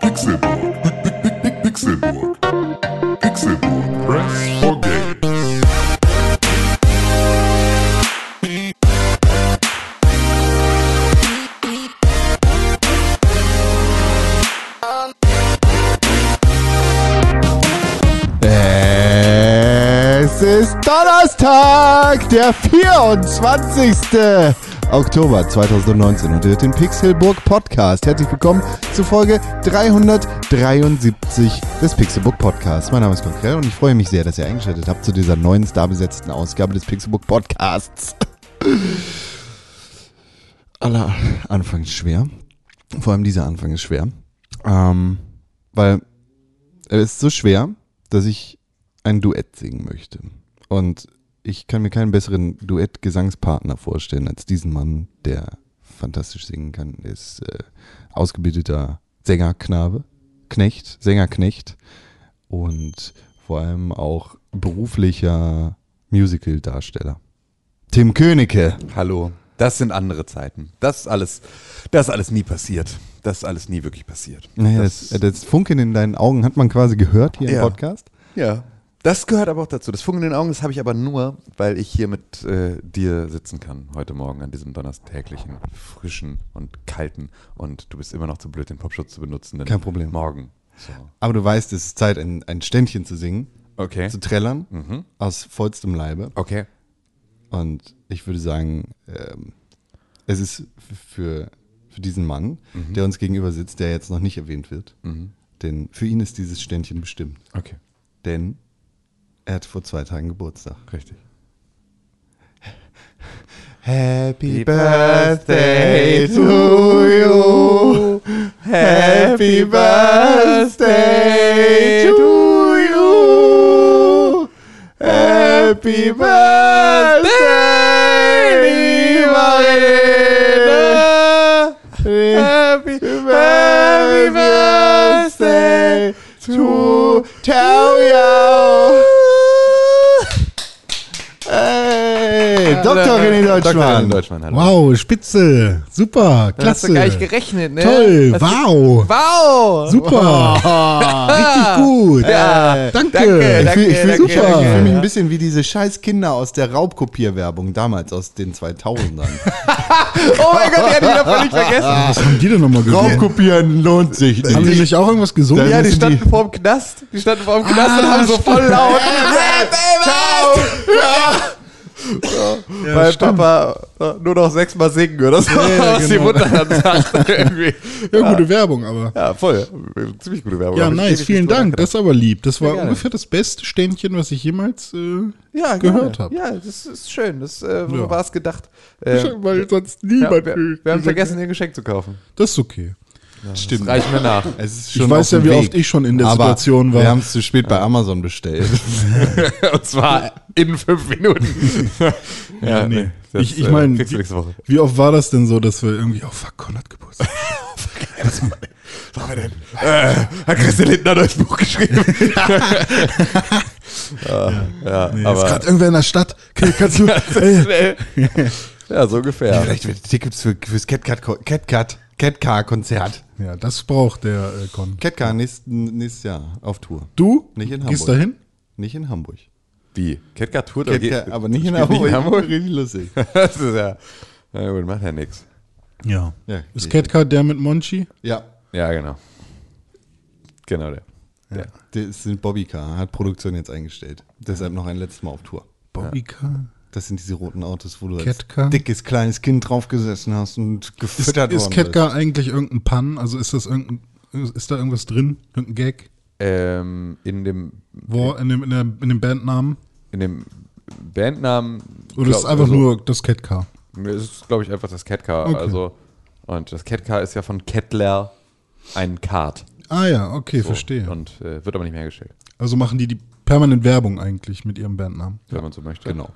Pixelburg. Pixelburg. Pixelburg. Press for Games. Es ist Donnerstag, der 24. Oktober 2019 und ihr hört den Pixelburg Podcast. Herzlich willkommen zu Folge 373 des Pixelburg Podcasts. Mein Name ist Konkrell und ich freue mich sehr, dass ihr eingeschaltet habt zu dieser neuen starbesetzten Ausgabe des Pixelburg Podcasts. Aller Anfang ist schwer. Vor allem dieser Anfang ist schwer. Ähm, weil er ist so schwer, dass ich ein Duett singen möchte. Und ich kann mir keinen besseren Duett-Gesangspartner vorstellen als diesen Mann, der fantastisch singen kann. Er ist äh, ausgebildeter Sängerknabe, Knecht, Sängerknecht und vor allem auch beruflicher Musical-Darsteller. Tim Königke. Hallo. Das sind andere Zeiten. Das ist alles, das ist alles nie passiert. Das ist alles nie wirklich passiert. Naja, das, das Funkeln in deinen Augen hat man quasi gehört hier im Ja. Podcast. Ja. Das gehört aber auch dazu. Das Funkeln in den Augen, das habe ich aber nur, weil ich hier mit äh, dir sitzen kann heute Morgen an diesem donnerstäglichen, frischen und kalten. Und du bist immer noch zu blöd, den Popschutz zu benutzen. Kein Problem. Morgen. So. Aber du weißt, es ist Zeit, ein, ein Ständchen zu singen, Okay. zu trällern, Mhm. aus vollstem Leibe. Okay. Und ich würde sagen, ähm, es ist für, für diesen Mann, der uns gegenüber sitzt, der jetzt noch nicht erwähnt wird, Mhm. denn für ihn ist dieses Ständchen bestimmt. Okay. Denn er hat vor zwei Tagen Geburtstag. Richtig. Happy birthday to you. Happy birthday to you. Happy birthday, Rene. Happy, happy birthday to Tao Hey, Dr. René Deutschmann. Deutschmann, hallo. Wow, spitze. Super, Da hast klasse. du gar nicht gerechnet, ne? Toll, Das- wow. Wow! Super. Richtig gut. Ja, Danke. danke, Ich fühle fühl, danke, ich fühl mich ein bisschen wie diese scheiß Kinder aus der Raubkopierwerbung damals aus den 2000ern. Oh mein Gott, die hatte ich wieder völlig vergessen. Was haben die denn nochmal gesungen? Raubkopieren lohnt sich nicht. Haben die nicht auch irgendwas gesungen? Ja, die standen vor dem Knast. Die standen vor dem Knast und haben so voll laut. Ja, Weil stimmt. Papa äh, nur noch sechsmal singen oder so, ja, was die genau. Mutter dann sagt. Irgendwie. Ja, gute Werbung, aber. Ja, voll. Ziemlich gute Werbung. Ja, nice, vielen Dank. Das ist aber lieb. Das war ungefähr das beste Ständchen, was ich jemals äh, ja, gehört gerne. hab. Ja, das ist schön. Das äh, Ja. war es gedacht. Äh, weil sonst ja, niemand wir, wir haben vergessen, ihr Geschenk zu kaufen. Das ist okay. Stimmt. Reicht mir nach. Ist Ich weiß ja, wie Weg. oft ich schon in der Aber Situation war. Wir haben es zu spät bei Amazon bestellt. Und zwar in fünf Minuten. Ja, nee. das, Ich- ich äh, mein, kriegst du wie-. Wie oft war das denn so, dass wir irgendwie, oh fuck, Con hat Geburtstag. Was haben wir denn? Äh, hat Christian Lindner neues Buch geschrieben? ja, ja Nee, ist aber gerade irgendwer in der Stadt. Kannst du. Ey. ja, so ungefähr. Vielleicht wird Tickets für, fürs CatCat CatCat CatCar Konzert. Ja, das braucht der äh, Con. Nächsten, nächstes Jahr auf Tour. Du? Nicht in Gehst Hamburg. dahin? Nicht in Hamburg. Wie? Catcar tourt CatCar, aber nicht in Hamburg. Hamburg? Richtig lustig. das ist ja. Na gut, macht ja nichts. Ja. Ja, Ist. Catcar der mit Monchi? Ja, Ja, genau. Genau der. der. das sind Bobbycar, hat Produktion jetzt eingestellt. Deshalb noch ein letztes Mal auf Tour. Bobbycar? Das sind diese roten Autos, wo du Catcar? als dickes kleines Kind drauf gesessen hast und Ist, gefüttert ist worden Catcar eigentlich irgendein Pan? Also ist das irgendein, ist da irgendwas drin? Irgendein Gag? Ähm, in dem Wo, in, dem, in, der, in dem Bandnamen? in dem Bandnamen. Oder ist es glaub- einfach also, nur das Catcar? Es ist, glaube ich, einfach das Catcar. Okay. Also, und das Catcar ist ja von Kettler ein Kart. Ah ja, okay, So. verstehe. Und äh, wird aber nicht mehr hergestellt, Also machen die die permanent Werbung eigentlich mit ihrem Bandnamen. wenn man so möchte. Genau.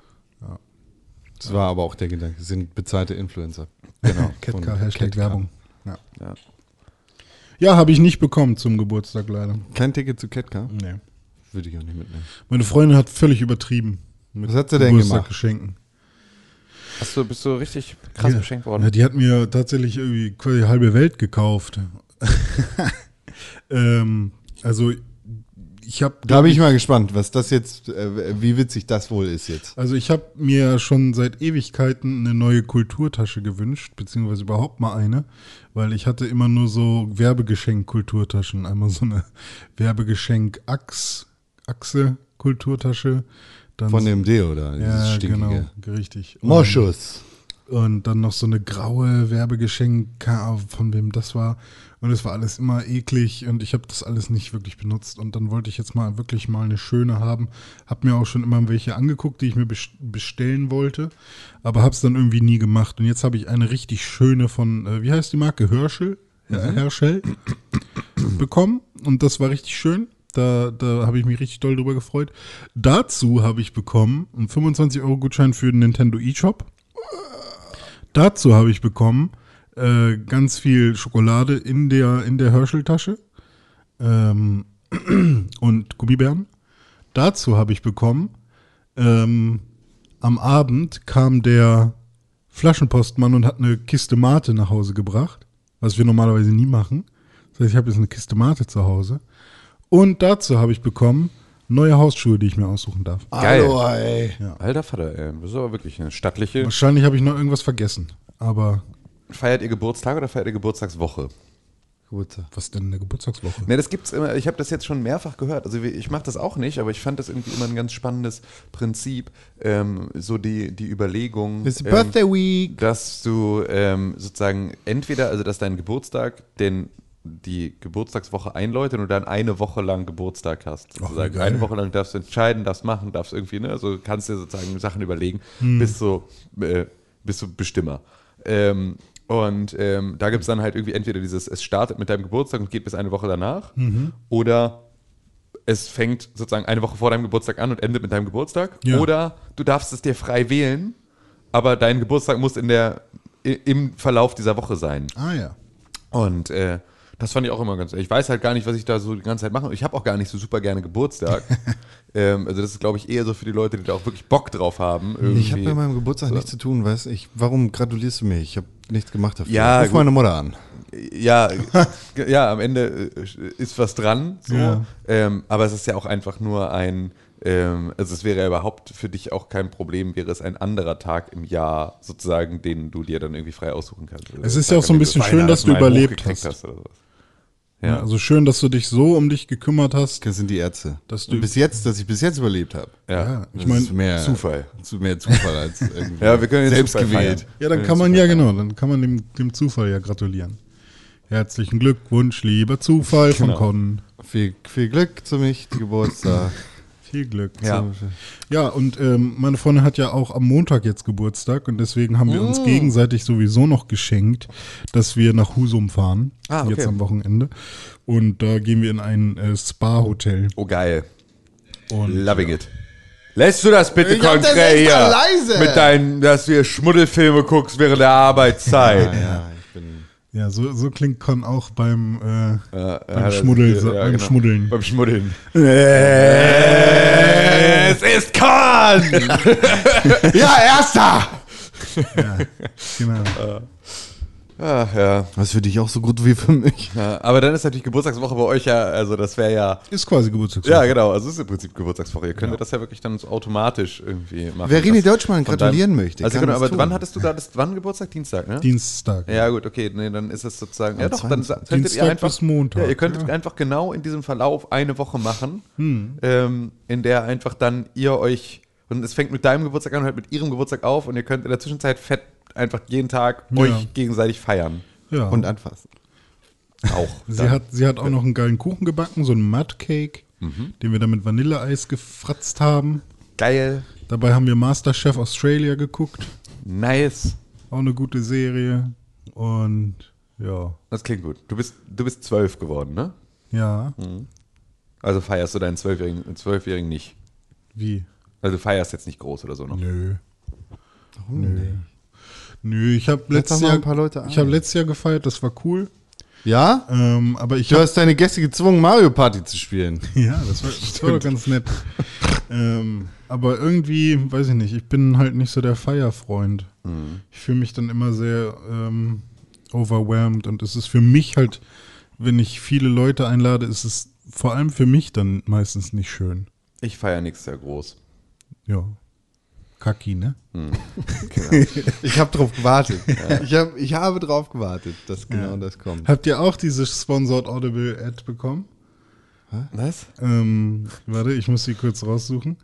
Das war aber auch der Gedanke. Sind bezahlte Influencer. Genau. Von Hashtag. Werbung. Ja, Ja. ja habe ich nicht bekommen zum Geburtstag leider. Kein Ticket zu Catcar? Nee. Würde ich auch nicht mitnehmen. Meine Freundin hat völlig übertrieben. Was hat sie denn gemacht? Geburtstaggeschenken. Hast du, bist du richtig krass ja. beschenkt worden? Ja, die hat mir tatsächlich irgendwie quasi halbe Welt gekauft. Ähm, also ich habe Da bin ich mal gespannt, was das jetzt, äh, wie witzig das wohl ist jetzt. Also ich habe mir schon seit Ewigkeiten eine neue Kulturtasche gewünscht, beziehungsweise überhaupt mal eine, weil ich hatte immer nur so Werbegeschenk-Kulturtaschen. Einmal so eine Werbegeschenk-Achse-Kulturtasche. Von dem D oder ja, genau, richtig. Und- Moschus. Und dann noch so eine graue Werbegeschenk, von wem das war. Und es war alles immer eklig und ich habe das alles nicht wirklich benutzt. Und dann wollte ich jetzt mal wirklich mal eine schöne haben. Hab mir auch schon immer welche angeguckt, die ich mir best- bestellen wollte, aber habe es dann irgendwie nie gemacht. Und jetzt habe ich eine richtig schöne von, äh, wie heißt die Marke? Herschel? Ja, Herschel bekommen. Und das war richtig schön. Da, da habe ich mich richtig doll drüber gefreut. Dazu habe ich bekommen einen 25-Euro-Gutschein für den Nintendo eShop. Dazu habe ich bekommen äh, ganz viel Schokolade in der, in der Herschel-Tasche ähm, und Gummibären. Dazu habe ich bekommen, ähm, am Abend kam der Flaschenpostmann und hat eine Kiste Mate nach Hause gebracht, was wir normalerweise nie machen. Das heißt, ich habe jetzt eine Kiste Mate zu Hause. Und dazu habe ich bekommen neue Hausschuhe, die ich mir aussuchen darf. Geil. Hallo, ey. Alter Vater, ey. Das ist aber wirklich eine stattliche. Wahrscheinlich habe ich noch irgendwas vergessen. Aber Feiert ihr Geburtstag oder feiert ihr Geburtstagswoche? Geburtstag. was denn eine Geburtstagswoche? Ne, das gibt's immer, ich habe das jetzt schon mehrfach gehört. Also ich mache das auch nicht, aber ich fand das irgendwie immer ein ganz spannendes Prinzip. Ähm, so die, die Überlegung. It's ähm, Birthday Week. dass du ähm, sozusagen entweder, also dass dein Geburtstag den die Geburtstagswoche einläutet und dann eine Woche lang Geburtstag hast. Sozusagen. geil. eine Woche lang darfst du entscheiden, darfst machen, darfst irgendwie, ne? Also kannst dir sozusagen Sachen überlegen, Hm. bist so, äh, bist du Bestimmer. Ähm, und ähm, da gibt es dann halt irgendwie entweder dieses, es startet mit deinem Geburtstag und geht bis eine Woche danach, Mhm. oder es fängt sozusagen eine Woche vor deinem Geburtstag an und endet mit deinem Geburtstag. Ja. Oder du darfst es dir frei wählen, aber dein Geburtstag muss in der, im Verlauf dieser Woche sein. Ah ja. Und äh, das fand ich auch immer ganz. Ich weiß halt gar nicht, was ich da so die ganze Zeit mache. Ich habe auch gar nicht so super gerne Geburtstag. ähm, also das ist, glaube ich, eher so für die Leute, die da auch wirklich Bock drauf haben. Irgendwie. Ich habe mit meinem Geburtstag So. nichts zu tun, weißt ich, warum gratulierst du mir? Ich habe nichts gemacht dafür. Ja, Ruf gut. meine Mutter an. ja, ja, am Ende äh, ist was dran. So. Ja. Ähm, aber es ist ja auch einfach nur ein. Ähm, also es wäre ja überhaupt für dich auch kein Problem, wäre es ein anderer Tag im Jahr sozusagen, den du dir dann irgendwie frei aussuchen kannst. Es ist Tag, ja auch so ein bisschen du schön, dass du überlebt hochgekriegt hast. Ja. Also schön, dass du dich so um dich gekümmert hast. Das sind die Ärzte. Dass du- Und bis jetzt, dass ich bis jetzt überlebt habe. Ja. ich meine, mehr Zufall. Zu mehr Zufall als irgendwie Ja, wir können selbst gewählt. ja, dann kann man ja genau, dann kann man dem, dem Zufall ja gratulieren. Herzlichen Glückwunsch, lieber Zufall von Genau. Con. Viel, viel Glück zu mich, Geburtstag. Viel Glück. Ja. Ja, und ähm, meine Freundin hat ja auch am Montag jetzt Geburtstag und deswegen haben wir Mm. uns gegenseitig sowieso noch geschenkt, dass wir nach Husum fahren, Ah, okay. jetzt am Wochenende. Und da gehen wir in ein äh, Spa-Hotel. Oh, geil. Und Loving it. Lässt du das bitte Ich konkret hier? leise. Mit deinen, dass du hier Schmuddelfilme guckst während der Arbeitszeit. Ja, ja. Ja, so, so klingt Con auch beim, äh, Ja, beim, ja, Schmuddel, so, ja, beim genau. Schmuddeln. Beim Schmuddeln. Es ist Kahn! Ja, erster! Genau. Ach, ja. Das ist für dich auch so gut wie für mich. ja. Aber dann ist natürlich Geburtstagswoche bei euch ja, also das wäre ja. Ist quasi Geburtstag. Ja, genau, also es ist im Prinzip Geburtstagswoche. Ihr könntet das ja wirklich dann so automatisch irgendwie machen. Wer Rini Deutschmann gratulieren deinem- möchte, Also kann genau, das aber tun. wann hattest du da das, wann Geburtstag? Dienstag, ne? Dienstag. Ja, gut, okay, nee, dann ist es sozusagen. Ja, Am doch, dann 22. könntet ihr Dienstag einfach. bis Montag, Ja, ihr könntet ja. einfach genau in diesem Verlauf eine Woche machen, Hm. ähm, in der einfach dann ihr euch. Und es fängt mit deinem Geburtstag an und hört mit ihrem Geburtstag auf und ihr könnt in der Zwischenzeit fett einfach jeden Tag Ja. euch gegenseitig feiern. Ja. Und anfassen. Auch. sie dann. hat, sie hat auch noch einen geilen Kuchen gebacken, so einen Mudcake, Mhm. den wir dann mit Vanilleeis gefratzt haben. Geil. Dabei haben wir Masterchef Australia geguckt. Nice. Auch eine gute Serie. Und ja, Das klingt gut. Du bist, du bist zwölf geworden, ne? ja. Also feierst du deinen Zwölfjährigen, Zwölfjährigen nicht. Wie? Also du feierst jetzt nicht groß oder so noch. Nö. Nö. Nö, ich habe letztes Jahr ein paar Leute ich habe letztes Jahr gefeiert, das war cool. Ja? Ähm, aber ich Du habe hast deine Gäste gezwungen, Mario Party zu spielen. Ja, das war, das war doch ganz nett. ähm, aber irgendwie, weiß ich nicht, ich bin halt nicht so der Feierfreund. Ich fühle mich dann immer sehr ähm, overwhelmed und es ist für mich halt wenn ich viele Leute einlade, ist es vor allem für mich dann meistens nicht schön. Ich feiere nichts sehr groß. Ja. Kacki, ne? Ich habe drauf gewartet. Ich, hab, ich habe drauf gewartet, dass genau das kommt. Habt ihr auch diese Sponsored Audible Ad bekommen? Was? Ähm, warte, ich muss sie kurz raussuchen.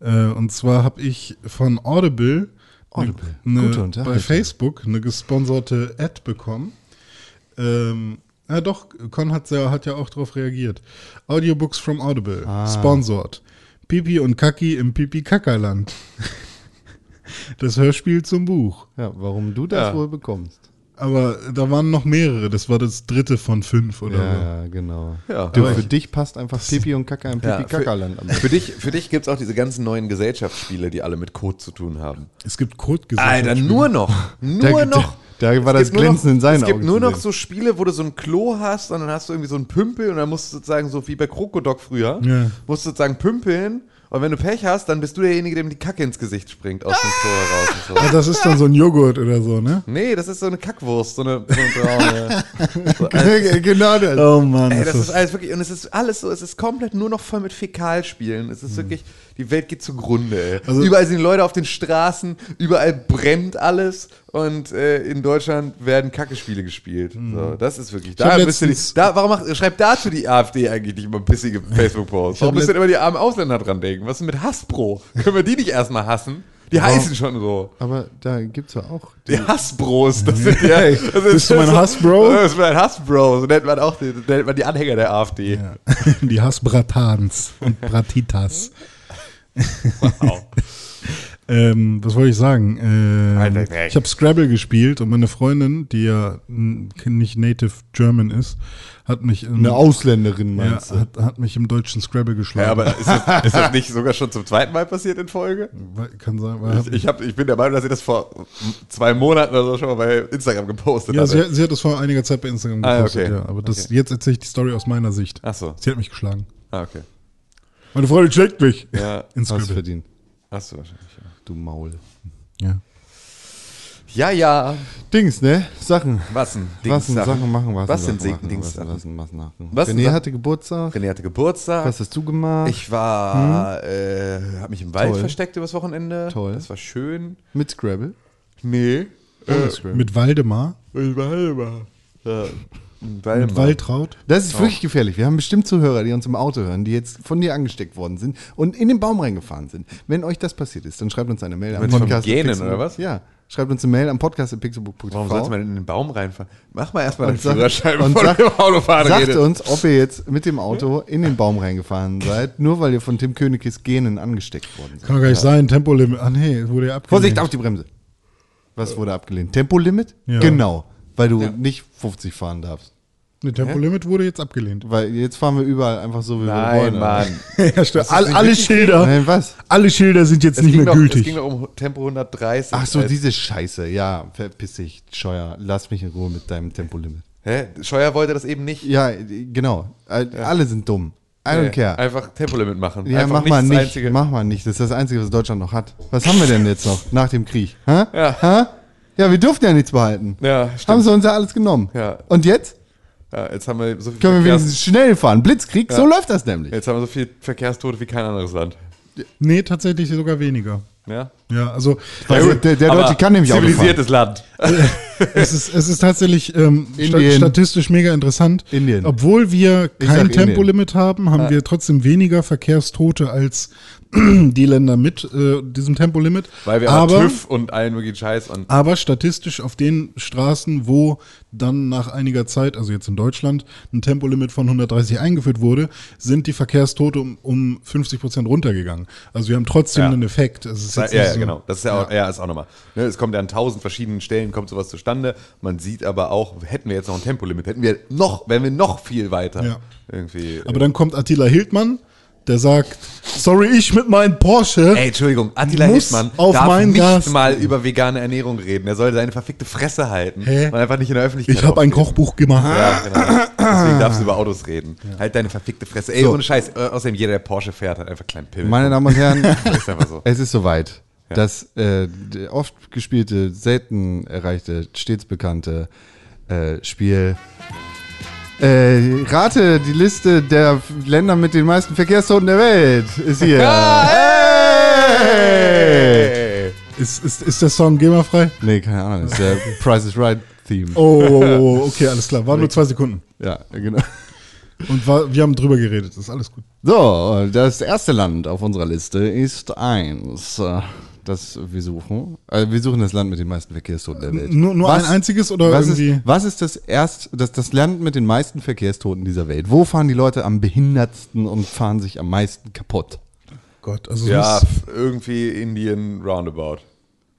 Äh, und zwar habe ich von Audible, Audible, ne, bei Facebook eine gesponserte Ad bekommen. Ähm, ja doch, Con hat ja, hat ja auch darauf reagiert. Audiobooks from Audible, Ah. sponsored. Pipi und Kaki im Pipi-Kackerland. Das Hörspiel zum Buch. Ja, warum du das Ja. wohl bekommst. Aber da waren noch mehrere. Das war das dritte von fünf oder so. Ja, genau. Ja. Du, Aber für ich- dich passt einfach Pipi und Kaka im Ja, Pipi-Kaka-Land. am Für dich, für dich gibt es auch diese ganzen neuen Gesellschaftsspiele, die alle mit Code zu tun haben. Es gibt Codegesetze. Alter, nur noch. Nur Da- noch. da- da war Es das gibt nur Glänzen noch, in seinen Es gibt Augen nur noch so Spiele, wo du so ein Klo hast und dann hast du irgendwie so einen Pümpel und dann musst du sozusagen so wie bei Krokodok früher, Ja. musst du sozusagen pümpeln und wenn du Pech hast, dann bist du derjenige, dem die Kacke ins Gesicht springt aus dem Klo heraus und so. das ist dann so ein Joghurt oder so, ne? Nee, das ist so eine Kackwurst, so eine, so eine braune. So, genau das. Oh Mann, Ey, das, das ist ist, alles wirklich, und es ist alles so, es ist komplett nur noch voll mit Fäkalspielen. Es ist wirklich, die Welt geht zugrunde, ey. Also- überall sind Leute auf den Straßen, überall brennt alles und äh, in Deutschland werden Kackespiele gespielt. So, das ist wirklich, da du letztens- nicht, da, warum macht, schreibt dazu die AfD eigentlich nicht immer bissige Facebook-Posts? Warum müssen letzt- immer die armen Ausländer dran denken? Was ist mit Hasbro? Können wir die nicht erstmal hassen? Die heißen schon so. Aber da gibt's ja auch. Die Hassbros, das sind ja. Das ist- bist du mein Hassbro? Das ist mein Hassbro, so nennt man auch die, nennt man die Anhänger der AfD. ja. die Hassbratans und Bratitas. Wow. Ähm, was wollte ich sagen? Ähm, Alter, ich habe Scrabble gespielt und meine Freundin, die ja nicht Native German ist, hat mich, im, Eine Ausländerin, ja, meinst du? hat, hat mich im deutschen Scrabble geschlagen. Ja, aber ist das, ist das nicht sogar schon zum zweiten Mal passiert in Folge? Kann sein, weil Ich, ich, hab, ich bin der Meinung, dass sie das vor zwei Monaten oder so schon mal bei Instagram gepostet ja, sie, hatte. hat- sie hat das vor einiger Zeit bei Instagram Ah, gepostet, okay. ja. Aber das, Okay. jetzt erzähle ich die Story aus meiner Sicht. Ach so. Sie hat mich geschlagen. Ah, okay. Meine Freundin schlägt mich. Ja, In Hast verdient. hast du wahrscheinlich. Ja. Du Maul. Ja. ja, ja. Dings, ne? Sachen. Was denn? Was sind Sachen machen, was, Was sind Sachen Dings, was, Sachen? was, was machen. Was René sind Sachen? hatte Geburtstag. René hatte Geburtstag. Was hast du gemacht? ich war, äh, hab mich im Wald Toll. versteckt übers Wochenende. Toll. Das war schön. Mit Scrabble. Nee. Scrabble. Mit Waldemar, war halber. Ja. Mit Waltraud. Das ist wirklich gefährlich. Wir haben bestimmt Zuhörer, die uns im Auto hören, die jetzt von dir angesteckt worden sind und in den Baum reingefahren sind. Wenn euch das passiert ist, dann schreibt uns eine Mail am Podcast. Pixelbook- oder was? Ja. Schreibt uns eine Mail am podcast pixelbook.tv. Warum sollte man in den Baum reinfahren? Mach mal erstmal den Führerschein, und bevor sagt- du im Autofahren Sagt redest. uns, ob ihr jetzt mit dem Auto in den Baum reingefahren seid, nur weil ihr von Tim Königkes Genen angesteckt worden seid. Kann gar nicht sein. Tempolimit. Ah, nee, wurde ja abgelehnt. Vorsicht auf die Bremse. Was wurde abgelehnt? Tempolimit? Ja. Genau. Weil du nicht 50 fahren darfst. Nee, Tempolimit wurde jetzt abgelehnt. Weil jetzt fahren wir überall einfach so, wie wir Nein, wollen. Mann. ja, stimmt. All, alle Schilder. Nein, was? Alle Schilder sind jetzt Es nicht mehr doch, es gültig. ging doch um Tempo 130. Ach so, Äh, diese Scheiße. Ja, verpiss dich, Scheuer. Lass mich in Ruhe mit deinem Tempolimit. Hä? Scheuer wollte das eben nicht. Ja, genau. Alle sind dumm. I don't care. Einfach Tempolimit machen. Ja, einfach mach mal nicht. Einzige. Mach mal nicht. Das ist das Einzige, was Deutschland noch hat. Was haben wir denn jetzt noch nach dem Krieg? Hä? Ja. Hä? Ja, wir durften ja nichts behalten. Ja, stimmt. Haben sie uns ja alles genommen. Ja. Und jetzt Ja, jetzt haben wir so viel können wir Verkehrs wenigstens schnell fahren. Blitzkrieg, so läuft das nämlich. Jetzt haben wir so viel Verkehrstote wie kein anderes Land. Nee, tatsächlich sogar weniger. Ja? Ja, also Also, der der Deutsche kann nämlich auch fahren. Zivilisiertes Land. es ist, es ist tatsächlich ähm, Indien. statistisch mega interessant. Indien. Obwohl wir kein. Tempolimit haben, haben wir trotzdem weniger Verkehrstote als die Länder mit äh, diesem Tempolimit. Weil wir aber, TÜV und allen möglichen Scheiß und. aber statistisch auf den Straßen, wo dann nach einiger Zeit, also jetzt in Deutschland, ein Tempolimit von 130 eingeführt wurde, sind die Verkehrstote um, um 50 Prozent runtergegangen. Also wir haben trotzdem Ja. einen Effekt. Es ist Ja, ja, so- genau. Das ist ja auch, ja. ist auch nochmal. Ne, es kommt ja an tausend verschiedenen Stellen, kommt sowas zustande. Man sieht aber auch, hätten wir jetzt noch ein Tempolimit, hätten wir noch, wären wir noch viel weiter. Ja. Irgendwie. Aber dann kommt Attila Hildmann, der sagt, sorry, ich mit meinem Porsche. Ey, Entschuldigung, Attila Muss Hildmann auf darf mein nicht Gas mal über vegane Ernährung reden. Er soll seine verfickte Fresse halten Hä? und einfach nicht in der Öffentlichkeit ich habe ein. Kochbuch gemacht. Ja, genau. Deswegen darfst du über Autos reden. Halt deine verfickte Fresse. Ey, So. ohne Scheiß. Äh, außerdem, jeder, der Porsche fährt, hat einfach kleinen Pimmel. Meine Damen und Herren, ist einfach so. es ist soweit. Das äh, oft gespielte, selten erreichte, stets bekannte äh, Spiel Äh, rate die Liste der Länder mit den meisten Verkehrstoten der Welt. Ist hier. Hey! Ist, ist, ist der Song GEMA-frei? Nee, keine Ahnung. Ist der Price is Right Theme. Oh, okay, alles klar. Waren nur zwei Sekunden. Ja, genau. Und war, wir haben drüber geredet. Das ist alles gut. So, das erste Land auf unserer Liste ist eins. Das wir suchen. Also wir suchen das Land mit den meisten Verkehrstoten der Welt. Nur, nur Was- ein einziges oder Was irgendwie? ist, was ist das erst, das, das Land mit den meisten Verkehrstoten dieser Welt? Wo fahren die Leute am behindertsten und fahren sich am meisten kaputt? Gott, also Ja, irgendwie Indien roundabout.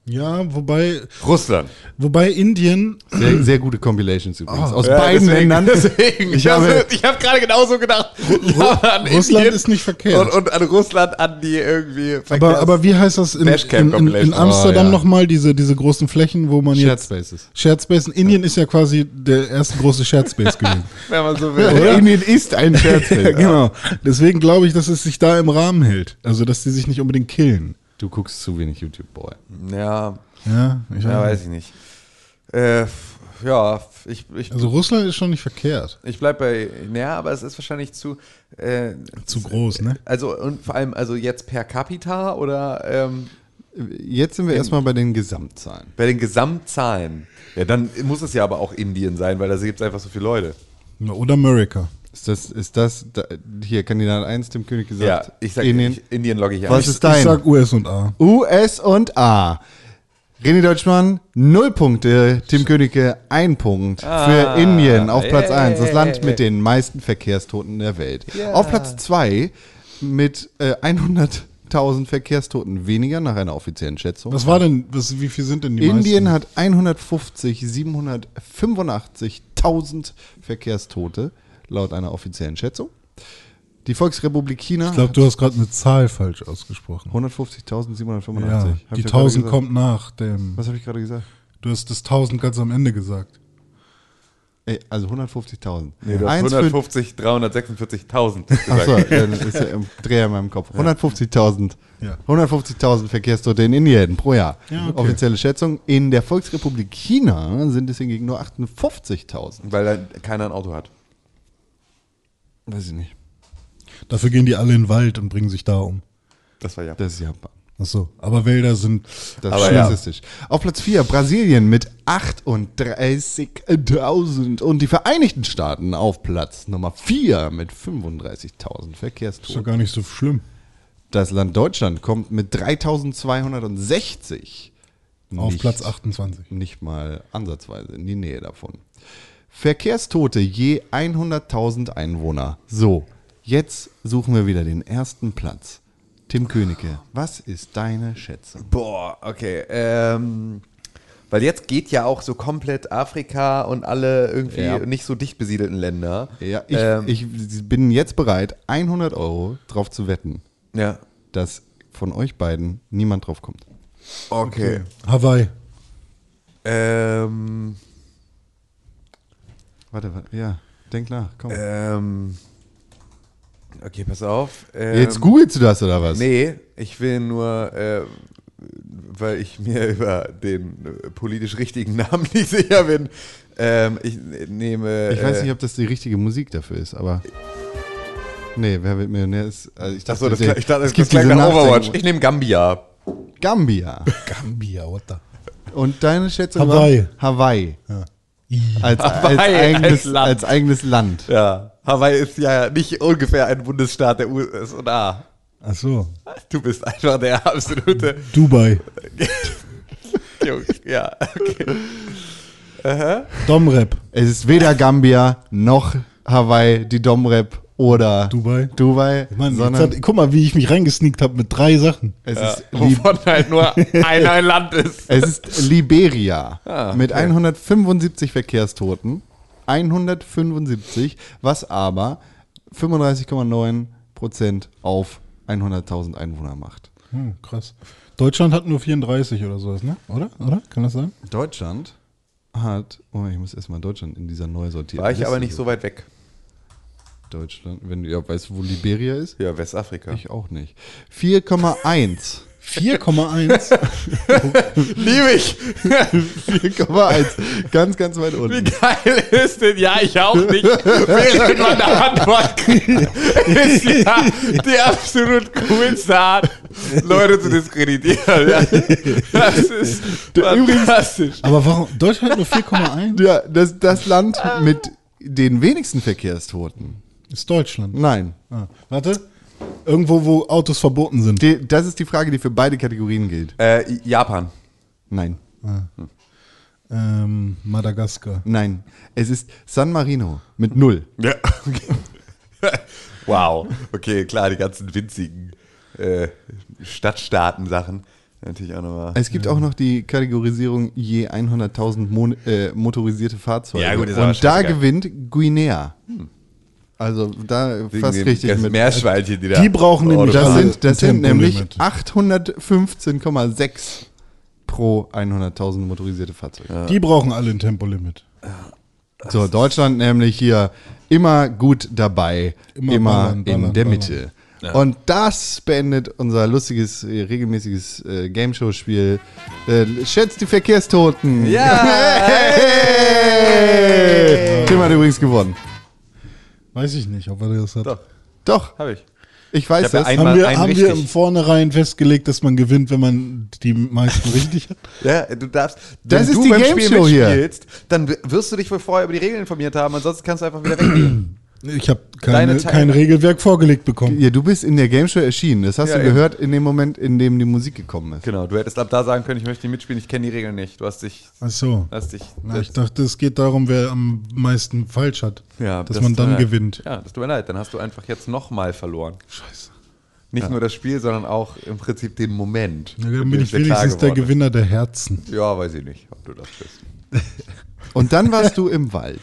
Ja, wobei, Russland. wobei Indien, Sehr, sehr gute Compilations übrigens. Aus Ja, beiden deswegen- Ländern. Deswegen. Ich Ich habe hab gerade genauso gedacht. Ja, an Russland Indien ist nicht verkehrt. Und, und an Russland an die irgendwie aber, aber wie heißt das in, in, in, in. Amsterdam Oh, ja. nochmal, diese, diese großen Flächen, wo man Shared jetzt... Spaces. Shared Space. In Indien ist ja quasi der erste große Shared Space gewesen. wenn man so will. Oder? Indien ist ein Shared ja, Space. genau. Deswegen glaube ich, dass es sich da im Rahmen hält. Also, dass die sich nicht unbedingt killen. Du guckst zu wenig YouTube, Boy. Ja, Ja, ich ja, weiß ich nicht. Äh, ja, ich, ich, Also Russland ist schon nicht verkehrt. ich bleib bei, naja, aber es ist wahrscheinlich zu, äh, Zu groß, ne? also und vor allem, also jetzt per Capita oder ähm, Jetzt sind wir erstmal bei den Gesamtzahlen. bei den Gesamtzahlen. Ja, dann muss es ja aber auch Indien sein, weil da gibt es einfach so viele Leute. Oder America. Ist das, ist das, da, hier, Kandidat 1, dem König gesagt, Ja, ich sag Indien. Ich, Indien logge ich ein. Was ist Ich dein? sag US und A. US und A. René Deutschmann, null Punkte. Tim Königke, ein Punkt. Für Indien auf Platz yeah. 1. Das Land mit den meisten Verkehrstoten der Welt. Auf Platz 2 mit äh, 100.000 Verkehrstoten weniger nach einer offiziellen Schätzung. Was war denn, was, wie viel sind denn die Indien meisten? hat 150, 785.000 Verkehrstote laut einer offiziellen Schätzung. Die Volksrepublik China Ich glaube, du hast gerade eine Zahl falsch ausgesprochen. 150.785. Ja, die ich doch gerade 1000 gesagt. kommt nach dem. Was habe ich gerade gesagt? Du hast das 1000 ganz am Ende gesagt. Ey, also 150.000. Nee, du hast Eins für- 150, 346.000 Achso, dann ist ja im Dreher in meinem Kopf. 150.000. Ja. 150.000 Verkehrstote in Indien pro Jahr. Ja, okay. Offizielle Schätzung. In der Volksrepublik China sind es hingegen nur 58.000. Weil da keiner ein Auto hat. Weiß ich nicht. Dafür gehen die alle in den Wald und bringen sich da um. Das war ja. Das ist Japan. Ach so. Aber Wälder sind. Das Aber ist ja. rassistisch. Auf Platz 4 Brasilien mit 38.000 und die Vereinigten Staaten auf Platz Nummer 4 mit 35.000 Ist doch Verkehrstoten. gar nicht so schlimm. Das Land Deutschland kommt mit 3.260 Auf nicht- Platz 28. Nicht mal ansatzweise in die Nähe davon. Verkehrstote je 100.000 Einwohner. So, jetzt suchen wir wieder den ersten Platz. Tim Königke, was ist deine Schätzung? Boah, okay. Ähm, weil jetzt geht ja auch so komplett Afrika und alle irgendwie Ja. nicht so dicht besiedelten Länder. Ja, ich, ähm, ich bin jetzt bereit, 100 Euro drauf zu wetten, ja. dass von euch beiden niemand drauf kommt. Okay. Hawaii. Ähm, Warte, warte, ja, denk nach, komm. ähm, okay, pass auf. Ähm, Jetzt googelst du das oder was? Nee, ich will nur, äh, weil ich mir über den äh, politisch richtigen Namen nicht sicher bin. Ähm, ich nehme. Ich weiß äh, nicht, ob das die richtige Musik dafür ist, aber. Nee, wer wird Millionär ist. Also ich dachte, Achso, das, ich dachte, es das gibt klang diese nach Overwatch. Ich nehme Gambia. Gambia. Gambia, what the? Und deine Schätzung Hawaii. war Hawaii. Ja. Als, Hawaii als, als eigenes, Land. als eigenes Land. Ja. Hawaii ist ja nicht ungefähr ein Bundesstaat der USA. Ach so. Du bist einfach der absolute. Dubai. Junge. Ja, okay. Domrep. Es ist weder Gambia noch Hawaii, die Domrep oder Dubai. Dubai, Mann, sondern hat, guck mal, wie ich mich reingesneakt habe mit drei Sachen. es, ist Li Wovon halt nur ein, ein Land ist. es ist Liberia Ah, mit okay. 175 Verkehrstoten. 175, was aber 35,9% auf 100.000 Einwohner macht. Hm, krass. Deutschland hat nur 34 oder sowas, ne? Oder? Oder? Kann das sein? Deutschland hat, oh, ich muss erstmal Deutschland in dieser neu sortierten War ich Liste aber nicht so weit weg. Deutschland, wenn du ja weißt, wo Liberia ist? Ja, Westafrika. Ich auch nicht. 4,1. 4,1. Liebe ich. 4,1. Ganz, ganz weit Wie unten. geil ist denn? Ja, ich auch nicht. Während man eine Antwort kriegt, ist ja die absolut coolste Art, Leute zu diskreditieren. Ja. Das ist fantastisch. Aber warum? Deutschland nur 4,1? Ja, das, das Land mit den wenigsten Verkehrstoten. Ist Deutschland. Nein. Ah, warte. Irgendwo, wo Autos verboten sind. Die, das ist die Frage, die für beide Kategorien gilt. Äh, Japan. Nein. Ähm, Madagaskar. Nein. Es ist San Marino mit null. Ja. wow. Okay, klar, die ganzen winzigen äh, Stadtstaaten-Sachen. Natürlich auch nochmal. Es gibt auch noch die Kategorisierung je 100.000 Mon äh, motorisierte Fahrzeuge. Ja, gut, ist aber Und da gewinnt Guinea. Also da Wegen fast richtig mit. Meerschweinchen, die da. Die brauchen nämlich Das sind, das sind nämlich Tempolimit. 815,6 pro 100.000 motorisierte Fahrzeuge. Die brauchen alle ein Tempolimit. So, Deutschland nämlich hier immer gut dabei, immer, Immer ballern, in ballern, der ballern. Mitte. Und das beendet unser lustiges, äh, regelmäßiges äh, Gameshow-Spiel. Äh, schätzt die Verkehrstoten. Ja! Hey! Tim hat übrigens gewonnen. Weiß ich nicht, ob er das hat. Doch, Doch, hab ich. ich weiß Ich ja das. Haben, wir, haben wir im Vornherein festgelegt, dass man gewinnt, wenn man die meisten richtig hat? Ja, du darfst. Das wenn ist du die beim Game Spiel Show hier. Dann wirst du dich wohl vorher über die Regeln informiert haben, ansonsten kannst du einfach wieder weggehen. Ich habe kein Regelwerk vorgelegt bekommen. Ja, du bist in der Gameshow erschienen. Das hast Ja, du eben. gehört in dem Moment, in dem die Musik gekommen ist. genau, du hättest ab da sagen können, ich möchte nicht mitspielen, ich kenne die Regeln nicht. Du hast dich. Ach so. Hast dich Na, ich dachte, es geht darum, wer am meisten falsch hat. ja, dass das man dann gewinnt. Ja, das tut mir leid. Dann hast du einfach jetzt nochmal verloren. Scheiße. Nicht nur das Spiel, sondern auch im Prinzip den Moment. Ja, dann in bin ich wenigstens der. Gewinner der Herzen. Ja, weiß ich nicht, ob du das bist. Und dann warst du im Wald.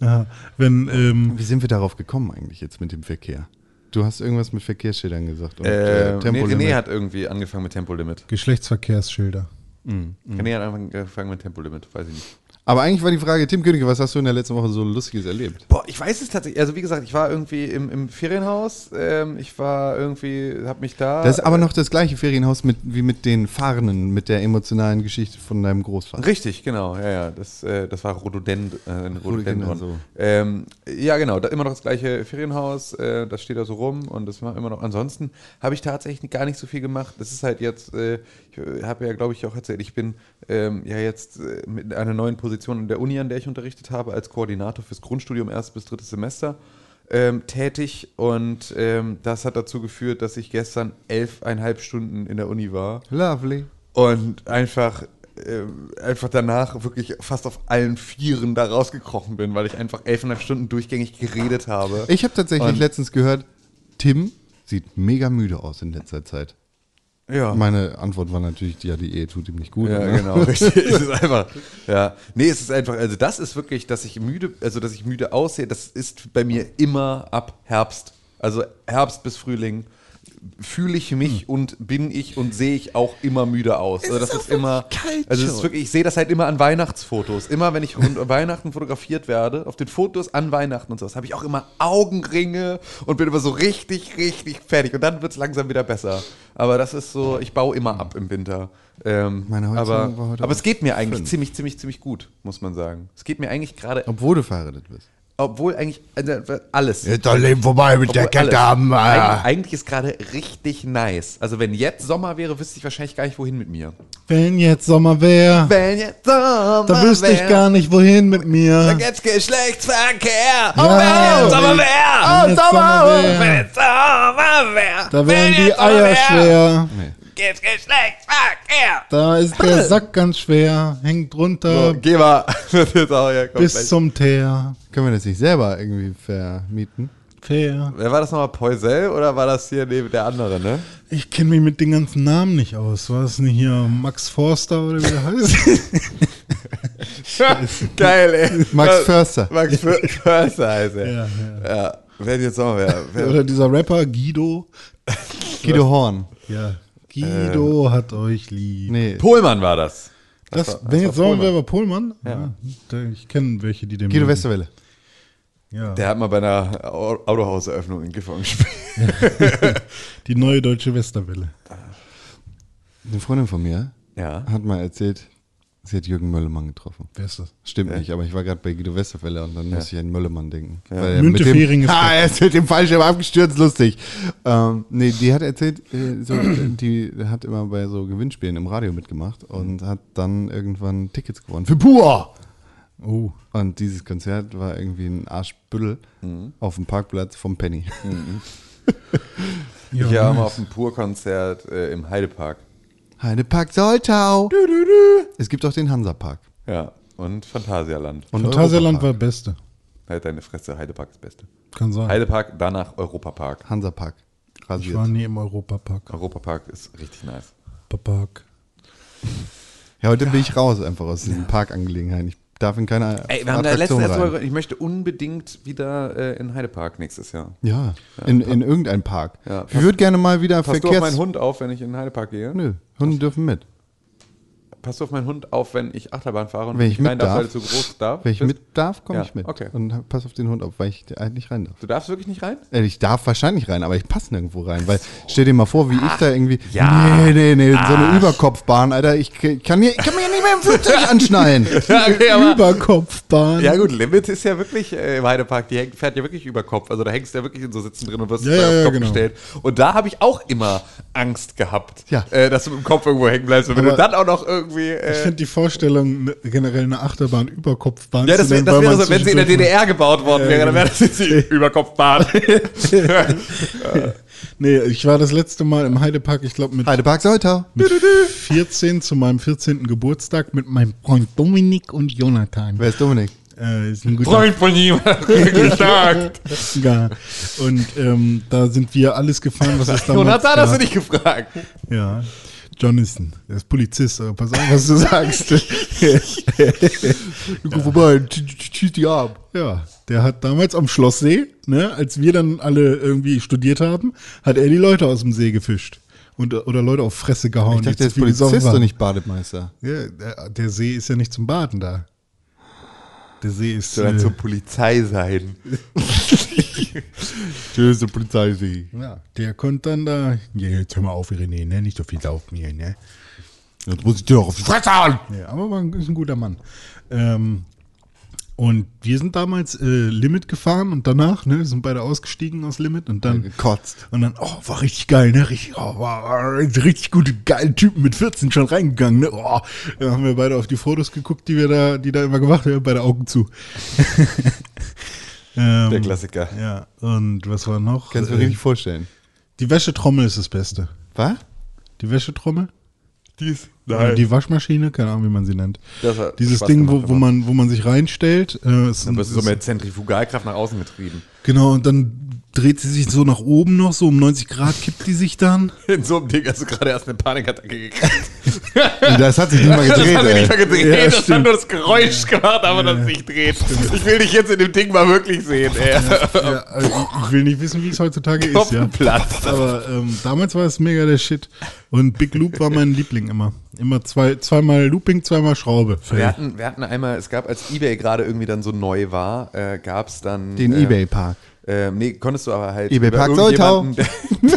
Ja, wenn, ähm, Wie sind wir darauf gekommen eigentlich jetzt mit dem Verkehr? Du hast irgendwas mit Verkehrsschildern gesagt. Und, Äh, nee, Tempolimit. René hat irgendwie angefangen mit Tempolimit. Geschlechtsverkehrsschilder. René hat angefangen mit Tempolimit, weiß ich nicht. Aber eigentlich war die Frage, Tim Königke, was hast du in der letzten Woche so Lustiges erlebt? Boah, ich weiß es tatsächlich. Also wie gesagt, ich war irgendwie im, im Ferienhaus. Ähm, ich war irgendwie, hab mich da. Das ist aber noch das gleiche Ferienhaus mit, wie mit den Fahrenden, mit der emotionalen Geschichte von deinem Großvater. Richtig, genau, ja, ja. Das, äh, das war Rhododend, äh, ein Rhododendron. so. Ähm, ja, genau, da immer noch das gleiche Ferienhaus, äh, das steht da so rum und das war immer noch. Ansonsten habe ich tatsächlich gar nicht so viel gemacht. Das ist halt jetzt, äh, ich habe ja, glaube ich, auch erzählt, ich bin ähm, ja jetzt äh, mit einer neuen Position in der Uni, an der ich unterrichtet habe, als Koordinator fürs Grundstudium erst bis drittes Semester. Ähm, tätig und ähm, das hat dazu geführt, dass ich gestern elfeinhalb Stunden in der Uni war Lovely. und einfach, ähm, einfach danach wirklich fast auf allen Vieren da rausgekrochen bin, weil ich einfach elfeinhalb Stunden durchgängig geredet habe. Ich habe tatsächlich Und- letztens gehört, Tim sieht mega müde aus in letzter Zeit. Ja. Meine Antwort war natürlich, ja, die Ehe tut ihm nicht gut. Ja, ne? genau, richtig. es ist einfach, ja. Nee, es ist einfach, also das ist wirklich, dass ich müde, also dass ich müde aussehe, das ist bei mir immer ab Herbst. Also Herbst bis Frühling fühle ich mich und bin ich und sehe ich auch immer müde aus. Also das ist, immer, also es ist wirklich, ich sehe das halt immer an Weihnachtsfotos. Immer wenn ich rund um Weihnachten fotografiert werde, auf den Fotos an Weihnachten und sowas, habe ich auch immer Augenringe und bin immer so richtig, richtig fertig. Und dann wird es langsam wieder besser. Aber das ist so, ich baue immer ab im Winter. Ähm, Meine Heizung aber, war heute aber es geht mir eigentlich fünf. ziemlich, ziemlich, ziemlich gut, muss man sagen. Es geht mir eigentlich gerade, Obwohl du verheiratet bist. Obwohl eigentlich also alles. Jetzt doch Leben vorbei mit der Obwohl alles. Kette haben. Eig eigentlich ist gerade richtig nice. Also wenn jetzt Sommer wäre, wüsste ich wahrscheinlich gar nicht, wohin mit mir. Wenn jetzt Sommer wäre, Wenn jetzt Sommer da wüsste ich gar nicht, wohin mit mir. Jetzt Geschlechtsverkehr. Ja, wenn- Sommer wäre. Wenn jetzt Sommer wär, Wenn Sommer wäre. da wären die Eier schwer. Gibt's Geschlechtsverkehr. Da ist der Sack ganz schwer, hängt runter So, geh mal. Das ist auch ja bis zum Teer. Können wir das nicht selber irgendwie vermieten? Fair. Wer war das nochmal? Poisel oder war das hier neben der andere, ne? Ich kenne mich mit den ganzen Namen nicht aus. War es nicht hier Max Forster oder wie der heißt? Geil, ey. Max Förster. Max För- Förster heißt er. ja, ja. Ja, wer jetzt Sommer wäre. Wer- Oder dieser Rapper Guido. Guido Horn. Ja. Guido hat euch lieb. Nee, Pohlmann war das. Das, war- das wenn war jetzt Pohlmann. wäre, war Pohlmann? Ja. da- Ich kenne welche, die den Guido. Westerwelle. Ja. Der hat mal bei einer Au- Autohauseröffnung in Gifhorn gespielt. Die neue deutsche Westerwelle. Eine Freundin von mir Ja. hat mal erzählt, sie hat Jürgen Möllermann getroffen. Wer ist das? Stimmt Ja. nicht, aber ich war gerade bei Guido Westerfeller und dann Ja. musste ich an Möllermann denken. Ja. Weil er mit dem, Müntefering ist ah, weg. er ist mit dem Fallschirm abgestürzt, lustig. Ähm, nee, die hat erzählt, äh, so, die hat immer bei so Gewinnspielen im Radio mitgemacht und hat dann irgendwann Tickets gewonnen. Für Pur! Oh. Und dieses Konzert war irgendwie ein Arschbüttel Mhm. auf dem Parkplatz vom Penny. Ja, ich war nice. mal auf einem Pur-Konzert äh, im Heidepark. Heidepark Soltau. Es gibt auch den Hansapark. Ja. Und Phantasialand. Und Phantasialand war beste. Halt deine Fresse, Heidepark ist das Beste. Kann sein. Heidepark, danach Europapark. Hansapark. ich war Rasiert. nie im Europapark. Europapark ist richtig nice. Park. Ja, heute bin ich raus einfach aus diesen Parkangelegenheiten. Ich darf in keine Ey, wir haben da letztens mal, ich möchte unbedingt wieder äh, in Heidepark nächstes Jahr. Ja, in, in irgendein Park. Ja, ich würde gerne mal wieder Passt du auf Verkehrs... meinen Hund auf, wenn ich in den Heidepark gehe? Nö, Hunde dürfen mit. Passt auf meinen Hund auf, wenn ich Achterbahn fahre und Wenn ich rein darf, weil du zu groß darf? Wenn ich bist? mit darf, komme Ja, ich mit. okay. Und pass auf den Hund auf, weil ich halt nicht rein darf. Du darfst wirklich nicht rein? Äh, Ich darf wahrscheinlich rein, aber ich passe nirgendwo rein. Weil stell dir mal vor, wie ich da irgendwie. ja. Nee, nee, nee, so eine Überkopfbahn, Alter. Ich kann mir, ich kann mir ja nicht mehr im Flugzeug anschnallen. Ja, okay, Überkopfbahn. Ja gut, Limit ist ja wirklich äh, im Heidepark, die hängt, fährt ja wirklich über Kopf. Also da hängst du ja wirklich in so Sitzen drin und wirst Ja, ja, auf Kopf genau. gestellt. Und da habe ich auch immer Angst gehabt, Ja. äh, dass du mit dem Kopf irgendwo hängen bleibst. Und wenn Aber du dann auch noch irgendwie... Ich Äh, finde die Vorstellung, ne- generell eine Achterbahn Überkopfbahn ja, das, zu wär, das wäre so, wenn sie in der DDR gebaut worden wäre, dann wäre das jetzt die Überkopfbahn. Nee, ich war das letzte Mal im Heidepark, ich glaube mit, Heidepark Soltau. mit 14 zu meinem 14. Geburtstag mit meinem Freund Dominik und Jonathan. Wer ist Dominik? Äh, ist ein guter Freund von ihm gesagt. Ja. Und ähm, da sind wir alles gefahren, was es damals Jonathan hast du gab. nicht gefragt. Ja. Jonathan, der ist Polizist, aber pass auf, was du sagst. Guck vorbei, schieß die ab. ja, der hat damals am Schlosssee, ne, als wir dann alle irgendwie studiert haben, hat er die Leute aus dem See gefischt. Und, oder Leute auf Fresse gehauen. Ich dachte, der ist Polizist und nicht Bademeister. Ja, der, der See ist ja nicht zum Baden da. Der See ist. Soll dann Äh, zur Polizei sein. Tschüss, der Polizei. ja, der konnte dann da. Ja, jetzt hör mal auf, René, ne? Nicht so viel laufen hier, ne? Jetzt muss ich dir doch auf die Fresse hauen. Ja, aber ein, ist ein guter Mann. Ähm, und wir sind damals äh, Limit gefahren und danach, ne, sind beide ausgestiegen aus Limit und dann. Gekotzt. Und dann, oh, war richtig geil, ne? Richtig, oh, war richtig gute, geile Typen mit 14 schon reingegangen, ne? Oh, dann haben wir beide auf die Fotos geguckt, die wir da, die da immer gemacht haben, beide Augen zu. ähm, Der Klassiker. Ja, und was war noch? Kannst du mir Äh, richtig vorstellen. die Wäschetrommel ist das Beste. Was? Die Wäschetrommel? Die ist Oder die Waschmaschine, keine Ahnung, wie man sie nennt. Dieses Spaß Ding, gemacht, wo, wo, aber- man, wo man sich reinstellt. Äh, ist Dann wirst du so mit Zentrifugalkraft nach außen getrieben. genau, und dann dreht sie sich so nach oben noch, so um 90 Grad kippt die sich dann. In so einem Ding hast du gerade erst eine Panikattacke gekriegt. Das hat sich nicht mal das gedreht, hat sich nicht mal gedreht, Ja, das hat stimmt. nur das Geräusch gemacht, aber das sich dreht. Ich will dich jetzt in dem Ding mal wirklich sehen, ey. Ja, also ich, will nicht wissen, wie es heutzutage ist, ja. Kopfplatz. Aber ähm, damals war es mega der Shit. Und Big Loop war mein Liebling immer. Immer zwei, zweimal Looping, zweimal Schraube. Wir hatten, wir hatten einmal, es gab, als Ebay gerade irgendwie dann so neu war, äh, gab es dann. Den äh, Ebay-Park. Ähm, nee, konntest du aber halt. eBay Park Soltau. irgendjemanden-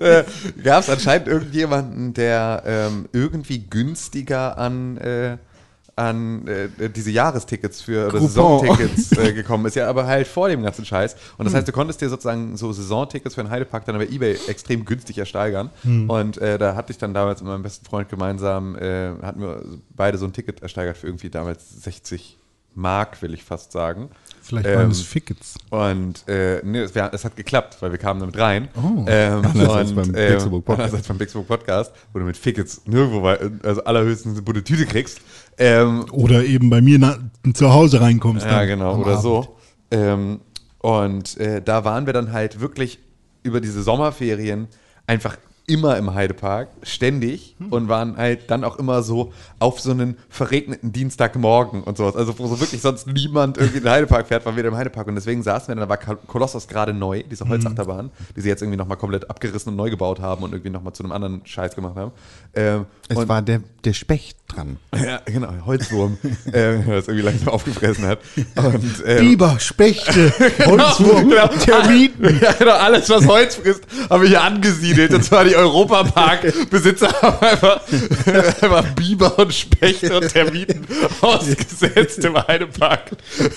äh, Gab es anscheinend irgendjemanden, der ähm, irgendwie günstiger an, äh, an äh, diese Jahrestickets für oder. Saisontickets äh, gekommen ist. Ja, aber halt vor dem ganzen Scheiß. Und das heißt, du konntest dir sozusagen so Saisontickets für den Heidepark dann über Ebay extrem günstig ersteigern. Und äh, da hatte ich dann damals mit meinem besten Freund gemeinsam, äh, hatten wir beide so ein Ticket ersteigert für irgendwie damals 60 Mark, will ich fast sagen. Vielleicht Ähm, waren es Fickets. Und äh, nee, es, wär, es hat geklappt, weil wir kamen damit rein. Oh. Ähm, Anders und, beim Pixelbook Podcast. anders als beim Pixelbook Podcast, wo du mit Fickets nirgendwo, also allerhöchstens eine Tüte kriegst. Ähm, Oder eben bei mir na, zu Hause reinkommst. ja, genau, oder Abend. so. Ähm, und äh, da waren wir dann halt wirklich über diese Sommerferien einfach immer im Heidepark, ständig Hm. und waren halt dann auch immer so auf so einen verregneten Dienstagmorgen und sowas. Also wo so wirklich sonst niemand irgendwie in den Heidepark fährt, waren wir im Heidepark und deswegen saßen wir, dann, da war Kol- Kolossos gerade neu, diese Hm. Holzachterbahn, die sie jetzt irgendwie nochmal komplett abgerissen und neu gebaut haben und irgendwie nochmal zu einem anderen Scheiß gemacht haben. Ähm, Es war der, der Specht dran. ja, genau, Holzwurm, äh, der das irgendwie langsam aufgefressen hat. Und, ähm, Biber, Spechte, Holzwurm, Genau. Termiten. Ja, genau, alles, was Holz frisst, habe ich hier angesiedelt. Und zwar die Europapark-Besitzer haben einfach, einfach Biber und Spechte und Termiten ausgesetzt im Heidepark.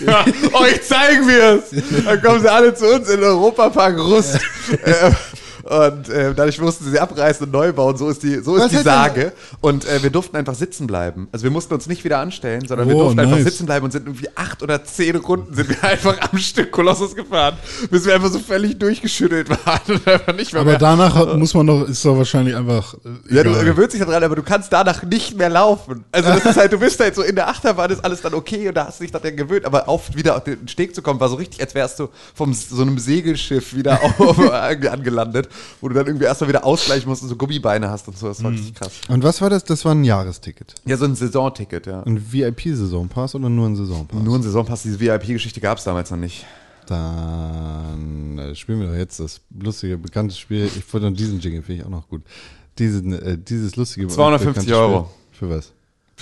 Ja, euch zeigen wir es. Dann kommen sie alle zu uns in Europapark Rust. Und äh, dadurch mussten sie abreißen und neu bauen. So ist die, so ist Was die Sage. Und äh, wir durften einfach sitzen bleiben. Also wir mussten uns nicht wieder anstellen, sondern wir Oh, durften einfach nice. sitzen bleiben und sind irgendwie acht oder zehn Runden sind wir einfach am Stück Kolossus gefahren, bis wir einfach so völlig durchgeschüttelt waren und einfach nicht mehr. Aber mehr. danach hat, muss man doch, ist doch wahrscheinlich einfach. Äh, Ja, du gewöhnst dich daran, aber du kannst danach nicht mehr laufen. Also das ist halt, du bist halt so in der Achterbahn, ist alles dann okay und da hast du dich dann gewöhnt, aber auf wieder auf den Steg zu kommen, war so richtig, als wärst du vom so einem Segelschiff wieder auf, angelandet, wo du dann irgendwie erstmal wieder ausgleichen musst und so Gummibeine hast und so. Das war richtig krass. Und was war das? Das war ein Jahresticket. Ja, so ein Saisonticket, ja. Ein VIP-Saisonpass oder nur ein Saisonpass? Nur ein Saisonpass, diese VIP-Geschichte gab es damals noch nicht. Dann äh, spielen wir doch jetzt das lustige, bekannte Spiel. Ich wollte noch diesen Jingle, finde ich auch noch gut. Diesen, äh, dieses lustige. 250 bekannte Euro. Spiel. Für was?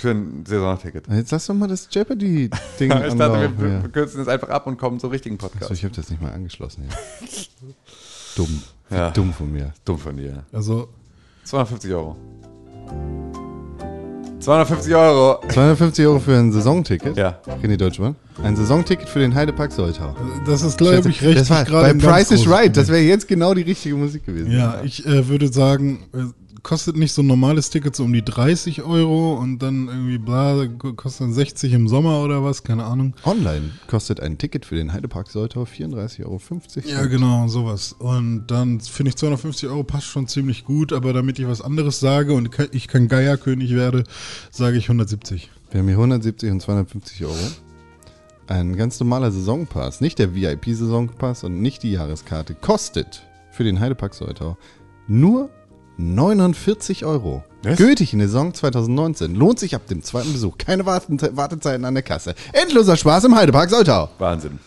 Für ein Saisonticket. Jetzt lass doch mal das Jeopardy-Ding Ich dachte, wir, ja. kürzen das einfach ab und kommen zum richtigen Achso, Podcast. ich habe das nicht mal angeschlossen. Ja. Dumm. Ja. Dumm von mir. Dumm von dir. Also, 250 Euro. 250 Euro. 250 Euro für ein Saisonticket. Ja. René Deutschmann. Ein Saisonticket für den Heidepark Soltau. das ist, glaube ich, recht. das war bei Price is Right. Das wäre jetzt genau die richtige Musik gewesen. Ja, ich äh, würde sagen, äh, kostet nicht so ein normales Ticket so um die 30 Euro und dann irgendwie bla, kostet dann 60 im Sommer oder was, keine Ahnung. Online kostet ein Ticket für den Heidepark Soltau 34,50 Euro. Ja, genau, sowas. Und dann finde ich 250 Euro passt schon ziemlich gut, aber damit ich was anderes sage und ich kein Geierkönig werde, sage ich 170. Wir haben hier 170 und 250 Euro. Ein ganz normaler Saisonpass, nicht der VIP-Saisonpass und nicht die Jahreskarte, kostet für den Heidepark Soltau nur 49 Euro. Was? Gültig in der Saison 2019. Lohnt sich ab dem zweiten Besuch. Keine Wartezeiten an der Kasse. Endloser Spaß im Heidepark Soltau. Wahnsinn.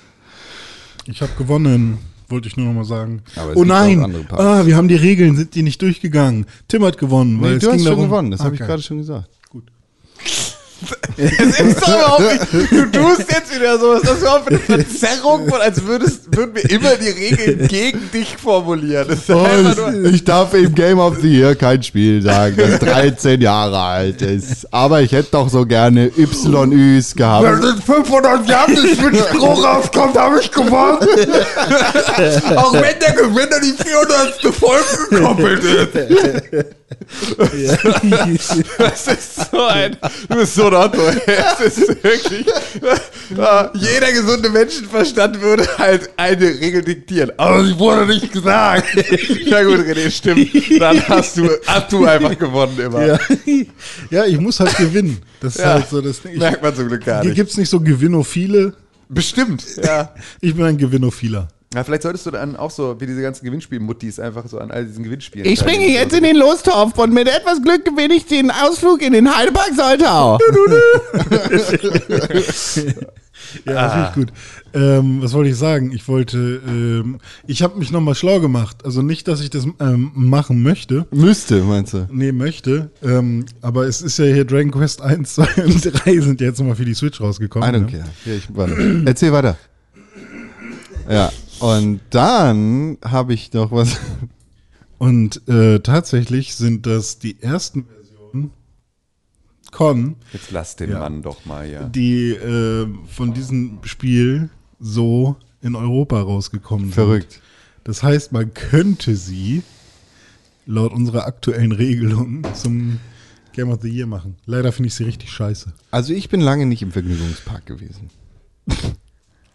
Ich habe gewonnen, wollte ich nur noch mal sagen. Oh nein, ah, wir haben die Regeln, sind die nicht durchgegangen. Tim hat gewonnen, weil Nee, es du ging hast schon darum, gewonnen, das Ah, habe ich gerade schon gesagt. Gut. Das ist doch überhaupt nicht. Du tust jetzt wieder so. Was ist das überhaupt für eine Verzerrung von, als würdest, würden wir immer die Regeln gegen dich formulieren. Das nur, ich darf im Game of the Year kein Spiel sagen, das 13 Jahre alt ist. Aber ich hätte doch so gerne YÜs gehabt. in 500 Jahren nicht mit Stroh rauskommt, habe ich gewonnen. Auch wenn der Gewinner die 400. Folge gekoppelt ist. Das ist so ein. Du bist so ein Otto. ey. Es ist wirklich. Ja, jeder gesunde Menschenverstand würde halt eine Regel diktieren. Aber sie wurde nicht gesagt. Ja gut, René, stimmt. Dann hast du, hast du einfach gewonnen immer. Ja. ja, ich muss halt gewinnen. Das ist Ja. halt so das Ding. Ich, Merkt man zum Glück gar hier nicht. gibt es nicht so Gewinnophile. Bestimmt. Ja. Ich bin ein Gewinnophiler. Ja. Vielleicht solltest du dann auch so wie diese ganzen Gewinnspiel-Muttis einfach so an all diesen Gewinnspielen. Ich springe jetzt in den Lostopf und mit etwas Glück gewinne ich den Ausflug in den Heidepark Soltau. Ja, Ah. das finde ich gut. Ähm, was wollte ich sagen? Ich wollte, ähm, ich habe mich nochmal schlau gemacht. Also nicht, dass ich das ähm, machen möchte. Müsste, meinst du? Nee, möchte. Ähm, aber es ist ja hier Dragon Quest 1, 2 und 3 sind jetzt nochmal für die Switch rausgekommen. I don't ne? care. Hier, ich, warte. Erzähl weiter. Ja, und dann habe ich noch was. Und äh, tatsächlich sind das die ersten Versionen Con, Jetzt lass den Ja. Mann doch mal, ja. die äh, von diesem Spiel so in Europa rausgekommen sind. Verrückt. Das heißt, man könnte sie laut unserer aktuellen Regelung zum Game of the Year machen. Leider finde ich sie richtig scheiße. Also ich bin lange nicht im Vergnügungspark gewesen.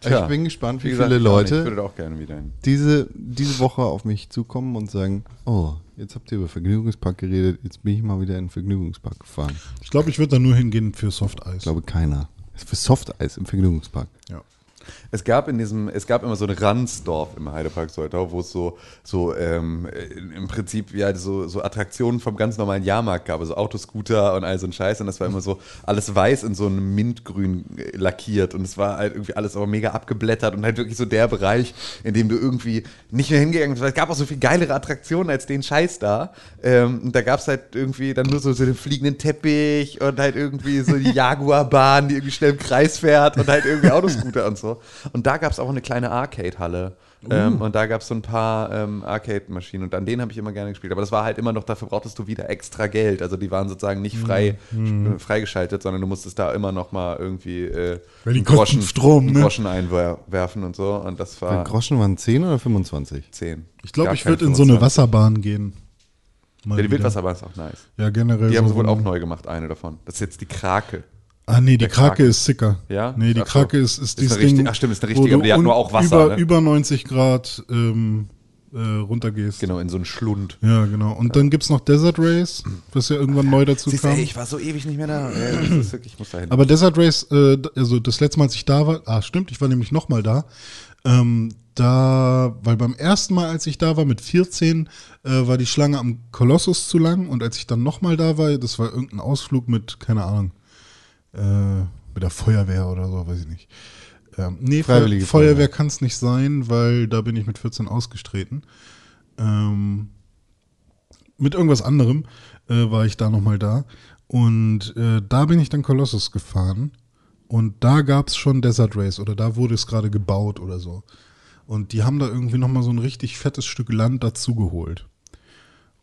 Tja. ich bin gespannt, wie Wie gesagt, viele ich. Ich Leute würde da auch gerne wieder hin. diese, diese Woche auf mich zukommen und sagen, oh, jetzt habt ihr über Vergnügungspark geredet, jetzt bin ich mal wieder in den Vergnügungspark gefahren. Ich glaube, ich würde da nur hingehen für Soft Ich Eis. glaube keiner. Für Softeis im Vergnügungspark. Ja. Es gab in diesem, es gab immer so ein Randsdorf im Heidepark Soltau, wo es so, so ähm, äh, im Prinzip ja so, so Attraktionen vom ganz normalen Jahrmarkt gab, also Autoscooter und all so ein Scheiß. Und das war immer so alles weiß in so einem Mintgrün äh, lackiert. Und es war halt irgendwie alles aber mega abgeblättert und halt wirklich so der Bereich, in dem du irgendwie nicht mehr hingegangen bist. Es gab auch so viel geilere Attraktionen als den Scheiß da. Ähm, und da gab es halt irgendwie dann nur so, so den fliegenden Teppich und halt irgendwie so die Jaguarbahn, die irgendwie schnell im Kreis fährt und halt irgendwie Autoscooter und so. Und da gab es auch eine kleine Arcade-Halle. Ähm, und da gab es so ein paar ähm, Arcade-Maschinen und an denen habe ich immer gerne gespielt. Aber das war halt immer noch, dafür brauchtest du wieder extra Geld. Also die waren sozusagen nicht frei äh, freigeschaltet, sondern du musstest da immer noch mal irgendwie äh, einen kosten Strom, einen ne? Groschen einwerfen und so. Und das war Groschen waren 10 oder 25? 10. Ich glaube, ich würde in so eine 25. Wasserbahn gehen. Mal Ja, die wieder. Wildwasserbahn ist auch nice. Ja, generell. Die haben so sie wohl auch neu gemacht, eine davon. Das ist jetzt die Krake. Ah, nee, die Krake Krake. ist sicker. Ja? Nee, die Ach so. Krake ist, ist Ist dieses richtig- Ding. ach stimmt, ist eine richtige, aber die hat nur auch Wasser, Über, ne? über 90 Grad ähm, äh, runtergehst. Genau, in so einen Schlund. Ja, genau. Und dann gibt's noch Desert Race, was ja irgendwann neu dazu Siehst kam. ey, ich war so ewig nicht mehr da. Ey, das ist wirklich, ich muss da hin. Aber Desert Race, äh, also das letzte Mal, als ich da war, ah, stimmt, ich war nämlich nochmal da. Ähm, da, weil beim ersten Mal, als ich da war, mit 14, äh, war die Schlange am Kolossus zu lang. Und als ich dann nochmal da war, das war irgendein Ausflug mit, keine Ahnung, äh, mit der Feuerwehr oder so, weiß ich nicht. Ähm, nee, Feuerwehr Feuerwehr. kann es nicht sein, weil da bin ich mit 14 ausgestreten. Ähm, mit irgendwas anderem äh, war ich da nochmal da. Und äh, da bin ich dann Colossus gefahren. Und da gab es schon Desert Race oder da wurde es gerade gebaut oder so. Und die haben da irgendwie nochmal so ein richtig fettes Stück Land dazugeholt.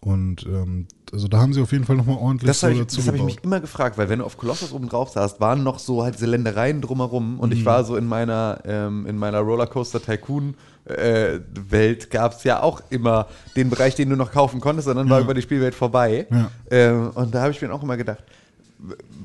Und ähm, also da haben sie auf jeden Fall nochmal ordentlich Das habe ich, dazu das hab ich mich immer gefragt, weil wenn du auf Kolossus oben drauf saßt, waren noch so halt diese Ländereien drumherum und Mhm. ich war so in meiner, ähm, in meiner Rollercoaster Tycoon äh, Welt gab es ja auch immer den Bereich, den du noch kaufen konntest, und dann war Ja. über die Spielwelt vorbei. Ja. Ähm, und da habe ich mir auch immer gedacht,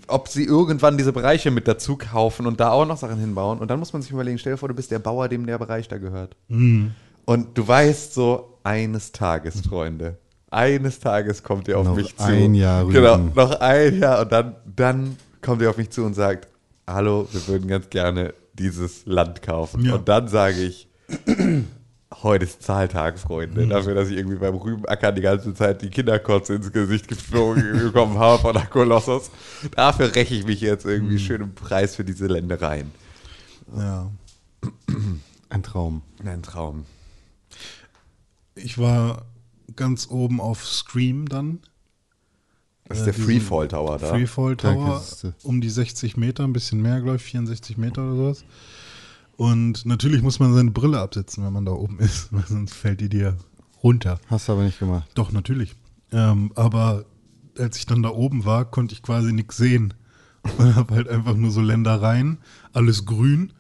ob sie irgendwann diese Bereiche mit dazu kaufen und da auch noch Sachen hinbauen. Und dann muss man sich überlegen, stell dir vor, du bist der Bauer, dem der Bereich da gehört. Mhm. Und du weißt so, eines Tages, Freunde, eines Tages kommt ihr auf Noch mich zu. ein Jahr Genau, Rügen. noch ein Jahr. Und dann, dann kommt ihr auf mich zu und sagt, hallo, wir würden ganz gerne dieses Land kaufen. Ja. Und dann sage ich, heute ist Zahltag, Freunde. Dafür, dass ich irgendwie beim Rübenackern die ganze Zeit die Kinderkotze ins Gesicht geflogen bekommen habe von der Kolossus. Dafür räche ich mich jetzt irgendwie schön im Preis für diese Ländereien. Ja. Ein Traum. Ein Traum. Ich war ganz oben auf Scream dann. Das ist Äh, der diesen Freefall Tower da. Freefall Tower, um die 60 Meter, ein bisschen mehr, glaube ich, 64 Meter oder sowas. Und natürlich muss man seine Brille absetzen, wenn man da oben ist, weil sonst fällt die dir runter. Hast du aber nicht gemacht. Doch, natürlich. Ähm, aber als ich dann da oben war, konnte ich quasi nichts sehen. Und habe halt einfach nur so Ländereien, alles grün.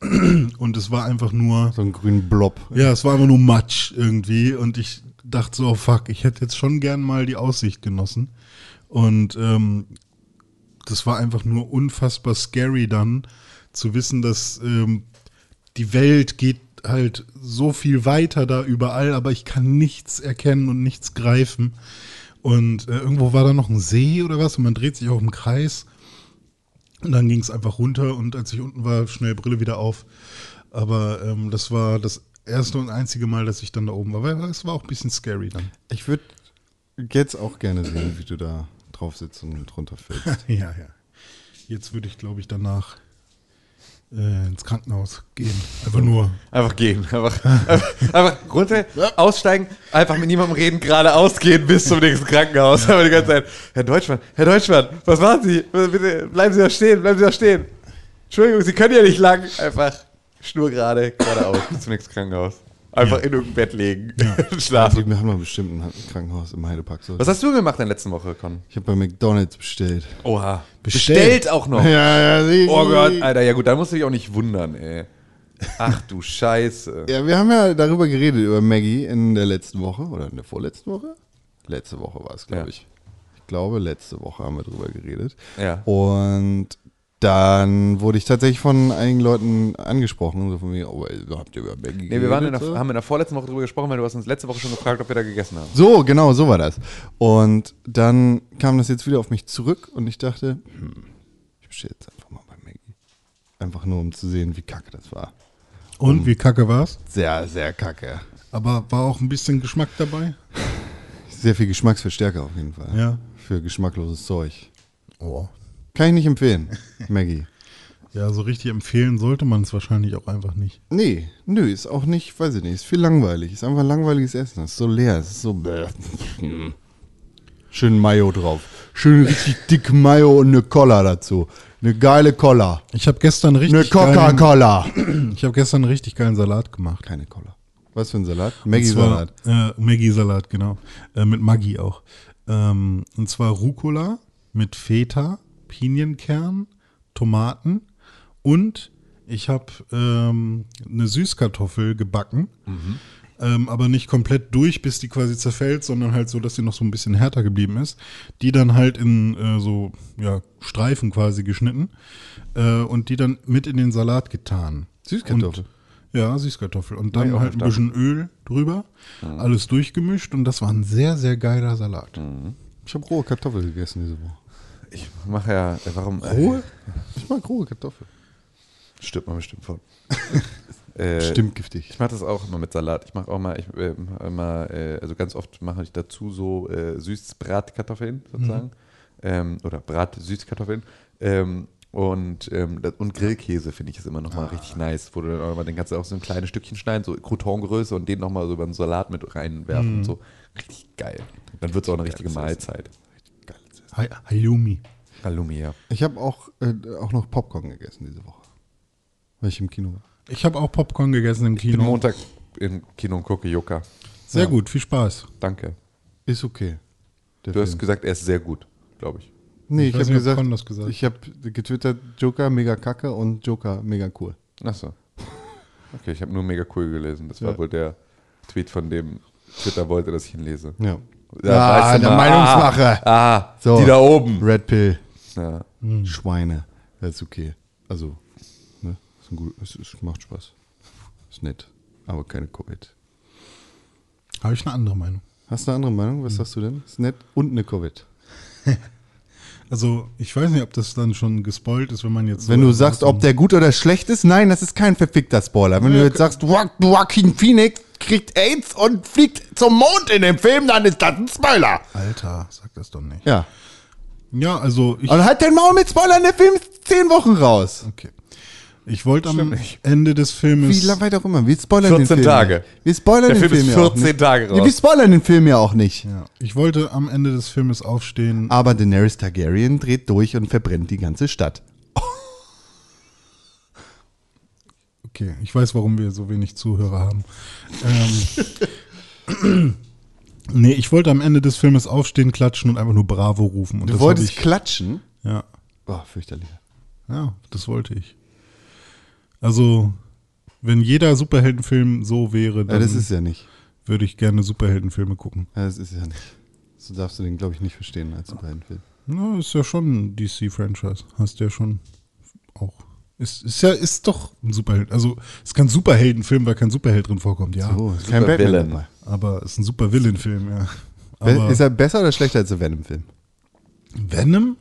Und es war einfach nur, So einen grünen Blob. ja, es war einfach nur Matsch irgendwie. Und ich dachte so, oh fuck, ich hätte jetzt schon gern mal die Aussicht genossen. Und ähm, das war einfach nur unfassbar scary dann zu wissen, dass ähm, die Welt geht halt so viel weiter da überall, aber ich kann nichts erkennen und nichts greifen. Und äh, irgendwo war da noch ein See oder was und man dreht sich auch im Kreis. Und dann ging es einfach runter und als ich unten war, schnell Brille wieder auf. Aber ähm, das war das erste und einzige Mal, dass ich dann da oben war, weil es war auch ein bisschen scary dann. Ich würde jetzt auch gerne sehen, wie du da drauf sitzt und runterfällst. Ja, ja. Jetzt würde ich, glaube ich, danach äh, ins Krankenhaus gehen. Einfach nur. Einfach gehen. Einfach, einfach, einfach runter, aussteigen, einfach mit niemandem reden, geradeaus gehen bis zum nächsten Krankenhaus. Aber die ganze Zeit, Herr Deutschmann, Herr Deutschmann, was machen Sie? Bitte, bleiben Sie da stehen, bleiben Sie da stehen. Entschuldigung, Sie können ja nicht lang. Einfach schnurgerade, geradeaus bis zum nächsten Krankenhaus. Einfach Ja. in irgendein Bett legen, Also, schlafen. wir haben mal bestimmt ein Krankenhaus im Heidepark. So. Was hast du gemacht in der letzten Woche, Con? Ich habe bei McDonalds bestellt. Oha. Bestellt. Bestellt auch noch. Ja, ja, sie- Oh Gott, Alter, ja gut, da musst du dich auch nicht wundern, ey. Ach du Scheiße. Ja, wir haben ja darüber geredet, über Maggie in der letzten Woche oder in der vorletzten Woche. Letzte Woche war es, glaube Ja. ich. Ich glaube, letzte Woche haben wir drüber geredet. Ja. Und dann wurde ich tatsächlich von einigen Leuten angesprochen, so von mir, oh, habt ihr über Maggie Nee, wir waren in der, so? haben in der vorletzten Woche drüber gesprochen, weil du hast uns letzte Woche schon gefragt, ob wir da gegessen haben. So, genau, so war das. Und dann kam das jetzt wieder auf mich zurück und ich dachte, hm, ich bestelle jetzt einfach mal bei Maggie. Einfach nur, um zu sehen, wie kacke das war. Und wie kacke war's? Sehr, sehr kacke. Aber war auch ein bisschen Geschmack dabei? Sehr viel Geschmacksverstärker auf jeden Fall. Ja. Für geschmackloses Zeug. Oh. Kann ich nicht empfehlen, Maggie. Ja, so richtig empfehlen sollte man es wahrscheinlich auch einfach nicht. Nee, nö, ist auch nicht, weiß ich nicht, ist viel langweilig. Ist einfach langweiliges Essen. Ist so leer, ist so. Schön Mayo drauf. Schön richtig dick Mayo und eine Cola dazu. Eine geile Cola. Ich habe gestern Eine richtig geilen, Coca-Cola. ich habe gestern einen richtig geilen Salat gemacht. Keine Cola. Was für ein Salat? Maggi-Salat. zwar, Äh, Maggi-Salat, genau. Äh, mit Maggi auch. Ähm, und zwar Rucola mit Feta, Pinienkern, Tomaten und ich habe ähm, eine Süßkartoffel gebacken. Ähm, aber nicht komplett durch, bis die quasi zerfällt, sondern halt so, dass sie noch so ein bisschen härter geblieben ist. Die dann halt in äh, so ja, Streifen quasi geschnitten äh, und die dann mit in den Salat getan. Süßkartoffel? Und, ja, Süßkartoffel. Und War dann auch halt ein bisschen Öl drüber, alles durchgemischt und das war ein sehr, sehr geiler Salat. Ich habe rohe Kartoffel gegessen diese Woche. Ich mache ja, äh, warum? Rohe? Ich mag rohe Kartoffel. Stimmt man bestimmt von. äh, Stimmt giftig. Ich mache das auch immer mit Salat. Ich mache auch mal, ich äh, immer, äh, also ganz oft mache ich dazu so äh, Süßbratkartoffeln sozusagen. Ähm, oder Brat-Süßkartoffeln. Ähm, und, ähm, das, und Grillkäse finde ich ist immer nochmal richtig nice, wo du dann auch mal, den kannst du auch so ein kleines Stückchen schneiden, so Croutongröße und den nochmal so über den Salat mit reinwerfen und so. Richtig geil. Dann wird es auch eine richtige Mahlzeit. Halloumi. Halloumi, ja. Ich habe auch, äh, auch noch Popcorn gegessen diese Woche. Weil ich im Kino war. Ich habe auch Popcorn gegessen im Ich bin Kino. Montag im Kino und gucke Yucca. Sehr Ja. gut, viel Spaß. Danke. Ist okay. Du hast Film. gesagt, er ist sehr gut, glaube ich. Nee, Ich ich, habe gesagt, gesagt ich habe getwittert, Joker mega kacke und Joker mega cool. Achso. Okay, ich habe nur mega cool gelesen. Das war Ja. wohl der Tweet, von dem Twitter wollte, dass ich ihn lese. Ja. Ja, Ah, weißt du der mal. Meinungsmacher. Ah, ah So. die da oben. Red Pill. Ja. Schweine. Das ist okay. Also, ne? Ist ein gut, es, es macht Spaß. Ist nett. Aber keine Covid. Habe ich eine andere Meinung. Hast du eine andere Meinung? Was sagst du denn? Ist nett und eine Covid. Also, ich weiß nicht, ob das dann schon gespoilt ist, wenn man jetzt. Wenn so du sagst, ob der gut oder schlecht ist, nein, das ist kein verfickter Spoiler. Wenn du jetzt sagst, Joa- Joaquin Phoenix kriegt AIDS und fliegt zum Mond in dem Film, dann ist das ein Spoiler. Alter, sag das doch nicht. Ja. Ja, also ich. Und halt den Maul mit Spoilern, der Film ist zehn Wochen raus. Okay. Ich wollte am Stimmt nicht. Ende des Wie Filmes. lange weit auch immer. Wir spoilern 14 den Film. Tage. Ja. Wir spoilern Der den Film Film ist ja auch 14 nicht. Tage raus. Ja, wir spoilern den Film ja auch nicht. Ja, ich wollte am Ende des Filmes aufstehen. Aber Daenerys Targaryen dreht durch und verbrennt die ganze Stadt. Okay, ich weiß, warum wir so wenig Zuhörer haben. Ähm, nee, ich wollte am Ende des Filmes aufstehen, klatschen und einfach nur Bravo rufen. Und Du wolltest ich, klatschen? ja, Oh, fürchterlich. ja, das wollte ich. Also, wenn jeder Superheldenfilm so wäre, Ja, dann das ist ja nicht. würde ich gerne Superheldenfilme gucken. Ja, das ist ja nicht. So darfst du den, glaube ich, nicht verstehen als Superheldenfilm. Na, ist ja schon ein DC-Franchise. Hast ja schon auch. Ist, ist ja, ist doch ein Superheld. Also, es ist kein Superheldenfilm, weil kein Superheld drin vorkommt, ja. So, ist kein Super Batman Villain. Aber es ist ein super Villain-Film, ja. Be- Aber ist er besser oder schlechter als der Venom-Film? Venom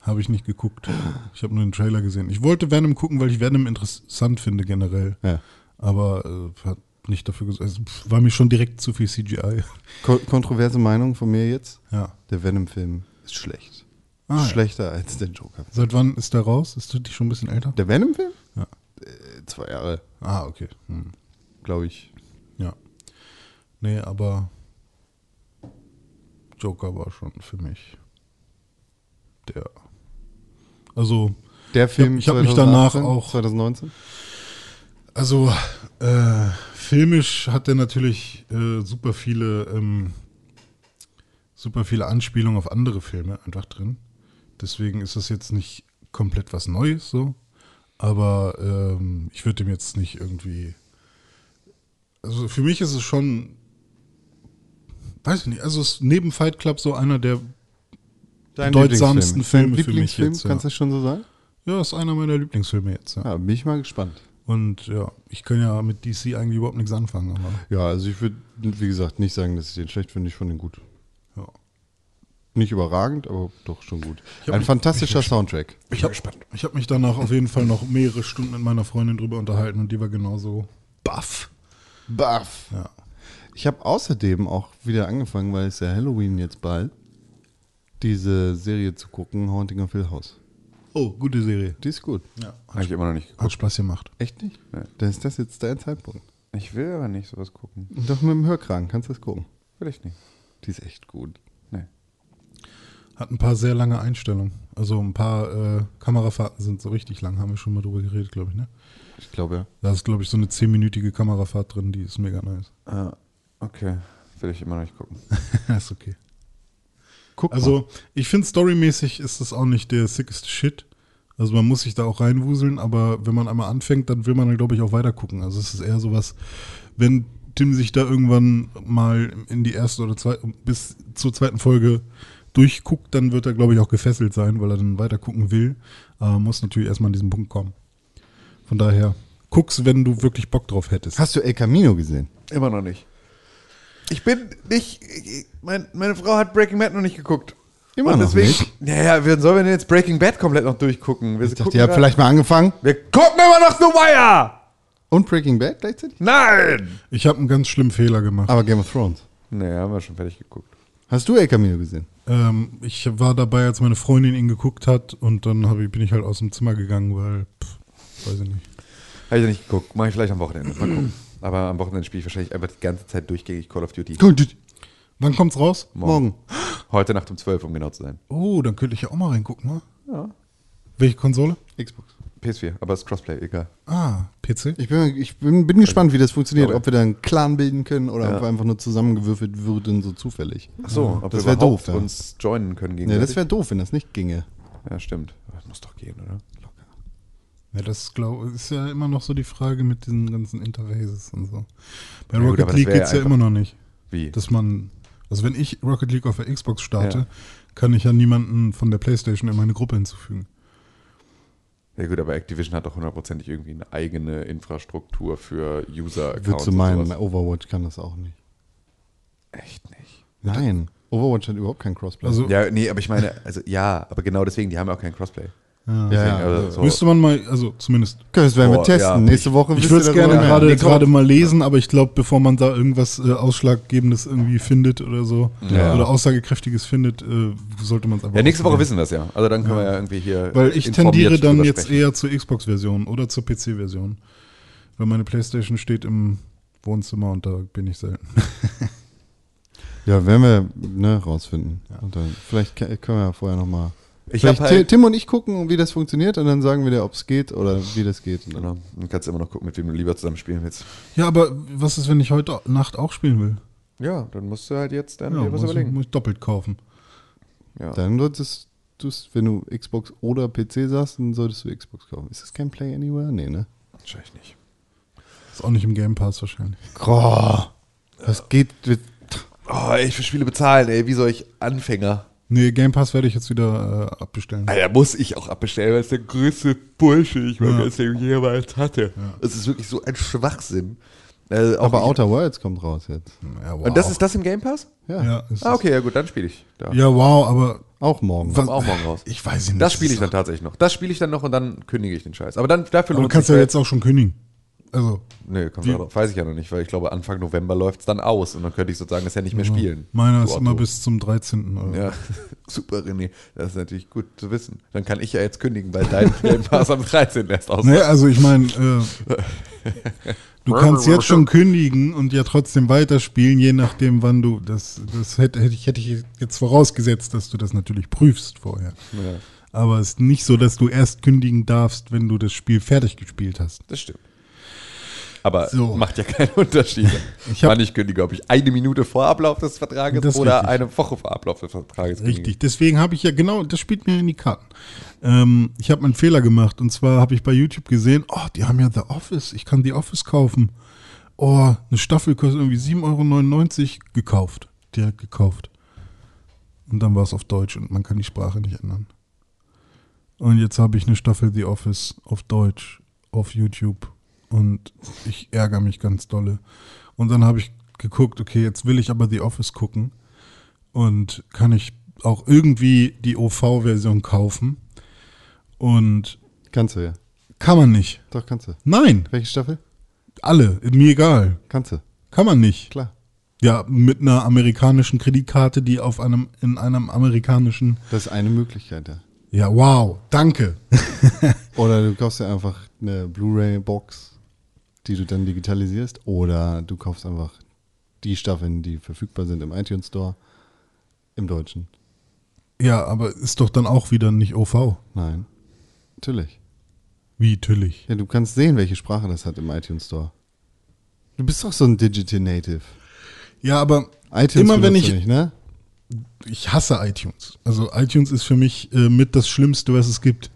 habe ich nicht geguckt. Ich habe nur den Trailer gesehen. Ich wollte Venom gucken, weil ich Venom interessant finde generell. Ja. Aber äh, hat nicht dafür gesagt. Also, war mir schon direkt zu viel CGI. Ko kontroverse Meinung von mir jetzt? Ja. Der Venom-Film ist schlecht. Ah, ja. Schlechter als der Joker. Seit wann ist der raus? Ist der schon ein bisschen älter? Der Venom-Film? Ja. Äh, zwei Jahre, Ah, okay. Hm. glaube ich. Ja. Nee, aber Joker war schon für mich der. Also, Der Film ich hab mich danach 2018, auch- 2019? also äh, filmisch hat er natürlich äh, super viele ähm, super viele Anspielungen auf andere Filme einfach drin. Deswegen ist das jetzt nicht komplett was Neues so. Aber ähm, ich würde dem jetzt nicht irgendwie. Also für mich ist es schon. Weiß ich nicht, also es ist neben Fight Club so einer der. bedeutsamsten Lieblingsfilm. Filme Dein für mich jetzt, ja. kannst du das schon so sagen? Ja, ist einer meiner Lieblingsfilme jetzt. Ja. Ja, bin ich mal gespannt. Und ja, ich kann ja mit DC eigentlich überhaupt nichts anfangen. Aber Ja, also ich würde, wie gesagt, nicht sagen, dass ich den schlecht finde. Ich fand den gut. Nicht überragend, aber doch schon gut. Ein mich- fantastischer Soundtrack. Ich habe hab mich danach auf jeden Fall noch mehrere Stunden mit meiner Freundin drüber unterhalten und die war genauso baff. Buff. Ja. Ich habe außerdem auch wieder angefangen, weil es ja Halloween jetzt bald, diese Serie zu gucken, Haunting of Hill House. Oh, gute Serie. Die ist gut. Ja. Habe ich immer noch nicht Hat geguckt. Spaß gemacht. Echt nicht? Nee. Dann ist das jetzt dein Zeitpunkt. Ich will aber nicht sowas gucken. Doch mit dem Hörkragen kannst du das gucken. Will ich nicht. Die ist echt gut. Hat ein paar sehr lange Einstellungen. Also ein paar äh, Kamerafahrten sind so richtig lang, haben wir schon mal drüber geredet, glaube ich, ne? Ich glaube, Da ist, glaube ich, so eine zehnminütige Kamerafahrt drin, die ist mega nice. ja. Ah, okay. Will ich immer noch nicht gucken. ist okay. Guck mal. Also, ich finde, storymäßig ist das auch nicht der sickeste Shit. Also, man muss sich da auch reinwuseln, aber wenn man einmal anfängt, dann will man glaube ich, auch weiter gucken. Also, es ist eher sowas, wenn Tim sich da irgendwann mal in die erste oder zweite, bis zur zweiten Folge durchguckt, dann wird er, glaube ich, auch gefesselt sein, weil er dann weiter gucken will. Aber muss natürlich erstmal an diesen Punkt kommen. Von daher, guck's, wenn du wirklich Bock drauf hättest. Hast du El Camino gesehen? Immer noch nicht. Ich bin nicht. ich- Mein, meine Frau hat Breaking Bad noch nicht geguckt. Immer Und noch deswegen, nicht? Naja, wir sollen wir denn jetzt Breaking Bad komplett noch durchgucken? Wir, Ich dachte, ihr habt vielleicht mal angefangen. wir gucken immer noch The Wire! Und Breaking Bad gleichzeitig? Nein! Ich habe einen ganz schlimmen Fehler gemacht. Aber Game of Thrones. Naja, haben wir schon fertig geguckt. Hast du El Camino gesehen? Ähm, ich war dabei, als meine Freundin ihn geguckt hat und dann hab ich, bin ich halt aus dem Zimmer gegangen, weil, pff, weiß ich nicht. Habe ich nicht geguckt. Mache ich vielleicht am Wochenende. Mal gucken. Aber am Wochenende spiele ich wahrscheinlich einfach die ganze Zeit durchgängig Call of Duty. Gut, Wann kommt's raus? morgen. Heute Nacht um 12, um genau zu sein. Oh, dann könnte ich ja auch mal reingucken, ne? Ja. Welche Konsole? Xbox. PS4, aber es ist Crossplay, egal. Ah, PC? Ich bin, ich bin, bin gespannt, wie das funktioniert. Ob wir da einen Clan bilden können oder Ja. ob wir einfach nur zusammengewürfelt würden, so zufällig. Achso, ob das wir doof, ja. uns joinen können gegen Ja, das wäre doof, wenn das nicht ginge. Ja, stimmt. Das muss doch gehen, oder? Ja, das glaub, ist ja immer noch so die Frage mit diesen ganzen Interfaces und so. Bei Ja, gut, Rocket das League wär geht's ja immer noch nicht. Wie? Dass man, also wenn ich Rocket League auf der Xbox starte, Ja. kann ich ja niemanden von der Playstation in meine Gruppe hinzufügen. Ja gut, aber Activision hat doch hundertprozentig irgendwie eine eigene Infrastruktur für User-Accounts. Würdest du meinen, sowas. Overwatch kann das auch nicht. Echt nicht. Nein, Overwatch hat überhaupt kein Crossplay. Also Ja, nee, aber ich meine, also ja, aber genau deswegen, die haben ja auch kein Crossplay. Ja. ja, ja, also so. müsste man mal, also zumindest das werden wir Boah, testen. ja. Nächste Woche Ich würde es gerne gerade gerade mal lesen, aber ich glaube, bevor man da irgendwas äh, Ausschlaggebendes irgendwie findet oder so Ja. oder Aussagekräftiges findet, äh, sollte man es einfach Ja, nächste Woche wissen wir es ja. Also dann können wir ja irgendwie hier. Weil ich tendiere dann jetzt eher zur Xbox-Version oder zur PC-Version. Weil meine Playstation steht im Wohnzimmer und da bin ich selten. Ja, werden wir ne, rausfinden. Und dann, vielleicht können wir ja vorher nochmal. Ich hab halt. Tim und ich gucken, wie das funktioniert und dann sagen wir dir, ob es geht oder wie das geht. Und dann, Genau. Dann kannst du immer noch gucken, mit wem du lieber zusammen spielen willst. Ja, aber was ist, wenn ich heute Nacht auch spielen will? Ja, dann musst du halt jetzt dann Ja, dir was muss, ich, überlegen. muss ich doppelt kaufen. Ja. dann solltest du wenn du Xbox oder PC sagst, dann solltest du Xbox kaufen. Ist das kein Play Anywhere? Nee, ne? Wahrscheinlich nicht. Ist auch nicht im Game Pass wahrscheinlich. Oh, das geht mit. Oh, ey, ich für Spiele bezahlen, ey. Wie soll ich Anfänger? Nee, Game Pass werde ich jetzt wieder äh, abbestellen. Alter, muss ich auch abbestellen, weil es der größte Bullshit, ich Ja. meine, dass ich jemals hatte. Es ist wirklich so ein Schwachsinn. Äh, auch Aber Outer Worlds kommt raus jetzt. Ja, wow. Und das ist das im Game Pass? Ja, Ja, ist Ah, okay, ja gut, dann spiele ich. Da. Ja, wow, aber auch morgen. was, auch morgen raus. ich weiß nicht. Das spiele ich dann tatsächlich noch. Das spiele ich dann noch und dann kündige ich den Scheiß. Aber dann dafür Aber du lohnt kannst sich ja weil- jetzt auch schon kündigen. Also, Nee, kommt Wie- darauf. Weiß ich ja noch nicht, weil ich glaube, Anfang November läuft es dann aus und dann könnte ich sozusagen das ja nicht mehr spielen. meiner ist immer bis zum 13. Oder? Ja, super, René. Das ist natürlich gut zu wissen. Dann kann ich ja jetzt kündigen, weil dein Game Pass am 13. erst aus. Nee, also ich meine, äh, du kannst jetzt schon kündigen und ja trotzdem weiterspielen, je nachdem, wann du das. Das hätte, hätte, ich, hätte ich jetzt vorausgesetzt, dass du das natürlich prüfst vorher. Ja, Aber es ist nicht so, dass du erst kündigen darfst, wenn du das Spiel fertig gespielt hast. das stimmt. Aber So. macht ja keinen Unterschied. Ich Wann ich kündige, ob ich eine Minute vor Ablauf des Vertrages oder richtig. eine Woche vor Ablauf des Vertrages kündige. Richtig, deswegen habe ich ja genau, das spielt mir in die Karten. Ähm, ich habe einen Fehler gemacht und zwar habe ich bei YouTube gesehen, oh, die haben ja The Office, ich kann The Office kaufen. Oh, eine Staffel kostet irgendwie 7,99 Euro gekauft, direkt gekauft. Und dann war es auf Deutsch und man kann die Sprache nicht ändern. Und jetzt habe ich eine Staffel The Office auf Deutsch auf YouTube und ich ärgere mich ganz dolle. Und dann habe ich geguckt, okay, jetzt will ich aber The Office gucken und kann ich auch irgendwie die OV-Version kaufen. Und Kannst du ja. kann man nicht. Doch, kannst du. Nein, Welche Staffel? alle, mir egal. Kannst du. Kann man nicht. Klar. Ja, mit einer amerikanischen Kreditkarte, die auf einem, in einem amerikanischen. Das ist eine Möglichkeit, ja. Ja, wow, danke. Oder du kaufst dir einfach eine Blu-ray-Box, die du dann digitalisierst. Oder du kaufst einfach die Staffeln, die verfügbar sind im iTunes Store, im Deutschen. Ja, aber ist doch dann auch wieder nicht OV. Nein. Natürlich. Wie tüllig. Ja, du kannst sehen, welche Sprache das hat im iTunes Store. Du bist doch so ein Digital Native. Ja, aber iTunes immer wenn ich, nicht, ne? ich hasse iTunes. Also iTunes ist für mich äh, mit das Schlimmste, was es gibt.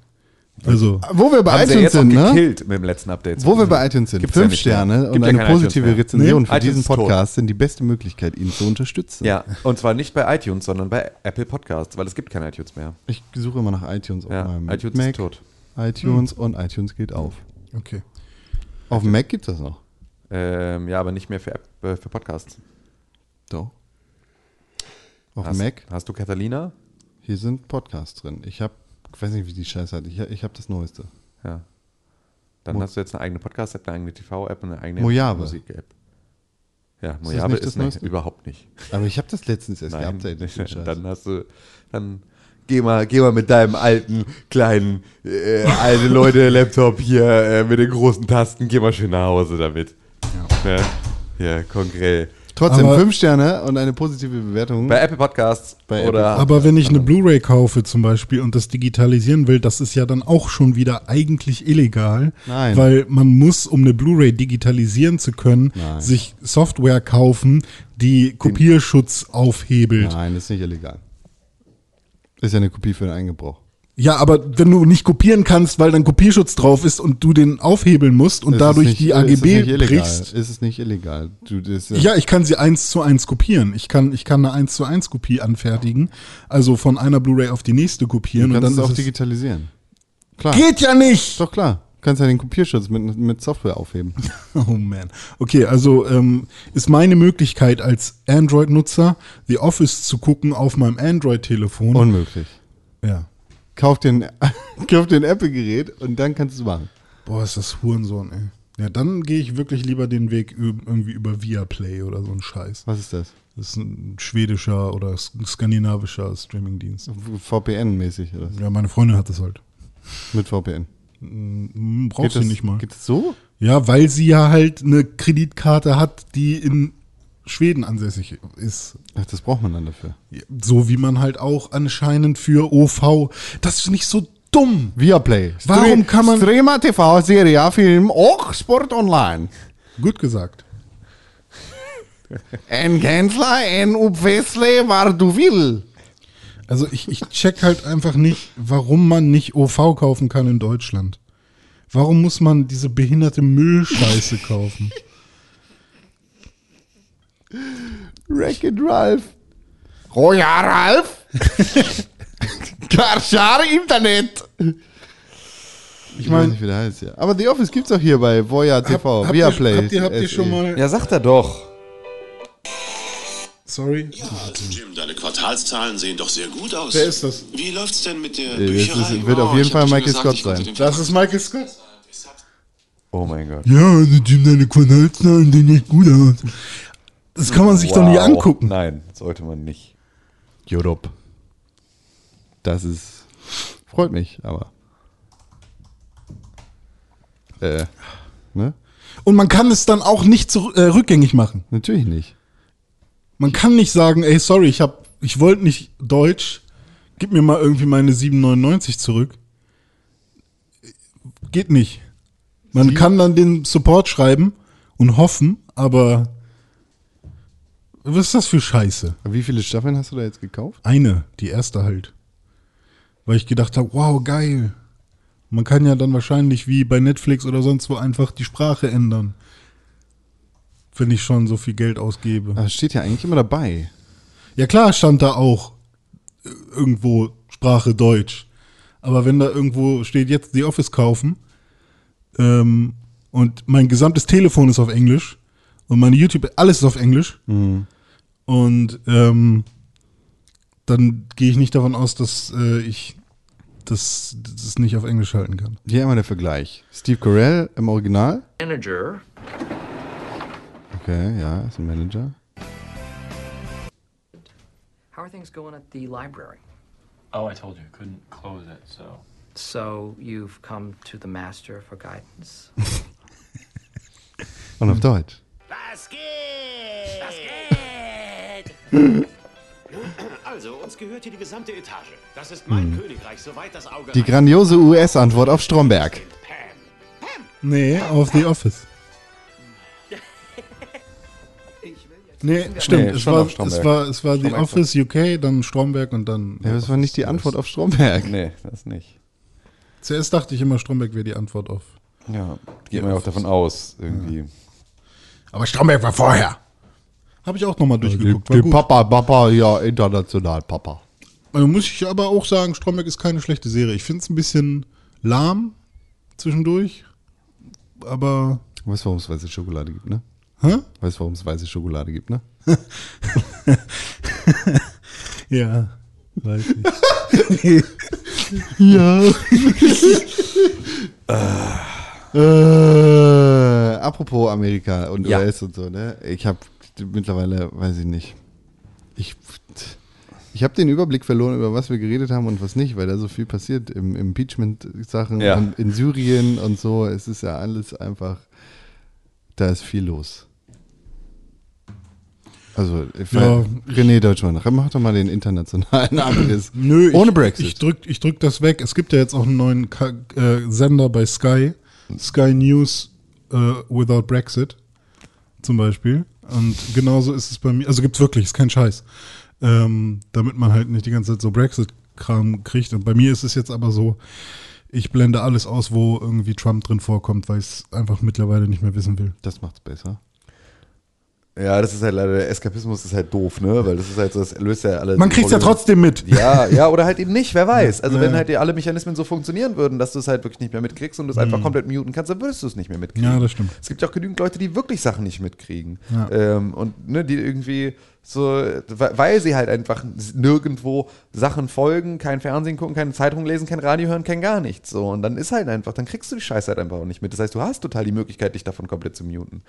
Also, Wo wir bei Haben sie ja iTunes sind, ne? gekillt mit dem letzten Update. Wo wir bei iTunes sind, Gibt's ja fünf nicht mehr. Sterne Gibt und ja eine positive. Rezension Nee, für iTunes diesen. Podcast sind die beste Möglichkeit, ihn zu unterstützen. Ja, und zwar nicht bei iTunes, sondern bei Apple Podcasts, weil es gibt kein iTunes mehr. Ich suche immer nach iTunes auf Ja, meinem iTunes Mac. ist tot. iTunes und iTunes geht auf. okay. Auf dem Mac gibt es das noch. Ähm, ja, aber nicht mehr für, App, äh, für Podcasts. Doch. Auf hast, dem Mac, Hast du Catalina? hier sind Podcasts drin. Ich habe, ich weiß nicht, wie die Scheiße hat. Ich, ich habe das Neueste. Ja. Dann Mo- hast du jetzt eine eigene Podcast-App, eine eigene TV-App und eine eigene. Musik-App. Ja, Mojave ist, das nicht, Neueste? überhaupt nicht. Aber ich habe das letztens erst Nein, geupdatet. dann hast du, dann geh mal, geh mal mit deinem alten, kleinen, äh, alte Leute-Laptop hier äh, mit den großen Tasten, geh mal schön nach Hause damit. Ja, ja konkret. Trotzdem Aber- fünf Sterne und eine positive Bewertung. Bei Apple Podcasts Bei Apple oder Aber wenn ich eine Blu-ray kaufe zum Beispiel und das digitalisieren will, das ist ja dann auch schon wieder eigentlich illegal. Nein. Weil man muss, um eine Blu-ray digitalisieren zu können, Nein. sich Software kaufen, die Kopierschutz aufhebelt. Nein, das ist nicht illegal. Ist ja eine Kopie für den Eingebrauch. Ja, aber wenn du nicht kopieren kannst, weil dann Kopierschutz drauf ist und du den aufhebeln musst und Ist dadurch nicht- die ist AGB illegal. brichst. Ist es nicht illegal? Du, das, Ja, ich kann sie eins zu eins kopieren. Ich kann, ich kann eine eins zu eins Kopie anfertigen. Also von einer Blu-ray auf die nächste kopieren du und kannst dann es auch ist digitalisieren. Klar. Geht ja nicht! Doch klar. Du kannst ja den Kopierschutz mit, mit Software aufheben. Oh man. Okay, also ähm, ist meine Möglichkeit als Android-Nutzer, The Office zu gucken auf meinem Android-Telefon. Unmöglich. ja. Kauf den, kauf den Apple-Gerät und dann kannst du es machen. Boah, ist das Hurensohn, ey. Ja, dann gehe ich wirklich lieber den Weg irgendwie über Viaplay oder so ein Scheiß. Was ist das? Das ist ein schwedischer oder skandinavischer Streamingdienst. VPN-mäßig oder. Ja, meine Freundin hat das halt. Mit VPN. Hm, Braucht sie das, nicht mal. Geht das so? Ja, weil sie ja halt eine Kreditkarte hat, die in Schweden ansässig ist. Ach, das braucht man dann dafür. So wie man halt auch anscheinend für OV. Das ist nicht so dumm. Viaplay. Warum kann man- Streamer, TV, Serie, Film, auch Sport online. Gut gesagt. En Gensler, en Upwesle, war du will. Also ich, ich check halt einfach nicht, warum man nicht OV kaufen kann in Deutschland. Warum muss man diese behinderte Müllscheiße kaufen? Wreck-It Ralph. Roja Ralph. Karschar Internet. Ich weiß mein- nicht, wie der heißt ja. Aber The Office gibt's auch hier bei Voya TV, habt, Viaplay. habt, ihr, habt ihr schon mal... Ja, sagt er doch. Sorry. Jim, deine Quartalszahlen sehen doch sehr gut aus. Wer ist das? Wie läuft's denn mit der Äh, das Bücherei? ist- wird auf Oh, jeden Fall hab Michael gesagt, Scott sein. Das ist Michael Scott? Oh mein Gott. Ja, also Jim, deine Quartalzahlen sehen echt gut aus. Das kann man sich doch nicht Wow. angucken. Nein, sollte man nicht. Europe. Das ist. Freut mich, aber. Äh. Ne? Und man kann es dann auch nicht zurück, äh, rückgängig machen. Natürlich nicht. Man kann nicht sagen, ey, sorry, ich hab, ich wollte nicht Deutsch, gib mir mal irgendwie meine 7,99 zurück. Geht nicht. Man kann dann den Support schreiben und hoffen, aber was ist das für Scheiße? Wie viele Staffeln hast du da jetzt gekauft? Eine, die erste halt. Weil ich gedacht habe, wow, geil. Man kann ja dann wahrscheinlich wie bei Netflix oder sonst wo einfach die Sprache ändern. Wenn ich schon so viel Geld ausgebe. Es steht ja eigentlich immer dabei. Ja klar stand da auch äh, irgendwo Sprache Deutsch. Aber wenn da irgendwo steht, jetzt die Office kaufen ähm, und mein gesamtes Telefon ist auf Englisch und meine YouTube, alles ist auf Englisch und ähm, dann gehe ich nicht davon aus, dass äh, ich das, das nicht auf Englisch halten kann. Hier einmal der Vergleich. Steve Carell im Original. manager Okay, ja, ist ein Manager. how are things going at the library Oh, I told you, I couldn't close it, so. so you've come to the master for guidance Und auf Also, Also, uns gehört hier die gesamte Etage. Das ist mein Königreich, soweit das Auge Die grandiose US-Antwort auf Stromberg. Pam. Nee, auf The Office. Nee, stimmt. Nee, es, war, es war es war The. Office UK, dann Stromberg und dann. Ja, das war nicht die Antwort auf Stromberg. Nee, das nicht. Zuerst dachte ich immer, Stromberg wäre die Antwort auf. Ja, geht man ja auch davon aus, irgendwie. Aber Stromberg war vorher. Habe ich auch nochmal durchgeguckt. Die gut. Papa, Papa, ja, international Papa. Also muss ich aber auch sagen, Stromberg ist keine schlechte Serie. Ich finde es ein bisschen lahm zwischendurch. Aber. Weißt du, warum es weiße Schokolade gibt, ne? Hä? Weißt du, warum es weiße Schokolade gibt, ne? Ja, weiß ich. ja. Äh, apropos Amerika und Ja. US und so, ne? Ich habe mittlerweile, weiß ich nicht. Ich, ich habe den Überblick verloren, über was wir geredet haben und was nicht, weil da so viel passiert im Impeachment-Sachen Ja. in Syrien und so. Es ist ja alles einfach, da ist viel los. Also, ich Ja, René Deutschmann, mach doch mal den internationalen Abriss. Nö, Ohne ich, Brexit. Ich drück, ich drück das weg. Es gibt ja jetzt auch einen neuen Ka äh, Sender bei Sky. Sky News äh, Without Brexit zum Beispiel. Und genauso ist es bei mir. Also gibt's wirklich, ist kein Scheiß. Ähm, damit man halt nicht die ganze Zeit so Brexit-Kram kriegt. Und bei mir ist es jetzt aber so, ich blende alles aus, wo irgendwie Trump drin vorkommt, weil ich es einfach mittlerweile nicht mehr wissen will. das macht's besser. Ja, das ist halt leider, der Eskapismus ist halt doof, ne? Weil das ist halt so, das löst ja alle. Man kriegt's ja trotzdem mit. Ja, ja, oder halt eben nicht, wer weiß. Also Ja. wenn halt alle Mechanismen so funktionieren würden, dass du es halt wirklich nicht mehr mitkriegst und du es einfach komplett muten kannst, dann würdest du es nicht mehr mitkriegen. Mhm. Ja, das stimmt. Es gibt ja auch genügend Leute, die wirklich Sachen nicht mitkriegen. Ja. Ähm, und ne, die irgendwie so, weil weil sie halt einfach nirgendwo Sachen folgen, kein Fernsehen gucken, keine Zeitung lesen, kein Radio hören, kein gar nichts. So. Und dann ist halt einfach, dann kriegst du die Scheiße halt einfach auch nicht mit. Das heißt, du hast total die Möglichkeit, dich davon komplett zu muten.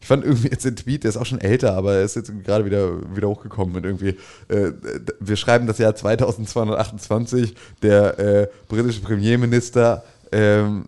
Ich fand irgendwie jetzt den Tweet, der ist auch schon älter, aber er ist jetzt gerade wieder, wieder hochgekommen mit irgendwie, äh, wir schreiben das Jahr 2228, der äh, britische Premierminister ähm,